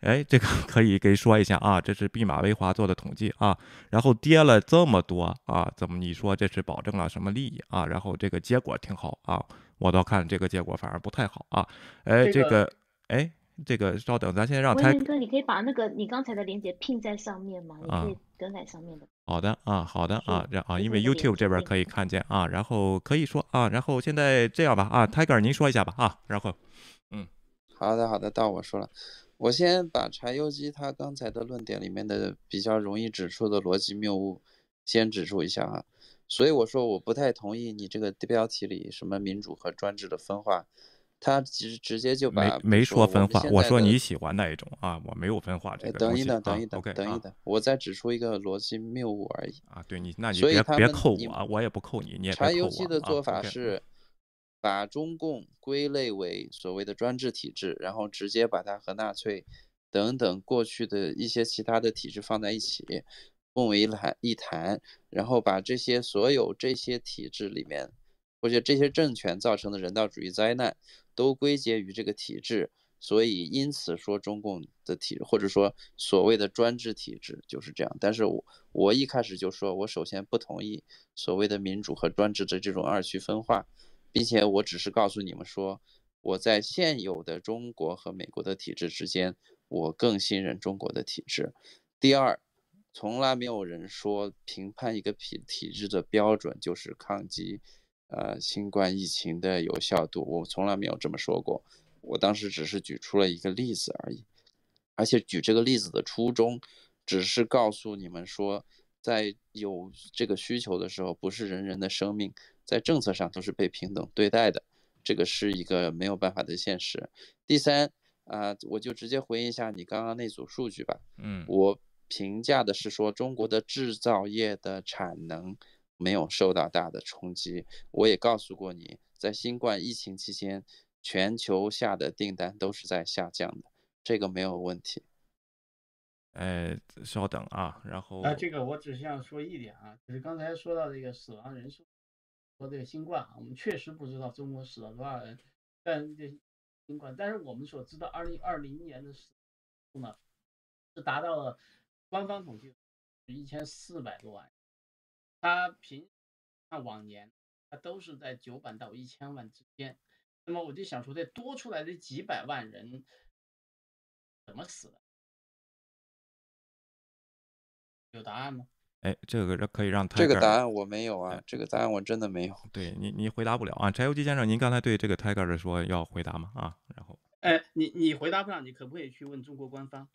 哎，这个 可以给说一下啊，这是毕马威华做的统计啊，然后跌了这么多啊，怎么你说这是保证了什么利益啊？然后这个结果挺好啊，我倒看这个结果反而不太好啊。哎，这个，哎，这个稍等，咱先让他。哥，你可以把那个你刚才的链接拼在上面吗？你可以更改上面的。好的啊，好的啊，然啊，因为 YouTube 这边可以看见啊，然后可以说啊，然后现在这样吧啊，Tiger 您说一下吧啊，然后，嗯，好的好的，到我说了。我先把柴油机他刚才的论点里面的比较容易指出的逻辑谬误先指出一下啊，所以我说我不太同意你这个标题里什么民主和专制的分化，他直直接就把没没说分化，我说你喜欢哪一种啊，我没有分化这个等一等，等一等，等一等，我再指出一个逻辑谬误而已啊，对你，那你别别扣我，我也不扣你，你也别扣我。柴油机的做法是。把中共归类为所谓的专制体制，然后直接把它和纳粹等等过去的一些其他的体制放在一起，混为一谈一谈，然后把这些所有这些体制里面或者这些政权造成的人道主义灾难都归结于这个体制，所以因此说中共的体制，或者说所谓的专制体制就是这样。但是我我一开始就说，我首先不同意所谓的民主和专制的这种二区分化，并且我只是告诉你们说，我在现有的中国和美国的体制之间，我更信任中国的体制。第二，从来没有人说评判一个体体制的标准就是抗击。呃，新冠疫情的有效度，我从来没有这么说过。我当时只是举出了一个例子而已，而且举这个例子的初衷，只是告诉你们说，在有这个需求的时候，不是人人的生命在政策上都是被平等对待的，这个是一个没有办法的现实。第三，啊，我就直接回应一下你刚刚那组数据吧。嗯，我评价的是说中国的制造业的产能。没有受到大的冲击。我也告诉过你，在新冠疫情期间，全球下的订单都是在下降的，这个没有问题。哎，稍等啊，然后啊，这个我只想说一点啊，就是刚才说到这个死亡人数，说这个新冠啊，我们确实不知道中国死了多少人，但这新冠，但是我们所知道，二零二零年的死数呢，是达到了官方统计一千四百多万。它平按往年，它都是在九百到一千万之间。那么我就想说，这多出来的几百万人怎么死的？有答案吗？哎，这个可以让他这个答案我没有啊，这个答案我真的没有。对你，你回答不了啊。柴油机先生，您刚才对这个 Tiger 的说要回答吗？啊，然后，哎，你你回答不了，你可不可以去问中国官方？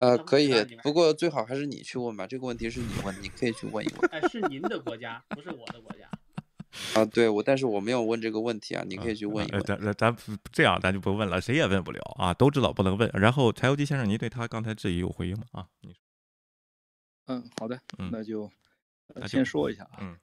呃，可以，不过最好还是你去问吧。这个问题是你问，你可以去问一问。哎，是您的国家，不是我的国家。啊，对，我，但是我没有问这个问题啊，你可以去问一问。咱咱咱这样，咱就不问了，谁也问不了啊，都知道不能问。然后柴油机先生，您对他刚才质疑有回应吗？啊，你说。嗯，好的，那就先说一下啊。嗯。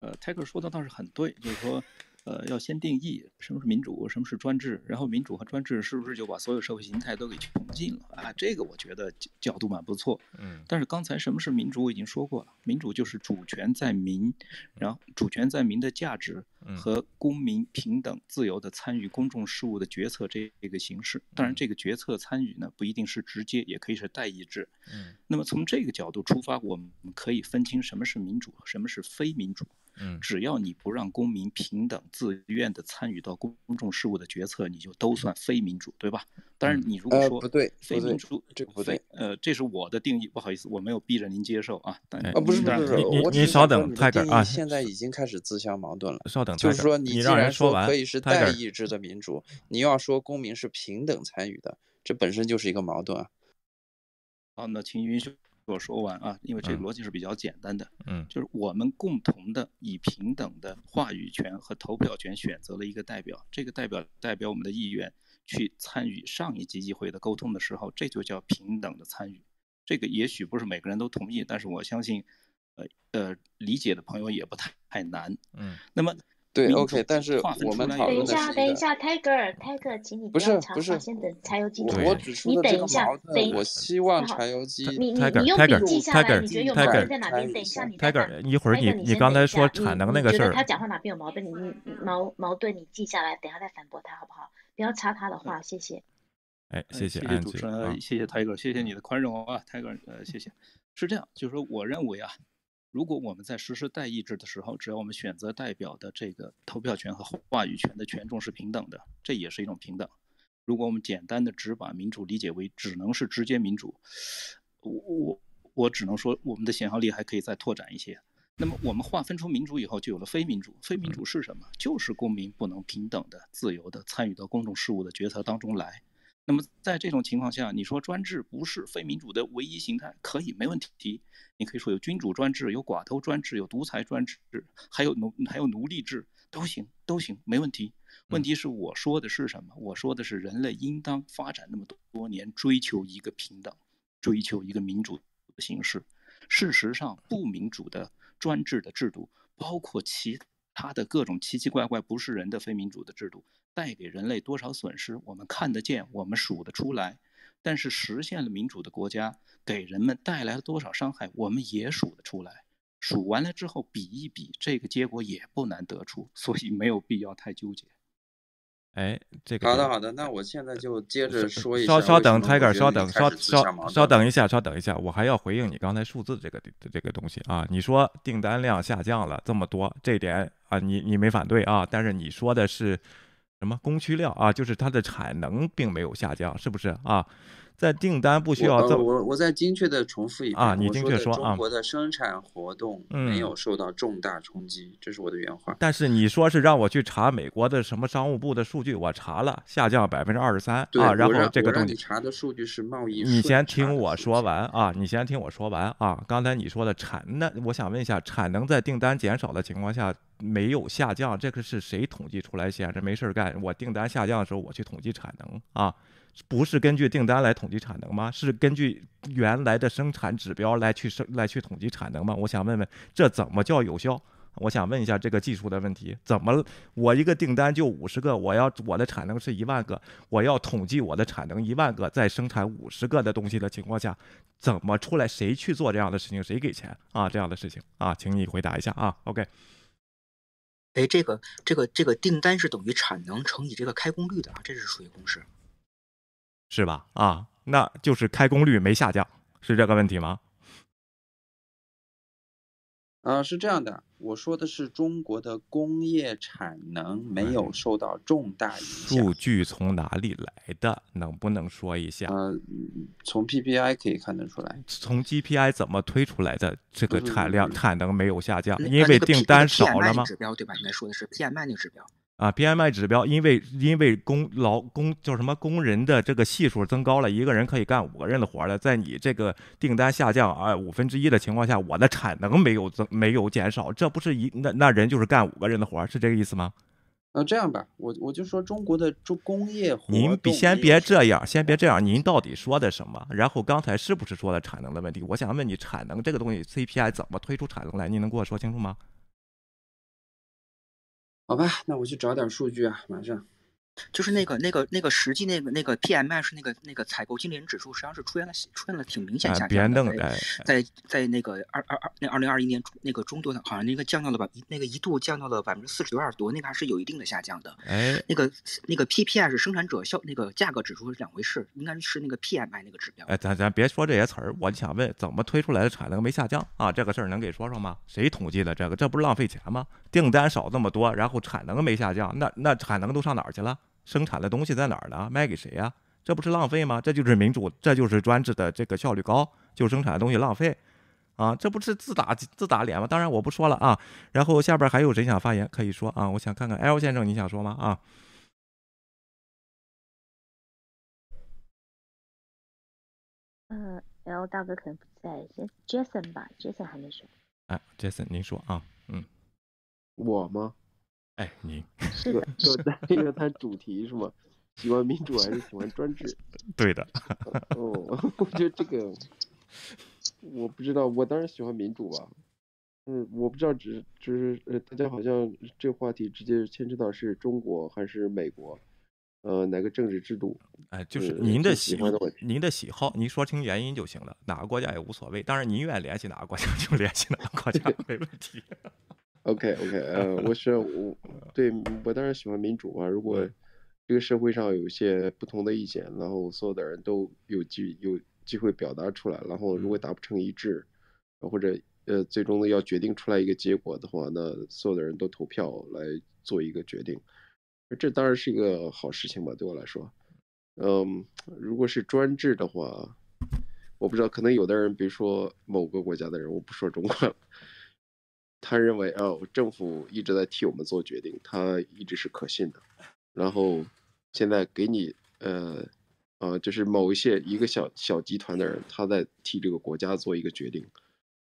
呃，泰克说的倒是很对，就是说。呃，要先定义什么是民主，什么是专制，然后民主和专制是不是就把所有社会形态都给穷尽了啊？这个我觉得角度蛮不错。嗯，但是刚才什么是民主，我已经说过了，民主就是主权在民，然后主权在民的价值和公民平等自由的参与公众事务的决策这一个形式。当然，这个决策参与呢不一定是直接，也可以是代议制。嗯，那么从这个角度出发，我们可以分清什么是民主，什么是非民主。嗯，只要你不让公民平等自愿的参与到公众事务的决策，你就都算非民主，对吧？当然，你如果说不对，非民主这个不对，呃，这是我的定义，不好意思，我没有逼着您接受啊。啊，不是不是，您您稍等，泰戈啊，现在已经开始自相矛盾了。稍等，就是说，你既然说可以是代议制的民主，你要说公民是平等参与的，这本身就是一个矛盾啊。好，那请允许。我说完啊，因为这个逻辑是比较简单的，嗯，就是我们共同的以平等的话语权和投票权选择了一个代表，这个代表代表我们的意愿去参与上一级议会的沟通的时候，这就叫平等的参与。这个也许不是每个人都同意，但是我相信，呃呃，理解的朋友也不太太难，嗯，那么。对，OK，但是我们等一下，等一下，Tiger，Tiger，请你不是不是先等柴油机。我指出的这个矛盾，我希望柴油机。你你你用笔记下来，你觉得有矛盾在哪边？等一下，你 Tiger，一会儿你你刚才说产能那个事儿，他讲话哪边有矛盾？你你矛矛盾你记下来，等下再反驳他好不好？不要插他的话，谢谢。哎，谢谢主持人，谢谢 Tiger，谢谢你的宽容啊，Tiger，呃，谢谢。是这样，就是说，我认为啊。如果我们在实施代议制的时候，只要我们选择代表的这个投票权和话语权的权重是平等的，这也是一种平等。如果我们简单的只把民主理解为只能是直接民主，我我我只能说我们的想象力还可以再拓展一些。那么我们划分出民主以后，就有了非民主。非民主是什么？就是公民不能平等的、自由的参与到公众事务的决策当中来。那么在这种情况下，你说专制不是非民主的唯一形态，可以没问题。你可以说有君主专制，有寡头专制，有独裁专制，还有奴还有奴隶制，都行都行，没问题。问题是我说的是什么？我说的是人类应当发展那么多多年，追求一个平等，追求一个民主的形式。事实上，不民主的专制的制度，包括其他的各种奇奇怪怪不是人的非民主的制度。带给人类多少损失，我们看得见，我们数得出来；但是实现了民主的国家给人们带来了多少伤害，我们也数得出来。数完了之后比一比，这个结果也不难得出，所以没有必要太纠结。哎，这个好的好的，那我现在就接着说一下。稍稍等，Tiger，稍等，稍稍稍等一下，稍等一下，我还要回应你刚才数字这个这个东西啊。你说订单量下降了这么多，这点啊，你你没反对啊？但是你说的是什么供需量啊？就是它的产能并没有下降，是不是啊？在订单不需要这我我再精确的重复一遍啊，你精确说啊，中国的生产活动没有受到重大冲击，这是我的原话。但是你说是让我去查美国的什么商务部的数据，我查了，下降百分之二十三啊。然后这个东西你查的数据是贸易。你先听我说完啊，你先听我说完啊。刚才你说的产，那我想问一下，产能在订单减少的情况下没有下降，这个是谁统计出来？闲着没事干，我订单下降的时候我去统计产能啊。不是根据订单来统计产能吗？是根据原来的生产指标来去生来去统计产能吗？我想问问，这怎么叫有效？我想问一下这个技术的问题，怎么我一个订单就五十个，我要我的产能是一万个，我要统计我的产能一万个，在生产五十个的东西的情况下，怎么出来？谁去做这样的事情？谁给钱啊？这样的事情啊，请你回答一下啊。OK。哎，这个这个这个订单是等于产能乘以这个开工率的啊，这是数学公式。是吧？啊，那就是开工率没下降，是这个问题吗？啊，是这样的，我说的是中国的工业产能没有受到重大影响。数据从哪里来的？能不能说一下？呃，从 PPI 可以看得出来。从 GPI 怎么推出来的？这个产量、产能没有下降，因为订单少了吗？指标对吧？应该说的是 PMI 那个指标。啊，PMI 指标，因为因为工劳工叫什么工人的这个系数增高了，一个人可以干五个人的活了。在你这个订单下降啊五分之一的情况下，我的产能没有增没有减少，这不是一那那人就是干五个人的活，是这个意思吗？那，这样吧，我我就说中国的中工业活您先别这样，先别这样，您到底说的什么？然后刚才是不是说的产能的问题？我想问你，产能这个东西 CPI 怎么推出产能来？你能给我说清楚吗？好吧，那我去找点数据啊，马上。就是那个、那个、那个实际那个、那个 PMI 是那个、那个采购经理人指数，实际上是出现了出现了挺明显下降的。在在那个二二二那二零二一年那个中度的，好像那个降到了吧，那个一度降到了百分之四十九点多，那个还是有一定的下降的。哎，那个那个 PPI 是生产者销那个价格指数是两回事，应该是那个 PMI 那个指标。哎，咱咱别说这些词儿，我就想问，怎么推出来的产能没下降啊？这个事儿能给说说吗？谁统计的这个？这不是浪费钱吗？订单少这么多，然后产能没下降，那那产能都上哪儿去了？生产的东西在哪儿呢？卖给谁呀？这不是浪费吗？这就是民主，这就是专制的这个效率高，就生产的东西浪费，啊，这不是自打自打脸吗？当然我不说了啊。然后下边还有谁想发言？可以说啊，我想看看 L 先生，你想说吗？啊？嗯，L 大哥可能不在，先 Jason 吧，Jason 还没说。哎，Jason，您说啊？嗯，我吗？哎，您是的，就在这个谈主题是吗？喜欢民主还是喜欢专制？对的。哦，我觉得这个我不知道，我当然喜欢民主吧。嗯，我不知道，只只是呃，大家好像这个话题直接牵扯到是中国还是美国，呃，哪个政治制度？哎，就是您的喜欢，您的喜好，您说清原因就行了。哪个国家也无所谓，当然您愿意联系哪个国家就联系哪个国家，没问题。OK OK，呃，我是我对我当然喜欢民主啊。如果这个社会上有一些不同的意见，然后所有的人都有机有机会表达出来，然后如果达不成一致，或者呃最终的要决定出来一个结果的话，那所有的人都投票来做一个决定，这当然是一个好事情吧，对我来说。嗯，如果是专制的话，我不知道，可能有的人，比如说某个国家的人，我不说中国了。他认为哦，政府一直在替我们做决定，他一直是可信的。然后现在给你呃呃，就是某一些一个小小集团的人，他在替这个国家做一个决定。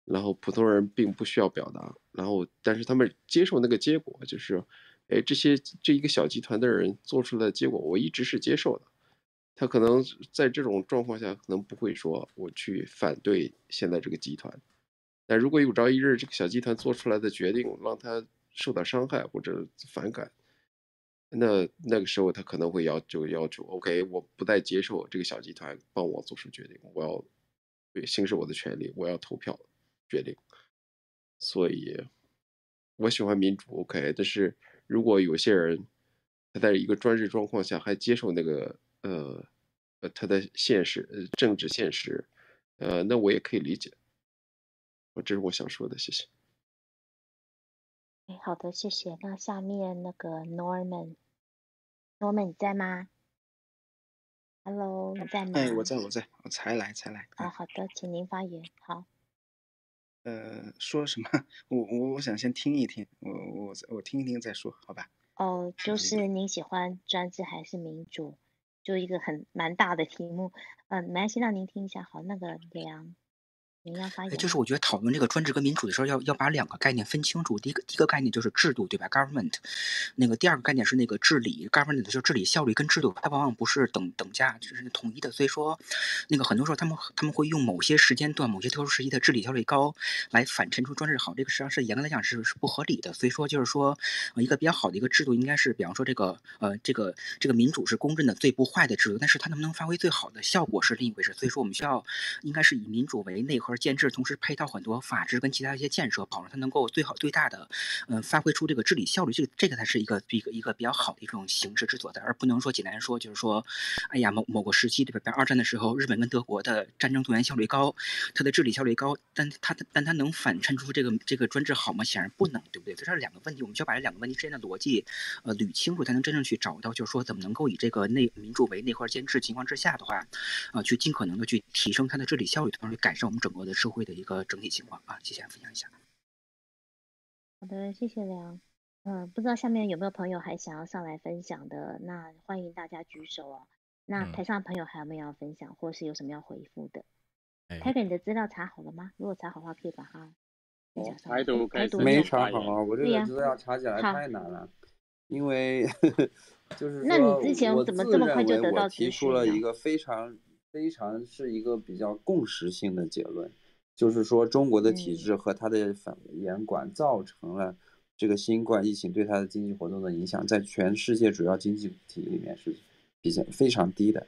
然后普通人并不需要表达，然后但是他们接受那个结果，就是哎，这些这一个小集团的人做出来的结果，我一直是接受的。他可能在这种状况下，可能不会说我去反对现在这个集团。但如果有朝一日这个小集团做出来的决定让他受到伤害或者反感，那那个时候他可能会要就要求，OK，我不再接受这个小集团帮我做出决定，我要对行使我的权利，我要投票决定。所以，我喜欢民主，OK，但是如果有些人他在一个专制状况下还接受那个呃呃他的现实呃政治现实，呃，那我也可以理解。我这是我想说的，谢谢。哎，好的，谢谢。那下面那个 Norman，Norman 你在吗？Hello，你在吗？哎，我在，我在，我才来，才来。啊，好的，请您发言。好。呃，说什么？我我我想先听一听，我我我听一听再说，好吧？哦，就是您喜欢专制还是民主？就一个很蛮大的题目。嗯，没关系，让您听一下。好，那个梁。就是我觉得讨论这个专制跟民主的时候，要要把两个概念分清楚。第一个第一个概念就是制度，对吧？government。那个第二个概念是那个治理，government 就是治理效率跟制度，它往往不是等等价，就是统一的。所以说，那个很多时候他们他们会用某些时间段、某些特殊时期的治理效率高来反衬出专制好。这个实际上是严格来讲是是不合理的。所以说就是说，一个比较好的一个制度应该是，比方说这个呃这个这个民主是公认的、最不坏的制度，但是它能不能发挥最好的效果是另一回事。所以说我们需要应该是以民主为内核。而建制，同时配套很多法治跟其他一些建设，保证它能够最好最大的，嗯，发挥出这个治理效率。这个这个才是一个一个一个比较好的一种形式之所在，而不能说简单说就是说，哎呀，某某个时期对吧？比如二战的时候，日本跟德国的战争动员效率高，它的治理效率高，但它但它能反衬出这个这个专制好吗？显然不能，对不对？这是两个问题，我们需要把这两个问题之间的逻辑，呃，捋清楚，才能真正去找到，就是说怎么能够以这个内民主为内核监制情况之下的话，啊，去尽可能的去提升它的治理效率，同时改善我们整个。的社会的一个整体情况啊，谢谢分享一下。好的，谢谢梁。嗯，不知道下面有没有朋友还想要上来分享的？那欢迎大家举手哦。那台上的朋友还有没有要分享，或是有什么要回复的？开给你的资料查好了吗？如果查好的话，可以把它分享上。没查好啊，我这个资料查起来太难了，因为 就是那你之前怎么这么快就得到提出了一个非常。非常是一个比较共识性的结论，就是说中国的体制和它的反严管造成了这个新冠疫情对它的经济活动的影响，在全世界主要经济体里面是比较非常低的。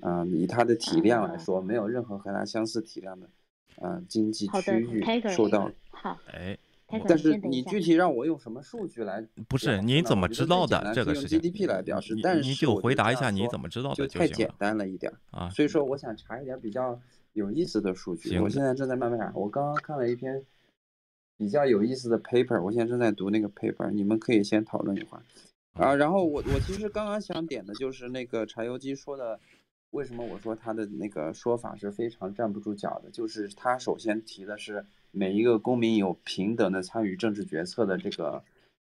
啊，以它的体量来说，没有任何和它相似体量的，啊，经济区域受到。好，哎。但是你具体让我用什么数据来？不是你怎么知道的这个事情？GDP 来表示，但是你就回答一下你怎么知道的就太简单了一点啊。所以说我想查一点比较有意思的数据。我现在正在慢慢查。我刚刚看了一篇比较有意思的 paper，我现在正在读那个 paper，你们可以先讨论一会儿啊。然后我我其实刚刚想点的就是那个柴油机说的，为什么我说他的那个说法是非常站不住脚的？就是他首先提的是。每一个公民有平等的参与政治决策的这个，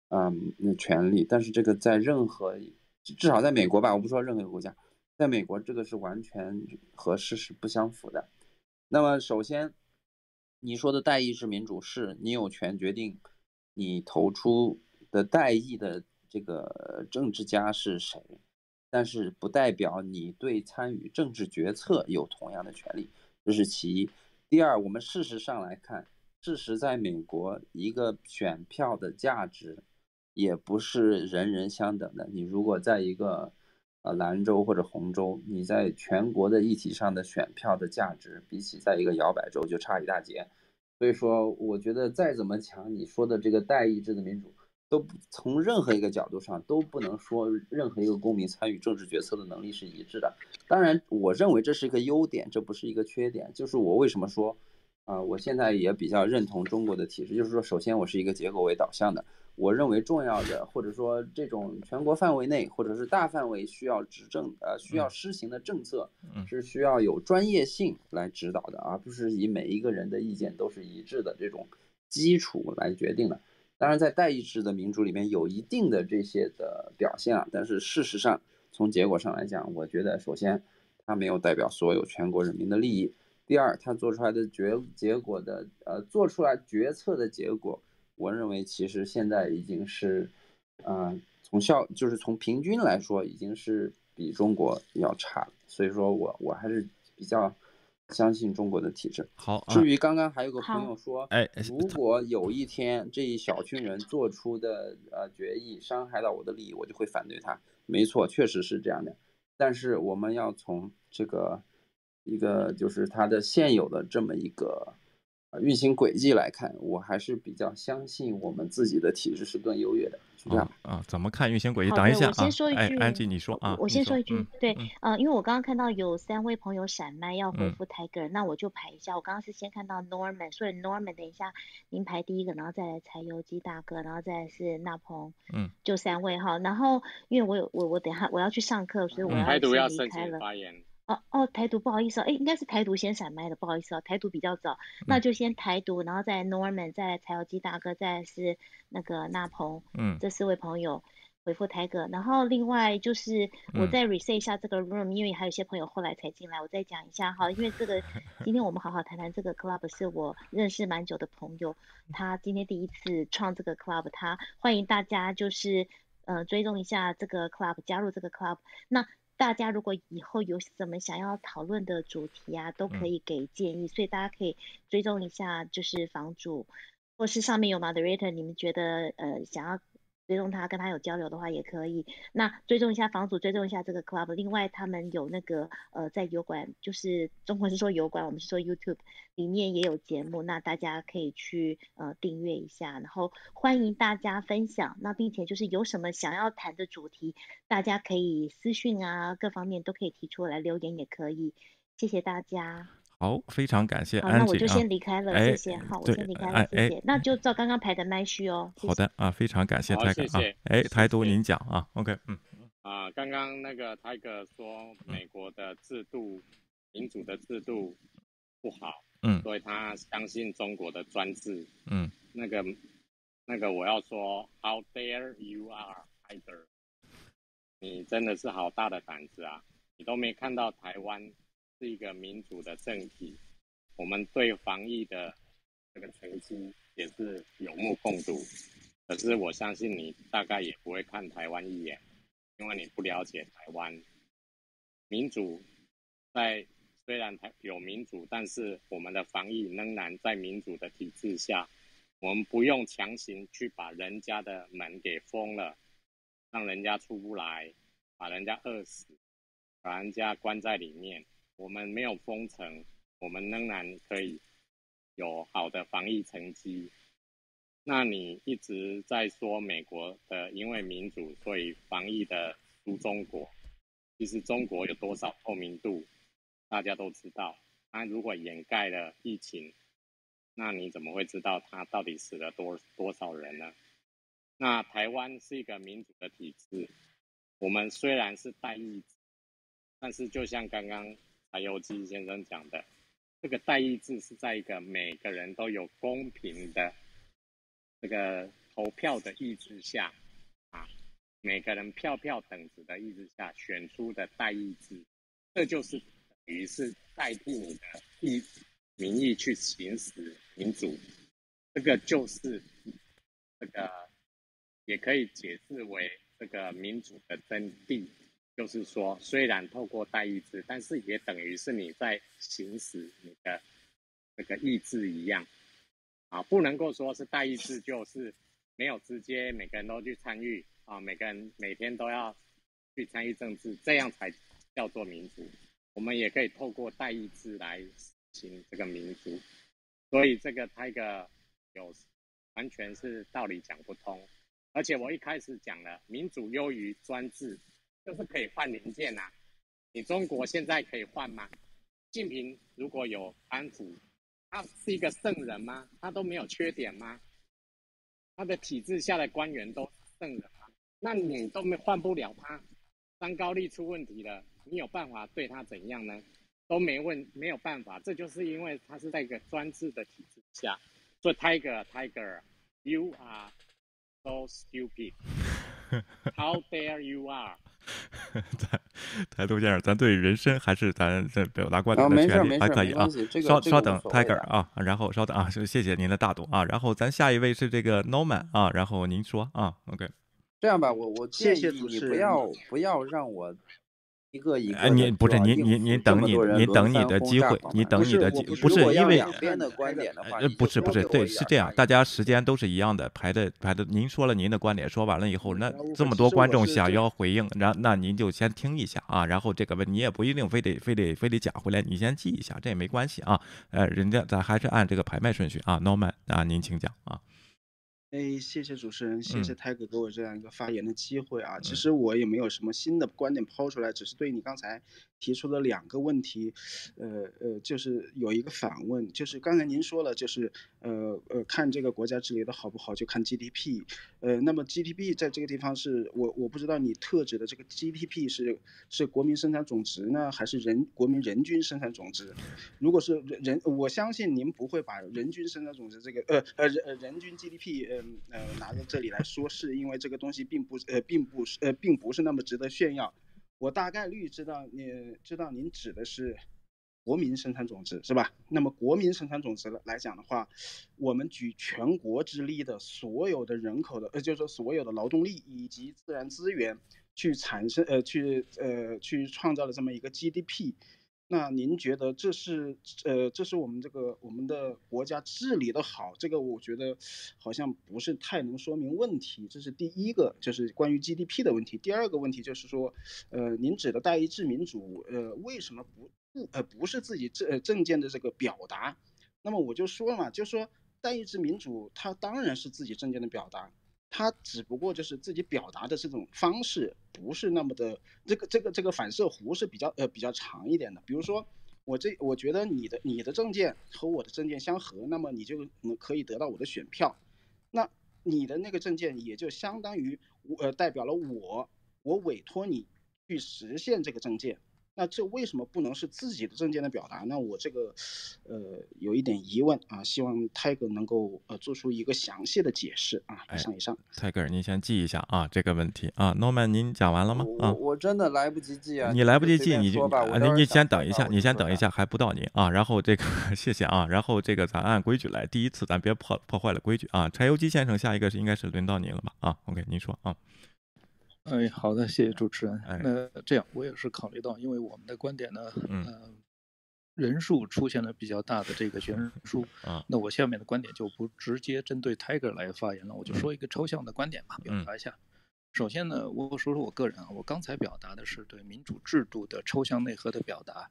嗯，权利。但是这个在任何，至少在美国吧，我不说任何一个国家，在美国这个是完全和事实不相符的。那么首先，你说的代议制民主是你有权决定你投出的代议的这个政治家是谁，但是不代表你对参与政治决策有同样的权利，这是其一。第二，我们事实上来看。事实，在美国，一个选票的价值也不是人人相等的。你如果在一个呃蓝州或者红州，你在全国的议题上的选票的价值，比起在一个摇摆州就差一大截。所以说，我觉得再怎么强，你说的这个代议制的民主，都不从任何一个角度上都不能说任何一个公民参与政治决策的能力是一致的。当然，我认为这是一个优点，这不是一个缺点。就是我为什么说。啊，我现在也比较认同中国的体制，就是说，首先我是一个结果为导向的，我认为重要的，或者说这种全国范围内或者是大范围需要执政，呃，需要施行的政策，是需要有专业性来指导的，而不是以每一个人的意见都是一致的这种基础来决定的。当然，在代议制的民主里面有一定的这些的表现啊，但是事实上从结果上来讲，我觉得首先它没有代表所有全国人民的利益。第二，他做出来的决结果的，呃，做出来决策的结果，我认为其实现在已经是，呃，从效就是从平均来说，已经是比中国要差所以说我我还是比较相信中国的体制。好，至于刚刚还有个朋友说，哎，如果有一天这一小群人做出的呃决议伤害到我的利益，我就会反对他。没错，确实是这样的。但是我们要从这个。一个就是它的现有的这么一个，运行轨迹来看，我还是比较相信我们自己的体制是更优越的。这样啊，怎么看运行轨迹？等一下啊，我先说一句，安吉你说啊，我先说一句，对，呃，因为我刚刚看到有三位朋友闪麦要回复 Tiger，那我就排一下。我刚刚是先看到 Norman，所以 Norman 等一下您排第一个，然后再来柴油机大哥，然后再来是那鹏，嗯，就三位哈。然后因为我有我我等下我要去上课，所以我要先离开了。哦哦，台独不好意思哦，哎，应该是台独先闪麦的，不好意思哦，台独比较早，那就先台独，然后再 Norman，再柴油机大哥，再是那个那鹏，嗯，这四位朋友回复台哥，然后另外就是我再 reset 一下这个 room，因为还有一些朋友后来才进来，我再讲一下哈，因为这个今天我们好好谈谈这个 club，是我认识蛮久的朋友，他今天第一次创这个 club，他欢迎大家就是呃追踪一下这个 club，加入这个 club，那。大家如果以后有什么想要讨论的主题啊，都可以给建议，所以大家可以追踪一下，就是房主，或是上面有 moderator，你们觉得呃想要。追踪他，跟他有交流的话也可以。那追踪一下房主，追踪一下这个 club。另外，他们有那个呃，在油管，就是中国是说油管，我们是说 YouTube 里面也有节目，那大家可以去呃订阅一下。然后欢迎大家分享，那并且就是有什么想要谈的主题，大家可以私讯啊，各方面都可以提出来，留言也可以。谢谢大家。好，非常感谢。好，那我就先离开了，谢谢。好，我先离开了，谢谢。那就照刚刚排的麦序哦。好的啊，非常感谢泰哥啊。哎，台独您讲啊，OK，嗯。啊，刚刚那个泰哥说美国的制度、民主的制度不好，嗯，所以他相信中国的专制，嗯，那个那个我要说，How dare you are, Tiger？你真的是好大的胆子啊！你都没看到台湾。是一个民主的政体，我们对防疫的这个成绩也是有目共睹。可是我相信你大概也不会看台湾一眼，因为你不了解台湾民主。在虽然台有民主，但是我们的防疫仍然在民主的体制下，我们不用强行去把人家的门给封了，让人家出不来，把人家饿死，把人家关在里面。我们没有封城，我们仍然可以有好的防疫成绩。那你一直在说美国的因为民主，所以防疫的输中国。其实中国有多少透明度，大家都知道。那如果掩盖了疫情，那你怎么会知道他到底死了多多少人呢？那台湾是一个民主的体制，我们虽然是代议，但是就像刚刚。柴油机先生讲的，这个代议制是在一个每个人都有公平的这个投票的意志下，啊，每个人票票等值的意志下选出的代议制，这就是等于是代替你的意民意去行使民主，这个就是这个也可以解释为这个民主的真谛。就是说，虽然透过代议制，但是也等于是你在行使你的这个意志一样，啊，不能够说是代议制就是没有直接每个人都去参与啊，每个人每天都要去参与政治，这样才叫做民主。我们也可以透过代议制来实行这个民主，所以这个他一个有完全是道理讲不通，而且我一开始讲了民主优于专制。就是可以换零件呐，你中国现在可以换吗？近平如果有安抚，他是一个圣人吗？他都没有缺点吗？他的体制下的官员都圣人吗？那你都没换不了他，当高丽出问题了，你有办法对他怎样呢？都没问，没有办法，这就是因为他是在一个专制的体制下。所以 Tiger Tiger，you are so stupid. How dare you are? 台台独先生，咱对人身还是咱这表达观点的权利还可以啊。稍稍等，Tiger 啊，然后稍等啊，谢谢您的大度啊。然后咱下一位是这个 Norman 啊，然后您说啊，OK。这样吧，我我建议你不要不要让我一个一个，您不是您您您等你您等你的机会，你等你的机不是因为呃不是不是对是这样，大家时间都是一样的排的排的。您说了您的观点，说完了以后，那这么多观众想要回应，然那您就先听一下啊，然后这个问你也不一定非得非得非得讲回来，你先记一下，这也没关系啊。呃，人家咱还是按这个排麦顺序啊，Norman 啊，您请讲啊。哎，谢谢主持人，谢谢泰哥给我这样一个发言的机会啊。其实我也没有什么新的观点抛出来，只是对你刚才提出了两个问题，呃呃，就是有一个反问，就是刚才您说了，就是呃呃，看这个国家治理的好不好，就看 GDP。呃，那么 GDP 在这个地方是我我不知道你特指的这个 GDP 是是国民生产总值呢，还是人国民人均生产总值？如果是人人，我相信您不会把人均生产总值这个呃呃人人均 GDP 呃。呃，拿到这里来说，是因为这个东西并不呃，并不是呃，并不是那么值得炫耀。我大概率知道，你知道您指的是国民生产总值是吧？那么国民生产总值来讲的话，我们举全国之力的所有的人口的，呃，就是说所有的劳动力以及自然资源去产生呃，去呃，去创造了这么一个 GDP。那您觉得这是呃，这是我们这个我们的国家治理的好，这个我觉得好像不是太能说明问题。这是第一个，就是关于 GDP 的问题。第二个问题就是说，呃，您指的代议制民主，呃，为什么不不呃不是自己政政见的这个表达？那么我就说嘛，就说代议制民主，它当然是自己政见的表达。他只不过就是自己表达的这种方式不是那么的，这个这个这个反射弧是比较呃比较长一点的。比如说，我这我觉得你的你的证件和我的证件相合，那么你就能可以得到我的选票。那你的那个证件也就相当于我呃代表了我，我委托你去实现这个证件。那这为什么不能是自己的证件的表达呢？我这个，呃，有一点疑问啊，希望泰戈能够呃做出一个详细的解释啊。以上以上，泰哥，您先记一下啊这个问题啊。Norman，您讲完了吗？啊，我真的来不及记啊。你来不及记，你就你你先等一下，你先等一下，还不到您啊。然后这个 谢谢啊，然后这个咱按规矩来，第一次咱别破破坏了规矩啊。柴油机先生，下一个是应该是轮到您了吧？啊，OK，您说啊。哎，好的，谢谢主持人。那这样，我也是考虑到，因为我们的观点呢，呃，人数出现了比较大的这个悬殊 啊。那我下面的观点就不直接针对 Tiger 来发言了，我就说一个抽象的观点吧，表达一下。首先呢，我说说我个人啊，我刚才表达的是对民主制度的抽象内核的表达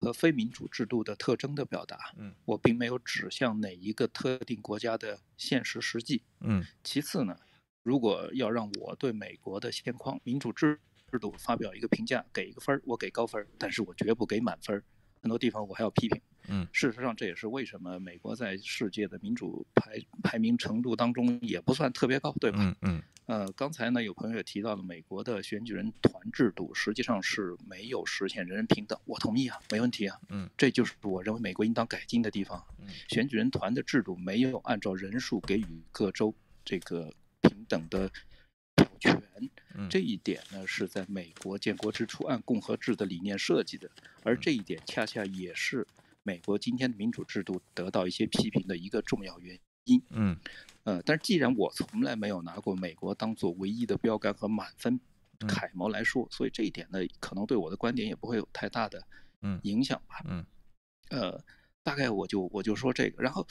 和非民主制度的特征的表达。嗯，我并没有指向哪一个特定国家的现实实际。嗯，其次呢。如果要让我对美国的现况、民主制制度发表一个评价，给一个分儿，我给高分儿，但是我绝不给满分儿，很多地方我还要批评。嗯，事实上这也是为什么美国在世界的民主排排名程度当中也不算特别高，对吧？嗯嗯。呃，刚才呢有朋友也提到了美国的选举人团制度实际上是没有实现人人平等，我同意啊，没问题啊。嗯，这就是我认为美国应当改进的地方。嗯，选举人团的制度没有按照人数给予各州这个。平等的表权，这一点呢是在美国建国之初按共和制的理念设计的，而这一点恰恰也是美国今天的民主制度得到一些批评的一个重要原因。嗯，呃，但是既然我从来没有拿过美国当做唯一的标杆和满分楷模来说，所以这一点呢，可能对我的观点也不会有太大的影响吧。嗯，呃，大概我就我就说这个，然后。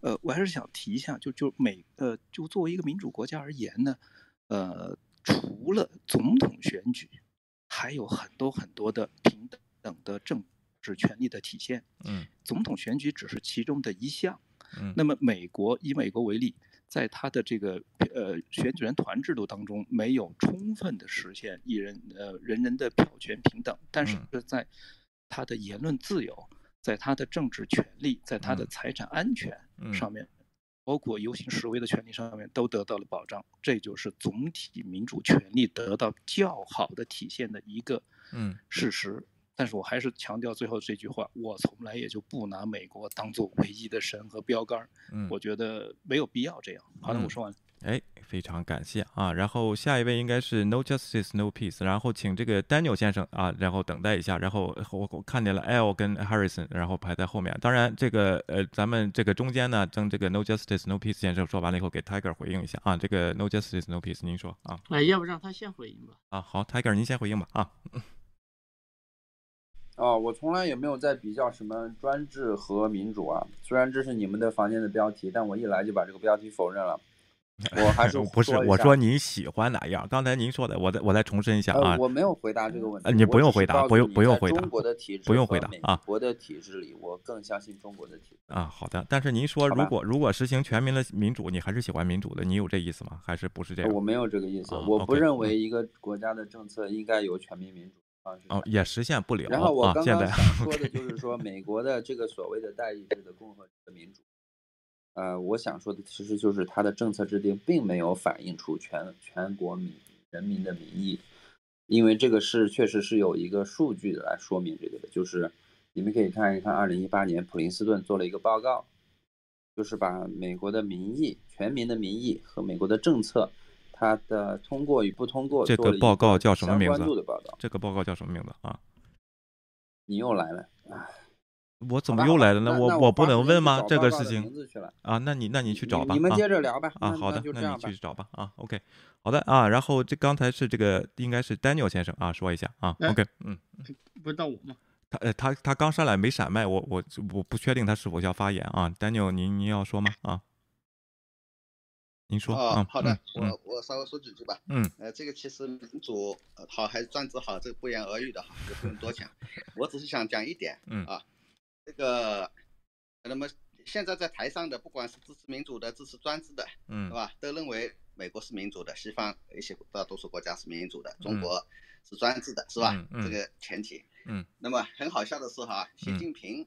呃，我还是想提一下，就就美呃，就作为一个民主国家而言呢，呃，除了总统选举，还有很多很多的平等的政治权利的体现。嗯，总统选举只是其中的一项。嗯，那么美国以美国为例，在他的这个呃选举人团制度当中，没有充分的实现一人呃人人的票权平等，但是在他的言论自由。在他的政治权利，在他的财产安全上面，包括游行示威的权利上面，都得到了保障。这就是总体民主权利得到较好的体现的一个事实。但是我还是强调最后这句话：我从来也就不拿美国当做唯一的神和标杆。我觉得没有必要这样。好的，我说完。哎，非常感谢啊！然后下一位应该是 No Justice No Peace，然后请这个 Daniel 先生啊，然后等待一下。然后我我看见了 L 跟 Harrison，然后排在后面。当然，这个呃，咱们这个中间呢，等这个 No Justice No Peace 先生说完了以后，给 Tiger 回应一下啊。这个 No Justice No Peace，您说啊？哎，要不让他先回应吧？啊，好，Tiger 您先回应吧啊。哦，我从来也没有在比较什么专制和民主啊。虽然这是你们的房间的标题，但我一来就把这个标题否认了。我还是 不是我说您喜欢哪样？刚才您说的，我再我再重申一下啊。我没有回答这个问题。你不用回答，不用不用回答。中国的体制不用回答啊。国的体制里，我更相信中国的体制啊。好的，但是您说如果如果实行全民的民主，你还是喜欢民主的？你有这意思吗？还是不是这样？我没有这个意思，我不认为一个国家的政策应该有全民民主啊。哦，也实现不了。然后我刚刚想说的就是说，美国的这个所谓的代议制的共和制的民主。呃，我想说的其实就是它的政策制定并没有反映出全全国民人民的民意，因为这个是确实是有一个数据来说明这个的，就是你们可以看一看，二零一八年普林斯顿做了一个报告，就是把美国的民意、全民的民意和美国的政策，它的通过与不通过这个报告叫什么名字？关度的报告。这个报告叫什么名字啊？你又来了，唉。我怎么又来了呢？我我不能问吗？这个事情啊，那你那你去找吧。你们接着聊吧。啊，好的，那你去找吧。啊，OK，好的啊。然后这刚才是这个应该是 Daniel 先生啊，说一下啊。OK，嗯，不是到我吗？他呃他他刚上来没闪麦，我我我不确定他是否要发言啊。Daniel，您您要说吗？啊，您说啊。好的，我我稍微说几句吧。嗯。呃，这个其实民主好还是专制好，这个不言而喻的哈，就不用多讲。我只是想讲一点嗯啊。这个，那么现在在台上的，不管是支持民主的、支持专制的，嗯，是吧？都认为美国是民主的，西方一些大多数国家是民主的，中国是专制的，是吧？这个前提。嗯。那么很好笑的是哈，习近平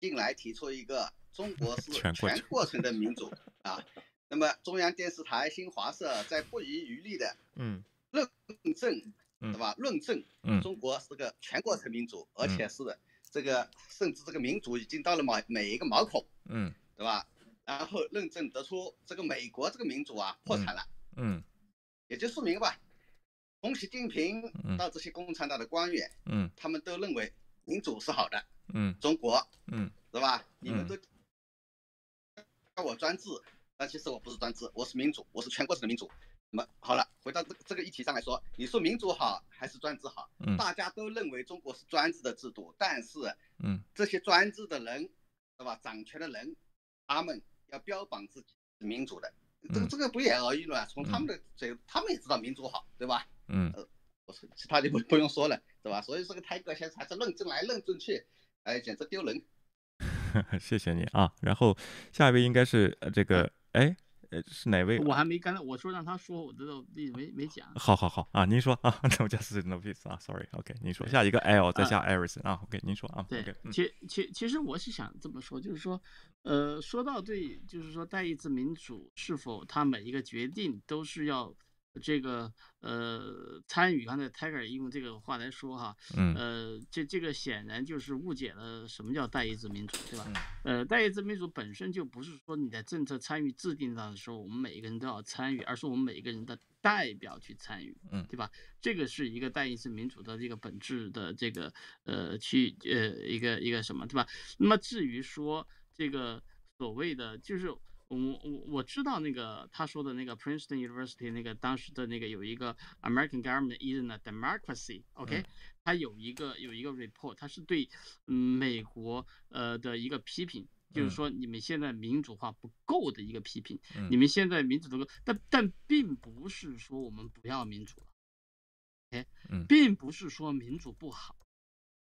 近来提出一个中国是全过程的民主啊。那么中央电视台、新华社在不遗余力的嗯论证，对吧？论证嗯中国是个全过程民主，而且是。这个甚至这个民主已经到了每每一个毛孔，嗯，对吧？然后论证得出这个美国这个民主啊破产了，嗯，也就说明吧，从习近平到这些共产党的官员，嗯，他们都认为民主是好的，嗯，中国，嗯，是吧？你们都叫我专制，但其实我不是专制，我是民主，我是全过程的民主。那么好了，回到这这个议题上来说，你说民主好还是专制好？嗯，大家都认为中国是专制的制度，但是，嗯，这些专制的人，对吧？掌权的人，他们要标榜自己是民主的，这个这个不言而喻了。从他们的嘴，他们也知道民主好，对吧？嗯，呃，我说其他就不不用说了，对吧？所以这个泰戈先生还是论证来论证去，哎，简直丢人。谢谢你啊，然后下一位应该是呃这个哎。是哪位？我还没刚才我说让他说，我都没没讲。好好好啊，您说啊，那我就是 no peace 啊，sorry，OK，您说下一个 L 再下 Iris 啊，OK，您说啊。对，其其其实我是想这么说，就是说，呃，说到对，就是说代议制民主是否它每一个决定都是要。这个呃，参与刚才 Tiger 用这个话来说哈，嗯，呃，这这个显然就是误解了什么叫代议制民主，对吧？呃，代议制民主本身就不是说你在政策参与制定上的时候，我们每一个人都要参与，而是我们每一个人的代表去参与，嗯，对吧？这个是一个代议制民主的这个本质的这个呃，去呃一个一个什么，对吧？那么至于说这个所谓的就是。我我我知道那个他说的那个 Princeton University 那个当时的那个有一个 American government isn't a democracy，OK，他有一个有一个 report，他是对美国呃的一个批评，就是说你们现在民主化不够的一个批评，你们现在民主不够，但但并不是说我们不要民主了，OK，并不是说民主不好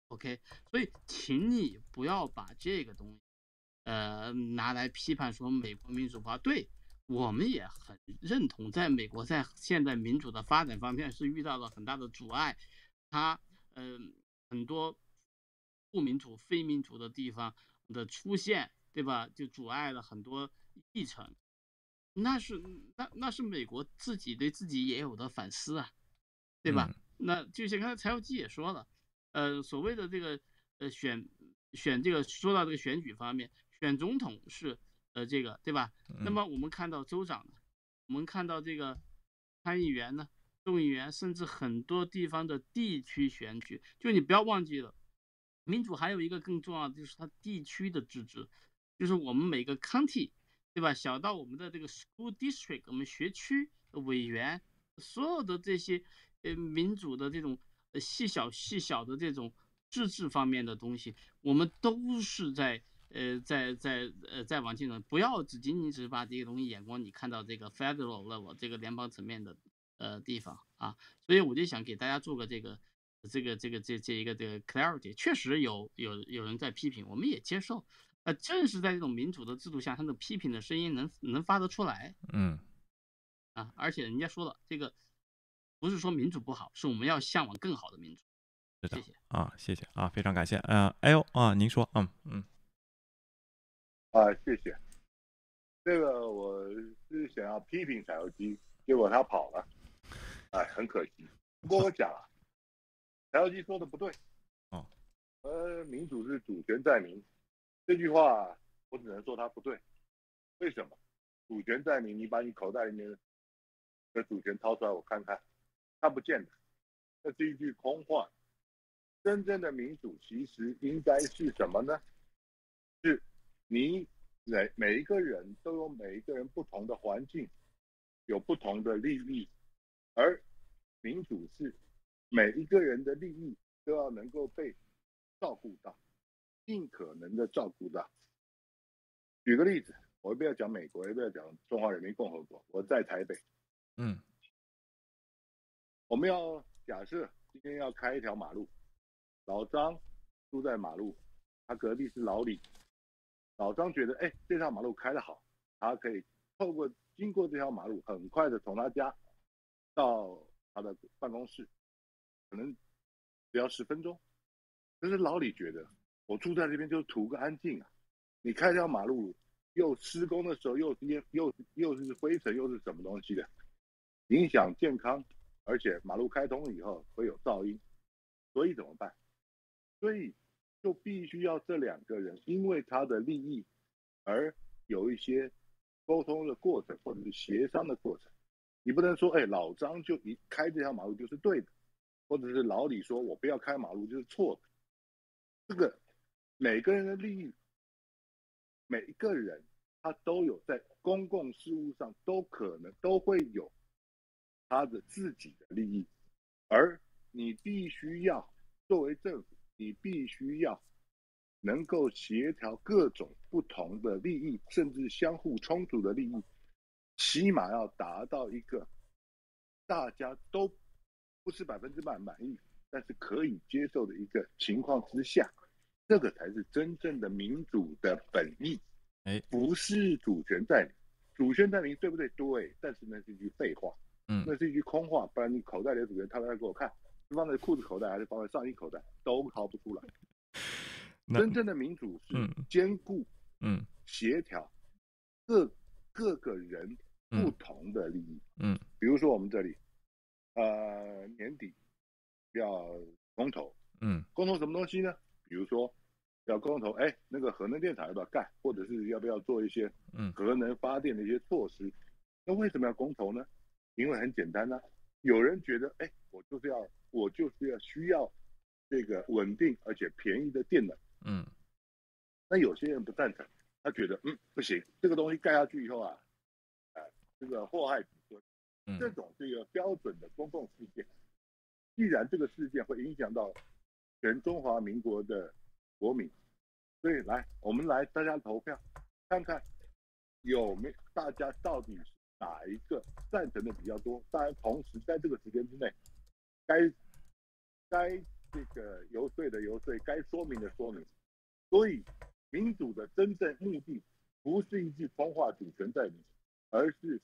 ，OK，所以请你不要把这个东西。呃，拿来批判说美国民主化，对我们也很认同。在美国，在现在民主的发展方面是遇到了很大的阻碍，它嗯很多不民主、非民主的地方的出现，对吧？就阻碍了很多议程。那是那那是美国自己对自己也有的反思啊，对吧？那就像刚才柴油基也说了，呃，所谓的这个呃选选这个说到这个选举方面。选总统是呃这个对吧？那么我们看到州长呢，我们看到这个参议员呢、众议员，甚至很多地方的地区选举，就你不要忘记了，民主还有一个更重要的就是它地区的自治，就是我们每个 county 对吧？小到我们的这个 school district，我们学区委员，所有的这些呃民主的这种细小细小的这种自治方面的东西，我们都是在呃在在呃在往进走，不要只仅仅只是把这个东西眼光你看到这个 federal level 这个联邦层面的呃地方啊，所以我就想给大家做个这个这个这个这这一个这个 clarity，确实有有有人在批评，我们也接受，呃，正是在这种民主的制度下，他的批评的声音能能发得出来，嗯，啊，而且人家说了，这个不是说民主不好，是我们要向往更好的民主。谢谢啊，谢谢啊，非常感谢。嗯，哎呦啊，您说，嗯嗯，啊，谢谢。这个我是想要批评柴油机，结果他跑了，哎，很可惜。不过我讲啊，柴油机说的不对。哦。呃，民主是主权在民，这句话我只能说他不对。为什么？主权在民，你把你口袋里面的主权掏出来，我看看，看不见的，那是一句空话。真正的民主其实应该是什么呢？是你每每一个人都有每一个人不同的环境，有不同的利益，而民主是每一个人的利益都要能够被照顾到，尽可能的照顾到。举个例子，我不要讲美国，也不要讲中华人民共和国，我在台北，嗯，我们要假设今天要开一条马路。老张住在马路，他隔壁是老李。老张觉得，哎，这条马路开得好，他可以透过经过这条马路，很快的从他家到他的办公室，可能只要十分钟。可是老李觉得，我住在这边就图个安静啊！你开条马路，又施工的时候又烟又又是灰尘又是什么东西的，影响健康，而且马路开通了以后会有噪音，所以怎么办？所以，就必须要这两个人因为他的利益而有一些沟通的过程，或者是协商的过程。你不能说，哎，老张就一开这条马路就是对的，或者是老李说我不要开马路就是错的。这个每个人的利益，每一个人他都有在公共事务上都可能都会有他的自己的利益，而你必须要作为政府。你必须要能够协调各种不同的利益，甚至相互冲突的利益，起码要达到一个大家都不是百分之百满意，但是可以接受的一个情况之下，这个才是真正的民主的本意。哎，不是主权在民，主权在民对不对？对，但是那是一句废话，嗯，那是一句空话，不然你口袋里的主权掏出来给我看。是放在裤子口袋还是放在上衣口袋，都掏不出来。真正的民主是兼顾、嗯，协调各各个人不同的利益。嗯，比如说我们这里，呃，年底要公投，嗯，公投什么东西呢？比如说要公投，哎，那个核能电厂要不要盖，或者是要不要做一些核能发电的一些措施？那为什么要公投呢？因为很简单呢，有人觉得，哎，我就是要。我就是要需要这个稳定而且便宜的电能，嗯，那有些人不赞成，他觉得嗯不行，这个东西盖下去以后啊，啊这个祸害子孙，这种这个标准的公共事件，既然这个事件会影响到全中华民国的国民，所以来我们来大家投票，看看有没大家到底是哪一个赞成的比较多，当然同时在这个时间之内。该该这个游说的游说，该说明的说明。所以，民主的真正目的不是一句空话“主权在民”，而是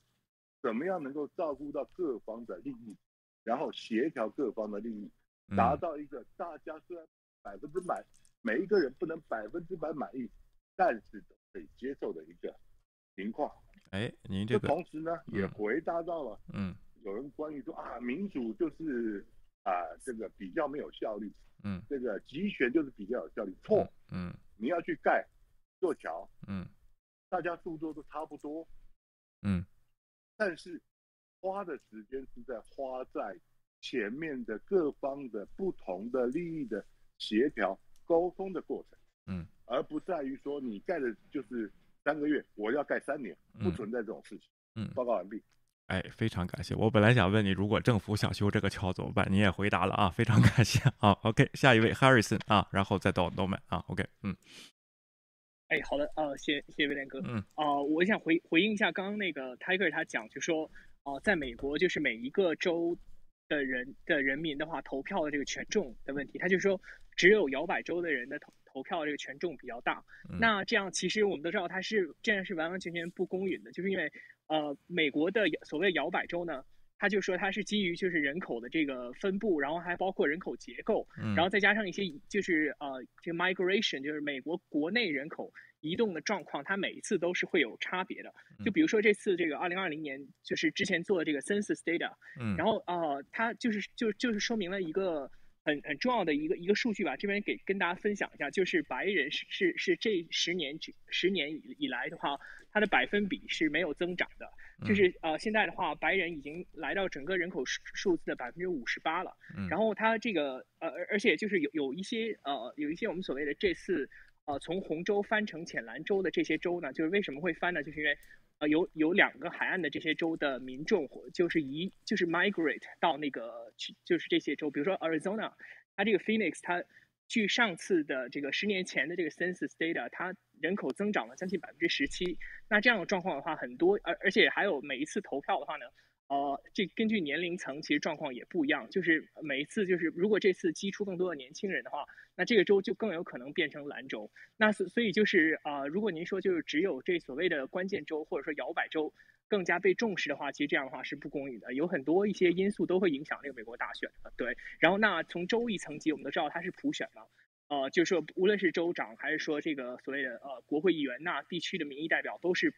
怎么样能够照顾到各方的利益，然后协调各方的利益，达到一个大家虽然百分之百每一个人不能百分之百满意，但是都可以接受的一个情况。哎，您这个同时呢，也回答到了嗯，有人关于说啊，民主就是。啊，这个比较没有效率，嗯，这个集权就是比较有效率，错，嗯，你要去盖，座桥，嗯，大家速度都差不多，嗯，但是花的时间是在花在前面的各方的不同的利益的协调沟通的过程，嗯，而不在于说你盖的就是三个月，我要盖三年，不存在这种事情，嗯，报告完毕。哎，非常感谢。我本来想问你，如果政府想修这个桥怎么办？你也回答了啊，非常感谢。好，OK，下一位 Harrison 啊，然后再到 Norman 啊，OK，嗯。哎，好的，呃，谢谢谢威廉哥。嗯。啊，我想回回应一下刚刚那个 Tiger 他讲，就说，呃，在美国就是每一个州的人的人民的话，投票的这个权重的问题，他就说只有摇摆州的人的投投票这个权重比较大。那这样其实我们都知道，它是这样是完完全全不公允的，就是因为呃，美国的所谓摇摆州呢。他就说，它是基于就是人口的这个分布，然后还包括人口结构，然后再加上一些就是呃这个 migration，就是美国国内人口移动的状况，它每一次都是会有差别的。就比如说这次这个二零二零年，就是之前做的这个 census data，然后呃，它就是就就是说明了一个很很重要的一个一个数据吧，这边给跟大家分享一下，就是白人是是是这十年十年以以来的话，它的百分比是没有增长的。就是呃，现在的话，白人已经来到整个人口数数字的百分之五十八了。然后它这个呃，而而且就是有有一些呃，有一些我们所谓的这次呃，从红州翻成浅蓝州的这些州呢，就是为什么会翻呢？就是因为呃，有有两个海岸的这些州的民众，就是移就是 migrate 到那个去，就是这些州，比如说 Arizona，它这个 Phoenix 它。据上次的这个十年前的这个 census data，它人口增长了将近百分之十七。那这样的状况的话，很多而而且还有每一次投票的话呢，呃，这根据年龄层其实状况也不一样。就是每一次就是如果这次激出更多的年轻人的话，那这个州就更有可能变成蓝州。那所所以就是啊，如果您说就是只有这所谓的关键州或者说摇摆州。更加被重视的话，其实这样的话是不公允的。有很多一些因素都会影响这个美国大选的。对，然后那从州一层级，我们都知道它是普选嘛，呃，就是说无论是州长还是说这个所谓的呃国会议员，那地区的民意代表都是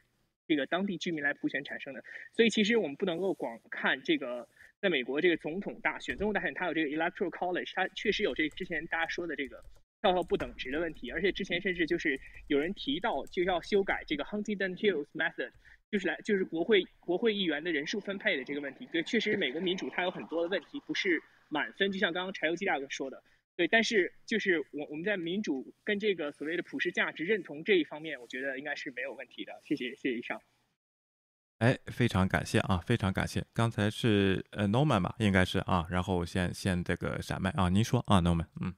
这个当地居民来普选产生的。所以其实我们不能够光看这个在美国这个总统大选，总统大选它有这个 electoral college，它确实有这之前大家说的这个票票不等值的问题，而且之前甚至就是有人提到就要修改这个 Huntington Hills method。就是来就是国会国会议员的人数分配的这个问题，对，确实美国民主它有很多的问题不是满分，就像刚刚柴油机大哥说的，对，但是就是我我们在民主跟这个所谓的普世价值认同这一方面，我觉得应该是没有问题的。谢谢，谢谢以上。哎，非常感谢啊，非常感谢。刚才是呃 Norman 吧，应该是啊，然后先先这个闪麦啊，您说啊，Norman，嗯。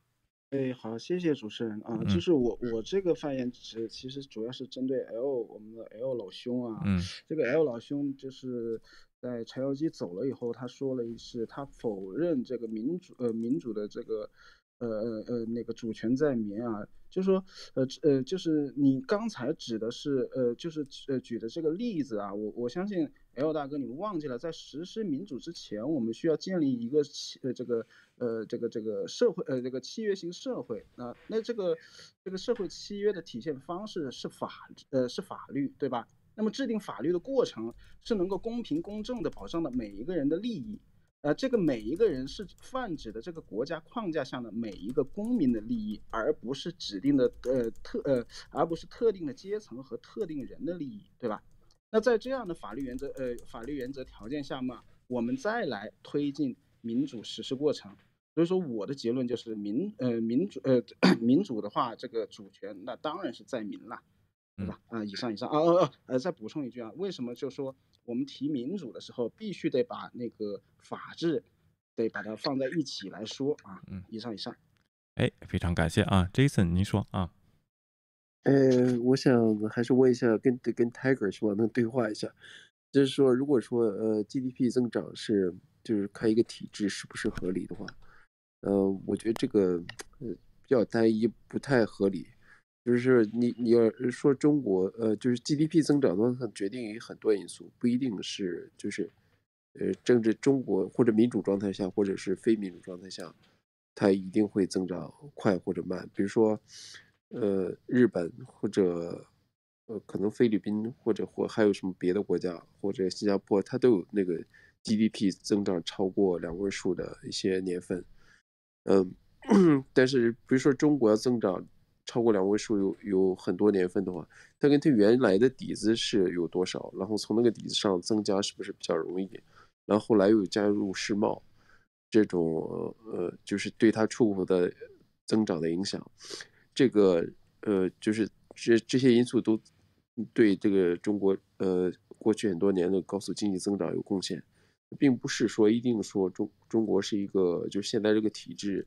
哎，好，谢谢主持人啊。就是我我这个发言只其实主要是针对 L 我们的 L 老兄啊。嗯。这个 L 老兄就是在柴油机走了以后，他说了一次，他否认这个民主呃民主的这个呃呃呃那个主权在民啊。就说呃呃就是你刚才指的是呃就是呃举的这个例子啊，我我相信 L 大哥你们忘记了，在实施民主之前，我们需要建立一个呃这个。呃，这个这个社会，呃，这个契约型社会，那那这个这个社会契约的体现方式是法，呃，是法律，对吧？那么制定法律的过程是能够公平公正的保障了每一个人的利益，呃，这个每一个人是泛指的这个国家框架下的每一个公民的利益，而不是指定的呃特呃，而不是特定的阶层和特定人的利益，对吧？那在这样的法律原则，呃，法律原则条件下嘛，我们再来推进民主实施过程。所以说我的结论就是民呃民主呃 民主的话，这个主权那当然是在民了，对吧？啊，以上以上啊呃呃呃，再补充一句啊，为什么就说我们提民主的时候必须得把那个法治得把它放在一起来说啊？嗯，以上以上。哎，非常感谢啊，Jason，您说啊？呃，我想还是问一下，跟跟 Tiger 是吧能对话一下，就是说，如果说呃 GDP 增长是就是看一个体制是不是合理的话。呃，我觉得这个呃比较单一，不太合理。就是你你要说中国，呃，就是 GDP 增长的话，决定于很多因素，不一定是就是，呃，政治中国或者民主状态下，或者是非民主状态下，它一定会增长快或者慢。比如说，呃，日本或者呃可能菲律宾或者或还有什么别的国家或者新加坡，它都有那个 GDP 增长超过两位数的一些年份。嗯，但是比如说中国要增长超过两位数有有很多年份的话，它跟它原来的底子是有多少？然后从那个底子上增加是不是比较容易？然后后来又加入世贸，这种呃就是对它出口的增长的影响，这个呃就是这这些因素都对这个中国呃过去很多年的高速经济增长有贡献，并不是说一定说中中国是一个就现在这个体制，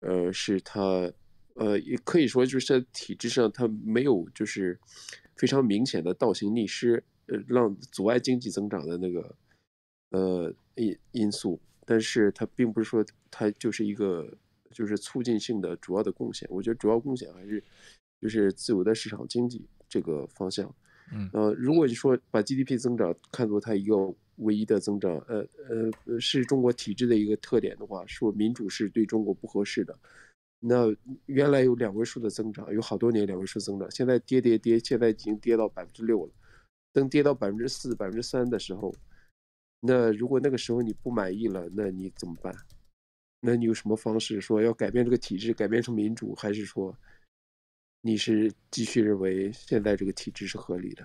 呃，是它，呃，也可以说就是在体制上它没有就是非常明显的倒行逆施，呃，让阻碍经济增长的那个呃因因素，但是它并不是说它就是一个就是促进性的主要的贡献。我觉得主要贡献还是就是自由的市场经济这个方向。嗯，呃，如果你说把 GDP 增长看作它一个唯一的增长，呃呃，是中国体制的一个特点的话，说民主是对中国不合适的。那原来有两位数的增长，有好多年两位数增长，现在跌跌跌，现在已经跌到百分之六了。等跌到百分之四、百分之三的时候，那如果那个时候你不满意了，那你怎么办？那你有什么方式说要改变这个体制，改变成民主，还是说？你是继续认为现在这个体制是合理的？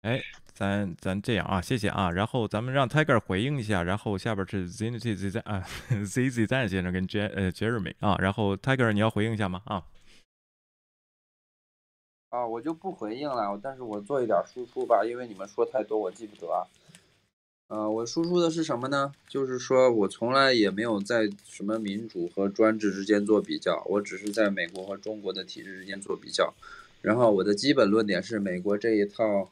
哎，咱咱这样啊，谢谢啊。然后咱们让 Tiger 回应一下，然后下边是 Z Z Z 啊 Z Z 赞先生跟 J 呃 Jeremy 啊。然后 Tiger 你要回应一下吗？啊？啊，我就不回应了，但是我做一点输出吧，因为你们说太多，我记不得。呃，我输出的是什么呢？就是说我从来也没有在什么民主和专制之间做比较，我只是在美国和中国的体制之间做比较。然后我的基本论点是，美国这一套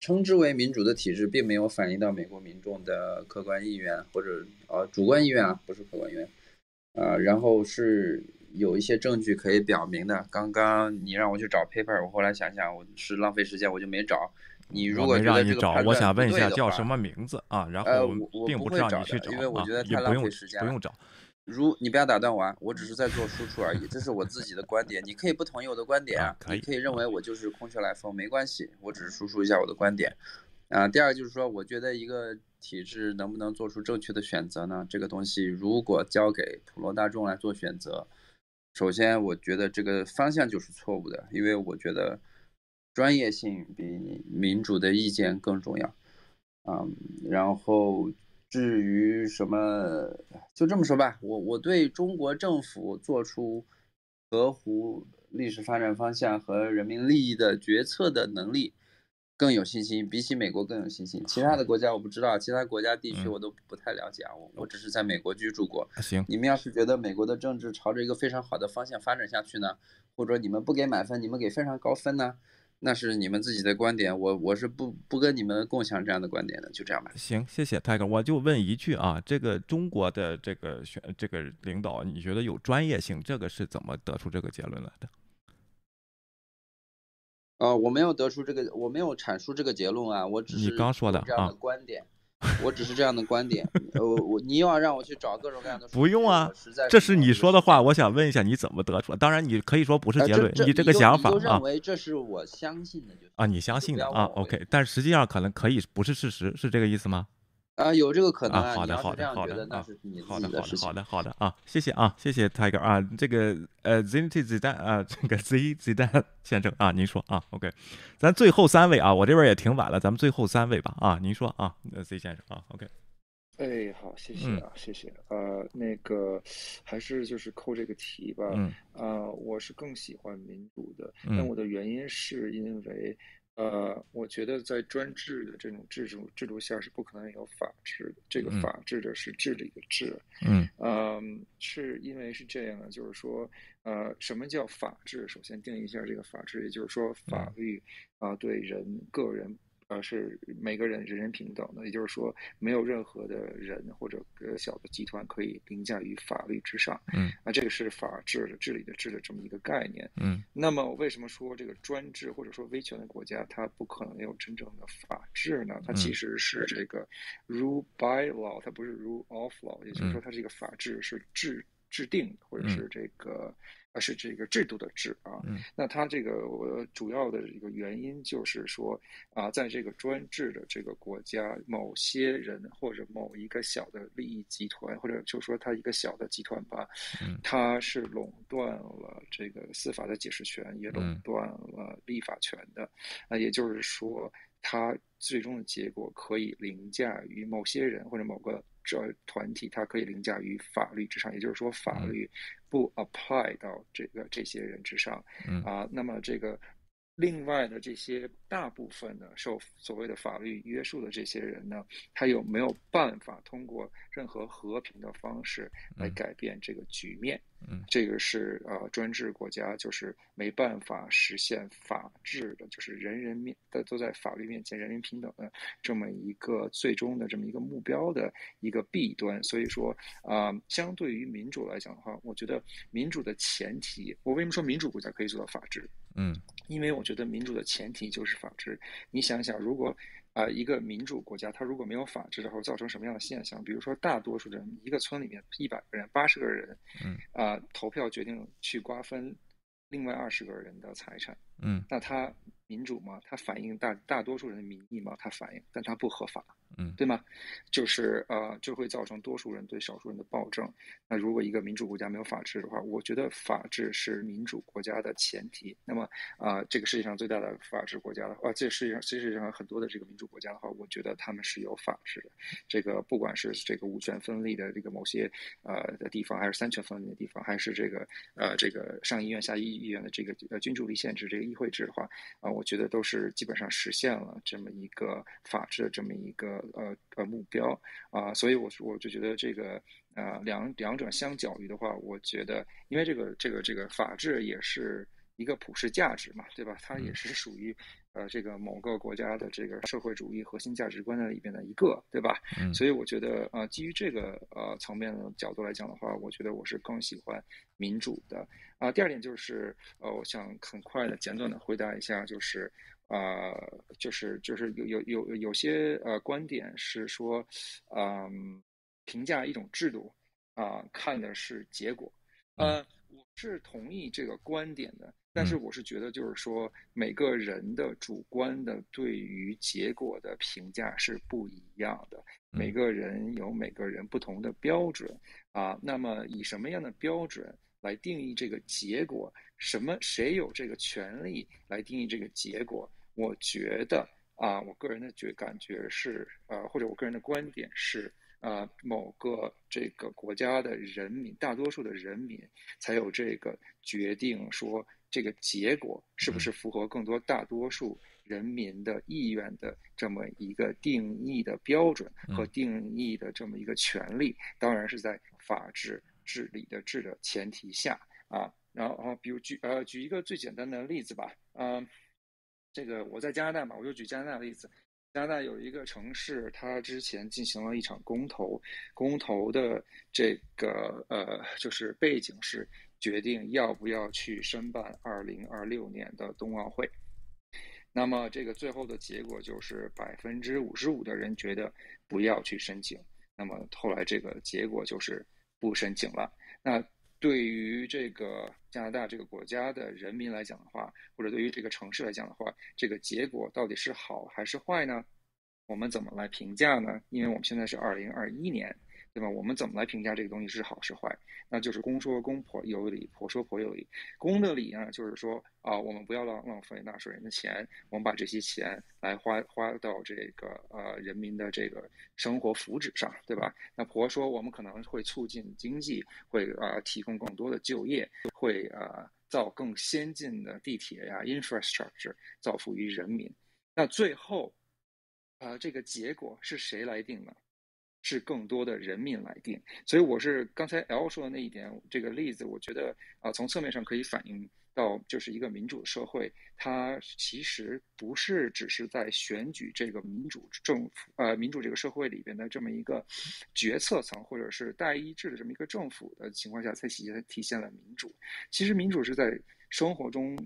称之为民主的体制，并没有反映到美国民众的客观意愿或者呃主观意愿啊，不是客观意愿。啊，然后是有一些证据可以表明的。刚刚你让我去找 paper，我后来想想，我是浪费时间，我就没找。你如果让你找，我想问一下叫什么名字啊？然后并不让你去找，因为我觉得太浪费时间不用找。如你不要打断我啊，我只是在做输出而已，这是我自己的观点，你可以不同意我的观点啊，你可以认为我就是空穴来风，没关系，我只是输出一下我的观点。啊，第二就是说，我觉得一个体制能不能做出正确的选择呢？这个东西如果交给普罗大众来做选择，首先我觉得这个方向就是错误的，因为我觉得。专业性比民主的意见更重要，嗯，然后至于什么，就这么说吧，我我对中国政府做出合乎历史发展方向和人民利益的决策的能力更有信心，比起美国更有信心。其他的国家我不知道，其他国家地区我都不太了解啊，我我只是在美国居住过。行，你们要是觉得美国的政治朝着一个非常好的方向发展下去呢，或者你们不给满分，你们给非常高分呢？那是你们自己的观点，我我是不不跟你们共享这样的观点的，就这样吧。行，谢谢泰哥，我就问一句啊，这个中国的这个选这个领导，你觉得有专业性？这个是怎么得出这个结论来的？呃，我没有得出这个，我没有阐述这个结论啊，我只是你刚说的这样的观点。我只是这样的观点，呃，我你又要让我去找各种各样的，不用啊，这是你说的话，我想问一下你怎么得出？当然你可以说不是结论，你这个想法啊，认为这是我相信的就啊，你相信的啊，OK，但实际上可能可以不是事实，是这个意思吗？啊，有这个可能啊。好的，好的，好的，啊，好的，好的，好的，好的啊，谢谢啊，谢谢 Tiger 啊，这个呃弹啊，这个 Z 子弹先生啊，您说啊，OK，咱最后三位啊，我这边也挺晚了，咱们最后三位吧啊，您说啊，Z 先生啊，OK。哎，好，谢谢啊，谢谢。呃，那个还是就是扣这个题吧。嗯。啊，我是更喜欢民主的。嗯。那我的原因是因为，呃，我觉得在专制的这种制度制度下是不可能有法治的。这个法治的是治理的治。嗯。呃，是因为是这样的，就是说，呃，什么叫法治？首先定义一下这个法治，也就是说，法律啊，对人个人。呃，是每个人人人平等的，也就是说，没有任何的人或者呃小的集团可以凌驾于法律之上。嗯，那这个是法治的治理的治的这么一个概念。嗯，那么为什么说这个专制或者说威权的国家它不可能有真正的法治呢？它其实是这个 rule by law，它不是 rule of law，也就是说，它这个法治是制制定或者是这个。而是这个制度的制啊，那它这个我主要的一个原因就是说啊，在这个专制的这个国家，某些人或者某一个小的利益集团，或者就说它一个小的集团吧，它是垄断了这个司法的解释权，也垄断了立法权的。啊，也就是说，它最终的结果可以凌驾于某些人或者某个。这团体它可以凌驾于法律之上，也就是说法律不 apply 到这个这些人之上，啊，那么这个另外的这些大部分呢受所谓的法律约束的这些人呢，他有没有办法通过任何和平的方式来改变这个局面？嗯，这个是呃专制国家就是没办法实现法治的，就是人人面的都在法律面前人人平等的这么一个最终的这么一个目标的一个弊端。所以说啊，相对于民主来讲的话，我觉得民主的前提，我为什么说民主国家可以做到法治？嗯，因为我觉得民主的前提就是法治。你想想，如果啊一个民主国家它如果没有法治的话，造成什么样的现象？比如说，大多数人一个村里面一百个人、八十个人，嗯，啊投票决定去瓜分另外二十个人的财产，嗯，那它民主吗？它反映大大多数人的民意吗？它反映，但它不合法。嗯，对吗？就是呃，就会造成多数人对少数人的暴政。那如果一个民主国家没有法治的话，我觉得法治是民主国家的前提。那么啊，这个世界上最大的法治国家的话，这世界上世界上很多的这个民主国家的话，我觉得他们是有法治的。这个不管是这个五权分立的这个某些呃的地方，还是三权分立的地方，还是这个呃这个上议院下议院的这个呃君主立宪制这个议会制的话，啊，我觉得都是基本上实现了这么一个法治的这么一个。呃呃，目标啊，所以我我就觉得这个呃两两者相较于的话，我觉得因为这个这个这个法治也是一个普世价值嘛，对吧？它也是属于呃这个某个国家的这个社会主义核心价值观的里边的一个，对吧？所以我觉得呃基于这个呃层面的角度来讲的话，我觉得我是更喜欢民主的啊。第二点就是呃，我想很快的简短的回答一下，就是。呃，就是就是有有有有些呃观点是说，嗯，评价一种制度啊，看的是结果。呃，我是同意这个观点的，但是我是觉得就是说，每个人的主观的对于结果的评价是不一样的，每个人有每个人不同的标准啊。那么以什么样的标准来定义这个结果？什么？谁有这个权利来定义这个结果？我觉得啊，我个人的觉感觉是，呃，或者我个人的观点是，呃，某个这个国家的人民，大多数的人民才有这个决定说这个结果是不是符合更多大多数人民的意愿的这么一个定义的标准和定义的这么一个权利。当然是在法治治理的治的前提下啊。然后，比如举呃举一个最简单的例子吧，嗯，这个我在加拿大嘛，我就举加拿大的例子。加拿大有一个城市，它之前进行了一场公投，公投的这个呃就是背景是决定要不要去申办二零二六年的冬奥会。那么这个最后的结果就是百分之五十五的人觉得不要去申请。那么后来这个结果就是不申请了。那对于这个加拿大这个国家的人民来讲的话，或者对于这个城市来讲的话，这个结果到底是好还是坏呢？我们怎么来评价呢？因为我们现在是二零二一年。对吧？我们怎么来评价这个东西是好是坏？那就是公说公婆有理，婆说婆有理。公的理呢，就是说啊，我们不要浪浪费纳税人的钱，我们把这些钱来花花到这个呃人民的这个生活福祉上，对吧？那婆说我们可能会促进经济，会啊提供更多的就业，会啊造更先进的地铁呀，infrastructure 造福于人民。那最后啊这个结果是谁来定呢？是更多的人民来定，所以我是刚才 L 说的那一点，这个例子，我觉得啊，从侧面上可以反映到，就是一个民主社会，它其实不是只是在选举这个民主政府，呃，民主这个社会里边的这么一个决策层，或者是代议制的这么一个政府的情况下才体现体现了民主。其实民主是在生活中。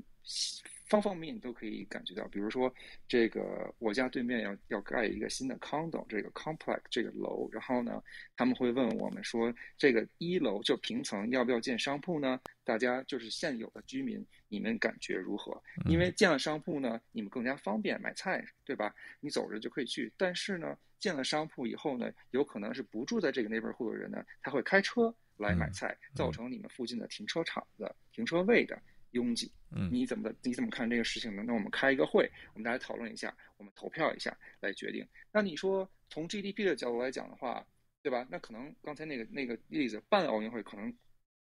方方面面都可以感觉到，比如说，这个我家对面要要盖一个新的 condo，这个 complex 这个楼，然后呢，他们会问我们说，这个一楼就平层要不要建商铺呢？大家就是现有的居民，你们感觉如何？因为建了商铺呢，你们更加方便买菜，对吧？你走着就可以去。但是呢，建了商铺以后呢，有可能是不住在这个那边户的人呢，他会开车来买菜，造成你们附近的停车场的停车位的。拥挤，嗯，你怎么你怎么看这个事情呢？那我们开一个会，我们大家讨论一下，我们投票一下来决定。那你说从 GDP 的角度来讲的话，对吧？那可能刚才那个那个例子办奥运会可能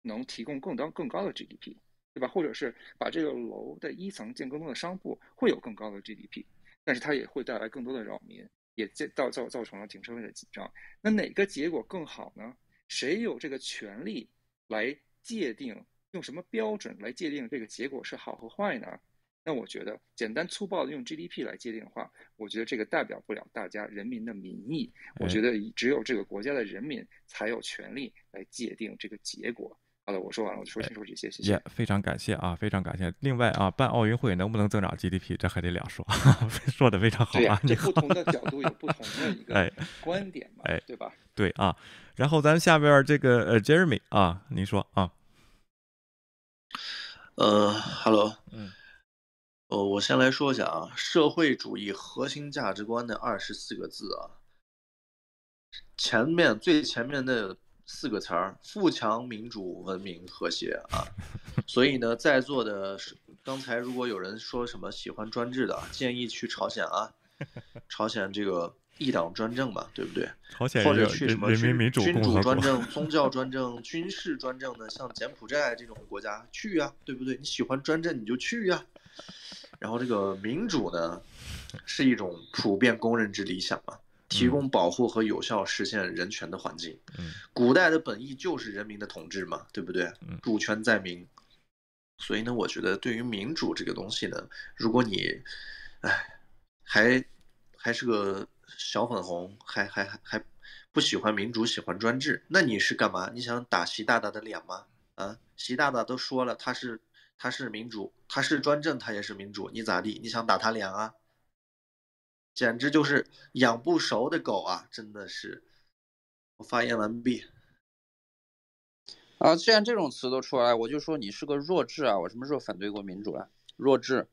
能提供更高更高的 GDP，对吧？或者是把这个楼的一层建更多的商铺，会有更高的 GDP，但是它也会带来更多的扰民，也造造造成了停车位的紧张。那哪个结果更好呢？谁有这个权利来界定，用什么标准来界定这个结果是好和坏呢？那我觉得简单粗暴的用 GDP 来界定的话，我觉得这个代表不了大家人民的民意。我觉得只有这个国家的人民才有权利来界定这个结果。好的，我说完了，我说清楚这些，谢谢。非常感谢啊，非常感谢。另外啊，办奥运会能不能增长 GDP，这还得两说。说的非常好啊，这不同的角度有不同的一个 观点嘛，哎，对吧？对啊。然后咱下边这个呃，Jeremy 啊，您说啊。呃，Hello，嗯，呃，我先来说一下啊，社会主义核心价值观的二十四个字啊，前面最前面的。四个词儿：富强、民主、文明、和谐啊！所以呢，在座的刚才如果有人说什么喜欢专制的，建议去朝鲜啊，朝鲜这个一党专政嘛，对不对？朝鲜或者去什么君主专政、宗教专政、军事专政的，像柬埔寨这种国家去呀，对不对？你喜欢专政你就去呀。然后这个民主呢，是一种普遍公认之理想嘛。提供保护和有效实现人权的环境。嗯，古代的本意就是人民的统治嘛，对不对？主权在民。所以呢，我觉得对于民主这个东西呢，如果你，哎，还还是个小粉红，还还还还不喜欢民主，喜欢专制，那你是干嘛？你想打习大大的脸吗？啊，习大大都说了，他是他是民主，他是专政，他也是民主，你咋地？你想打他脸啊？简直就是养不熟的狗啊！真的是，我发言完毕。啊，既然这种词都出来，我就说你是个弱智啊！我什么时候反对过民主啊？弱智。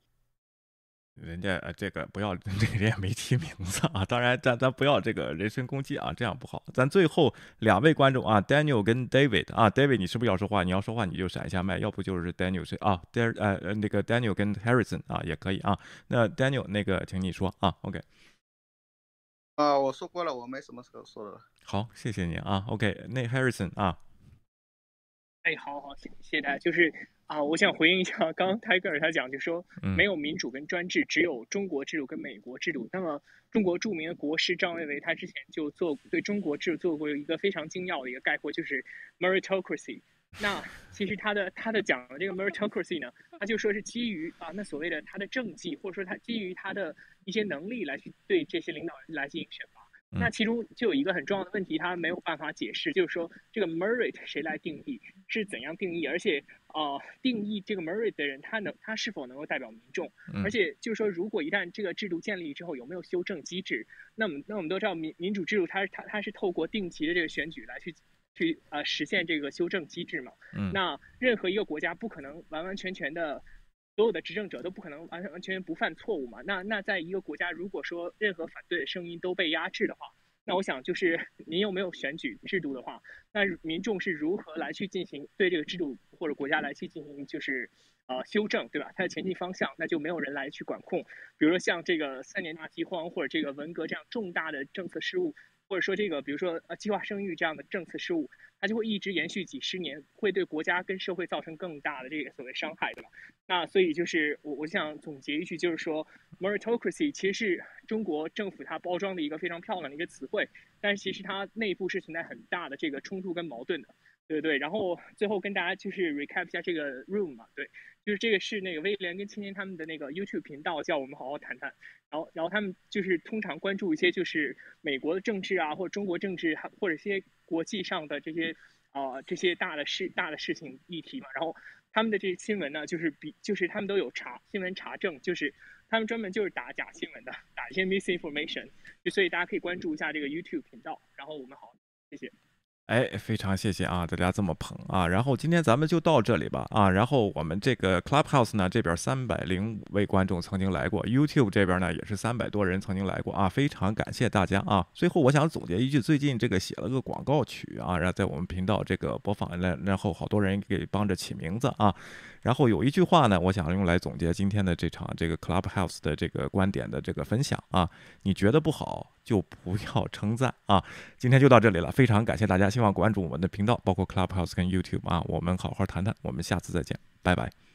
人家呃，这个不要，这个人也没提名字啊。当然，咱咱不要这个人身攻击啊，这样不好。咱最后两位观众啊，Daniel 跟 David 啊，David 你是不是要说话？你要说话你就闪一下麦，要不就是 Daniel 是啊，d 呃呃那个 Daniel 跟 Harrison 啊也可以啊。那 Daniel 那个，请你说啊，OK。啊，我说过了，我没什么可说的了。好，谢谢你啊，OK。那 Harrison 啊。哎，好好，谢谢大家。就是啊，我想回应一下刚刚泰戈尔他讲，就说没有民主跟专制，只有中国制度跟美国制度。那么中国著名的国师张维为他之前就做对中国制度做过一个非常精要的一个概括，就是 meritocracy。那其实他的他的讲的这个 meritocracy 呢，他就说是基于啊那所谓的他的政绩，或者说他基于他的一些能力来去对这些领导人来进行选拔。那其中就有一个很重要的问题，他没有办法解释，就是说这个 merit 谁来定义，是怎样定义，而且呃，定义这个 merit 的人，他能他是否能够代表民众？而且就是说，如果一旦这个制度建立之后，有没有修正机制？那么，那我们都知道民民主制度，它它它是透过定期的这个选举来去去呃实现这个修正机制嘛？那任何一个国家不可能完完全全的。所有的执政者都不可能完完全全不犯错误嘛？那那在一个国家，如果说任何反对的声音都被压制的话，那我想就是您又没有选举制度的话，那民众是如何来去进行对这个制度或者国家来去进行就是呃修正，对吧？它的前进方向，那就没有人来去管控。比如说像这个三年大饥荒或者这个文革这样重大的政策失误，或者说这个比如说呃计划生育这样的政策失误。它就会一直延续几十年，会对国家跟社会造成更大的这个所谓伤害，对吧？那所以就是我我想总结一句，就是说，meritocracy 其实是中国政府它包装的一个非常漂亮的一个词汇，但是其实它内部是存在很大的这个冲突跟矛盾的，对对。然后最后跟大家就是 recap 一下这个 room 嘛，对，就是这个是那个威廉跟青年他们的那个 YouTube 频道，叫我们好好谈谈。然后然后他们就是通常关注一些就是美国的政治啊，或者中国政治，或者一些。国际上的这些啊这些大的事大的事情议题嘛，然后他们的这些新闻呢，就是比就是他们都有查新闻查证，就是他们专门就是打假新闻的，打一些 misinformation，所以大家可以关注一下这个 YouTube 频道，然后我们好，谢谢。哎，非常谢谢啊，大家这么捧啊，然后今天咱们就到这里吧啊，然后我们这个 Clubhouse 呢这边三百零五位观众曾经来过，YouTube 这边呢也是三百多人曾经来过啊，非常感谢大家啊。最后我想总结一句，最近这个写了个广告曲啊，然后在我们频道这个播放，然然后好多人给帮着起名字啊。然后有一句话呢，我想用来总结今天的这场这个 Clubhouse 的这个观点的这个分享啊，你觉得不好就不要称赞啊。今天就到这里了，非常感谢大家，希望关注我们的频道，包括 Clubhouse 跟 YouTube 啊，我们好好谈谈，我们下次再见，拜拜。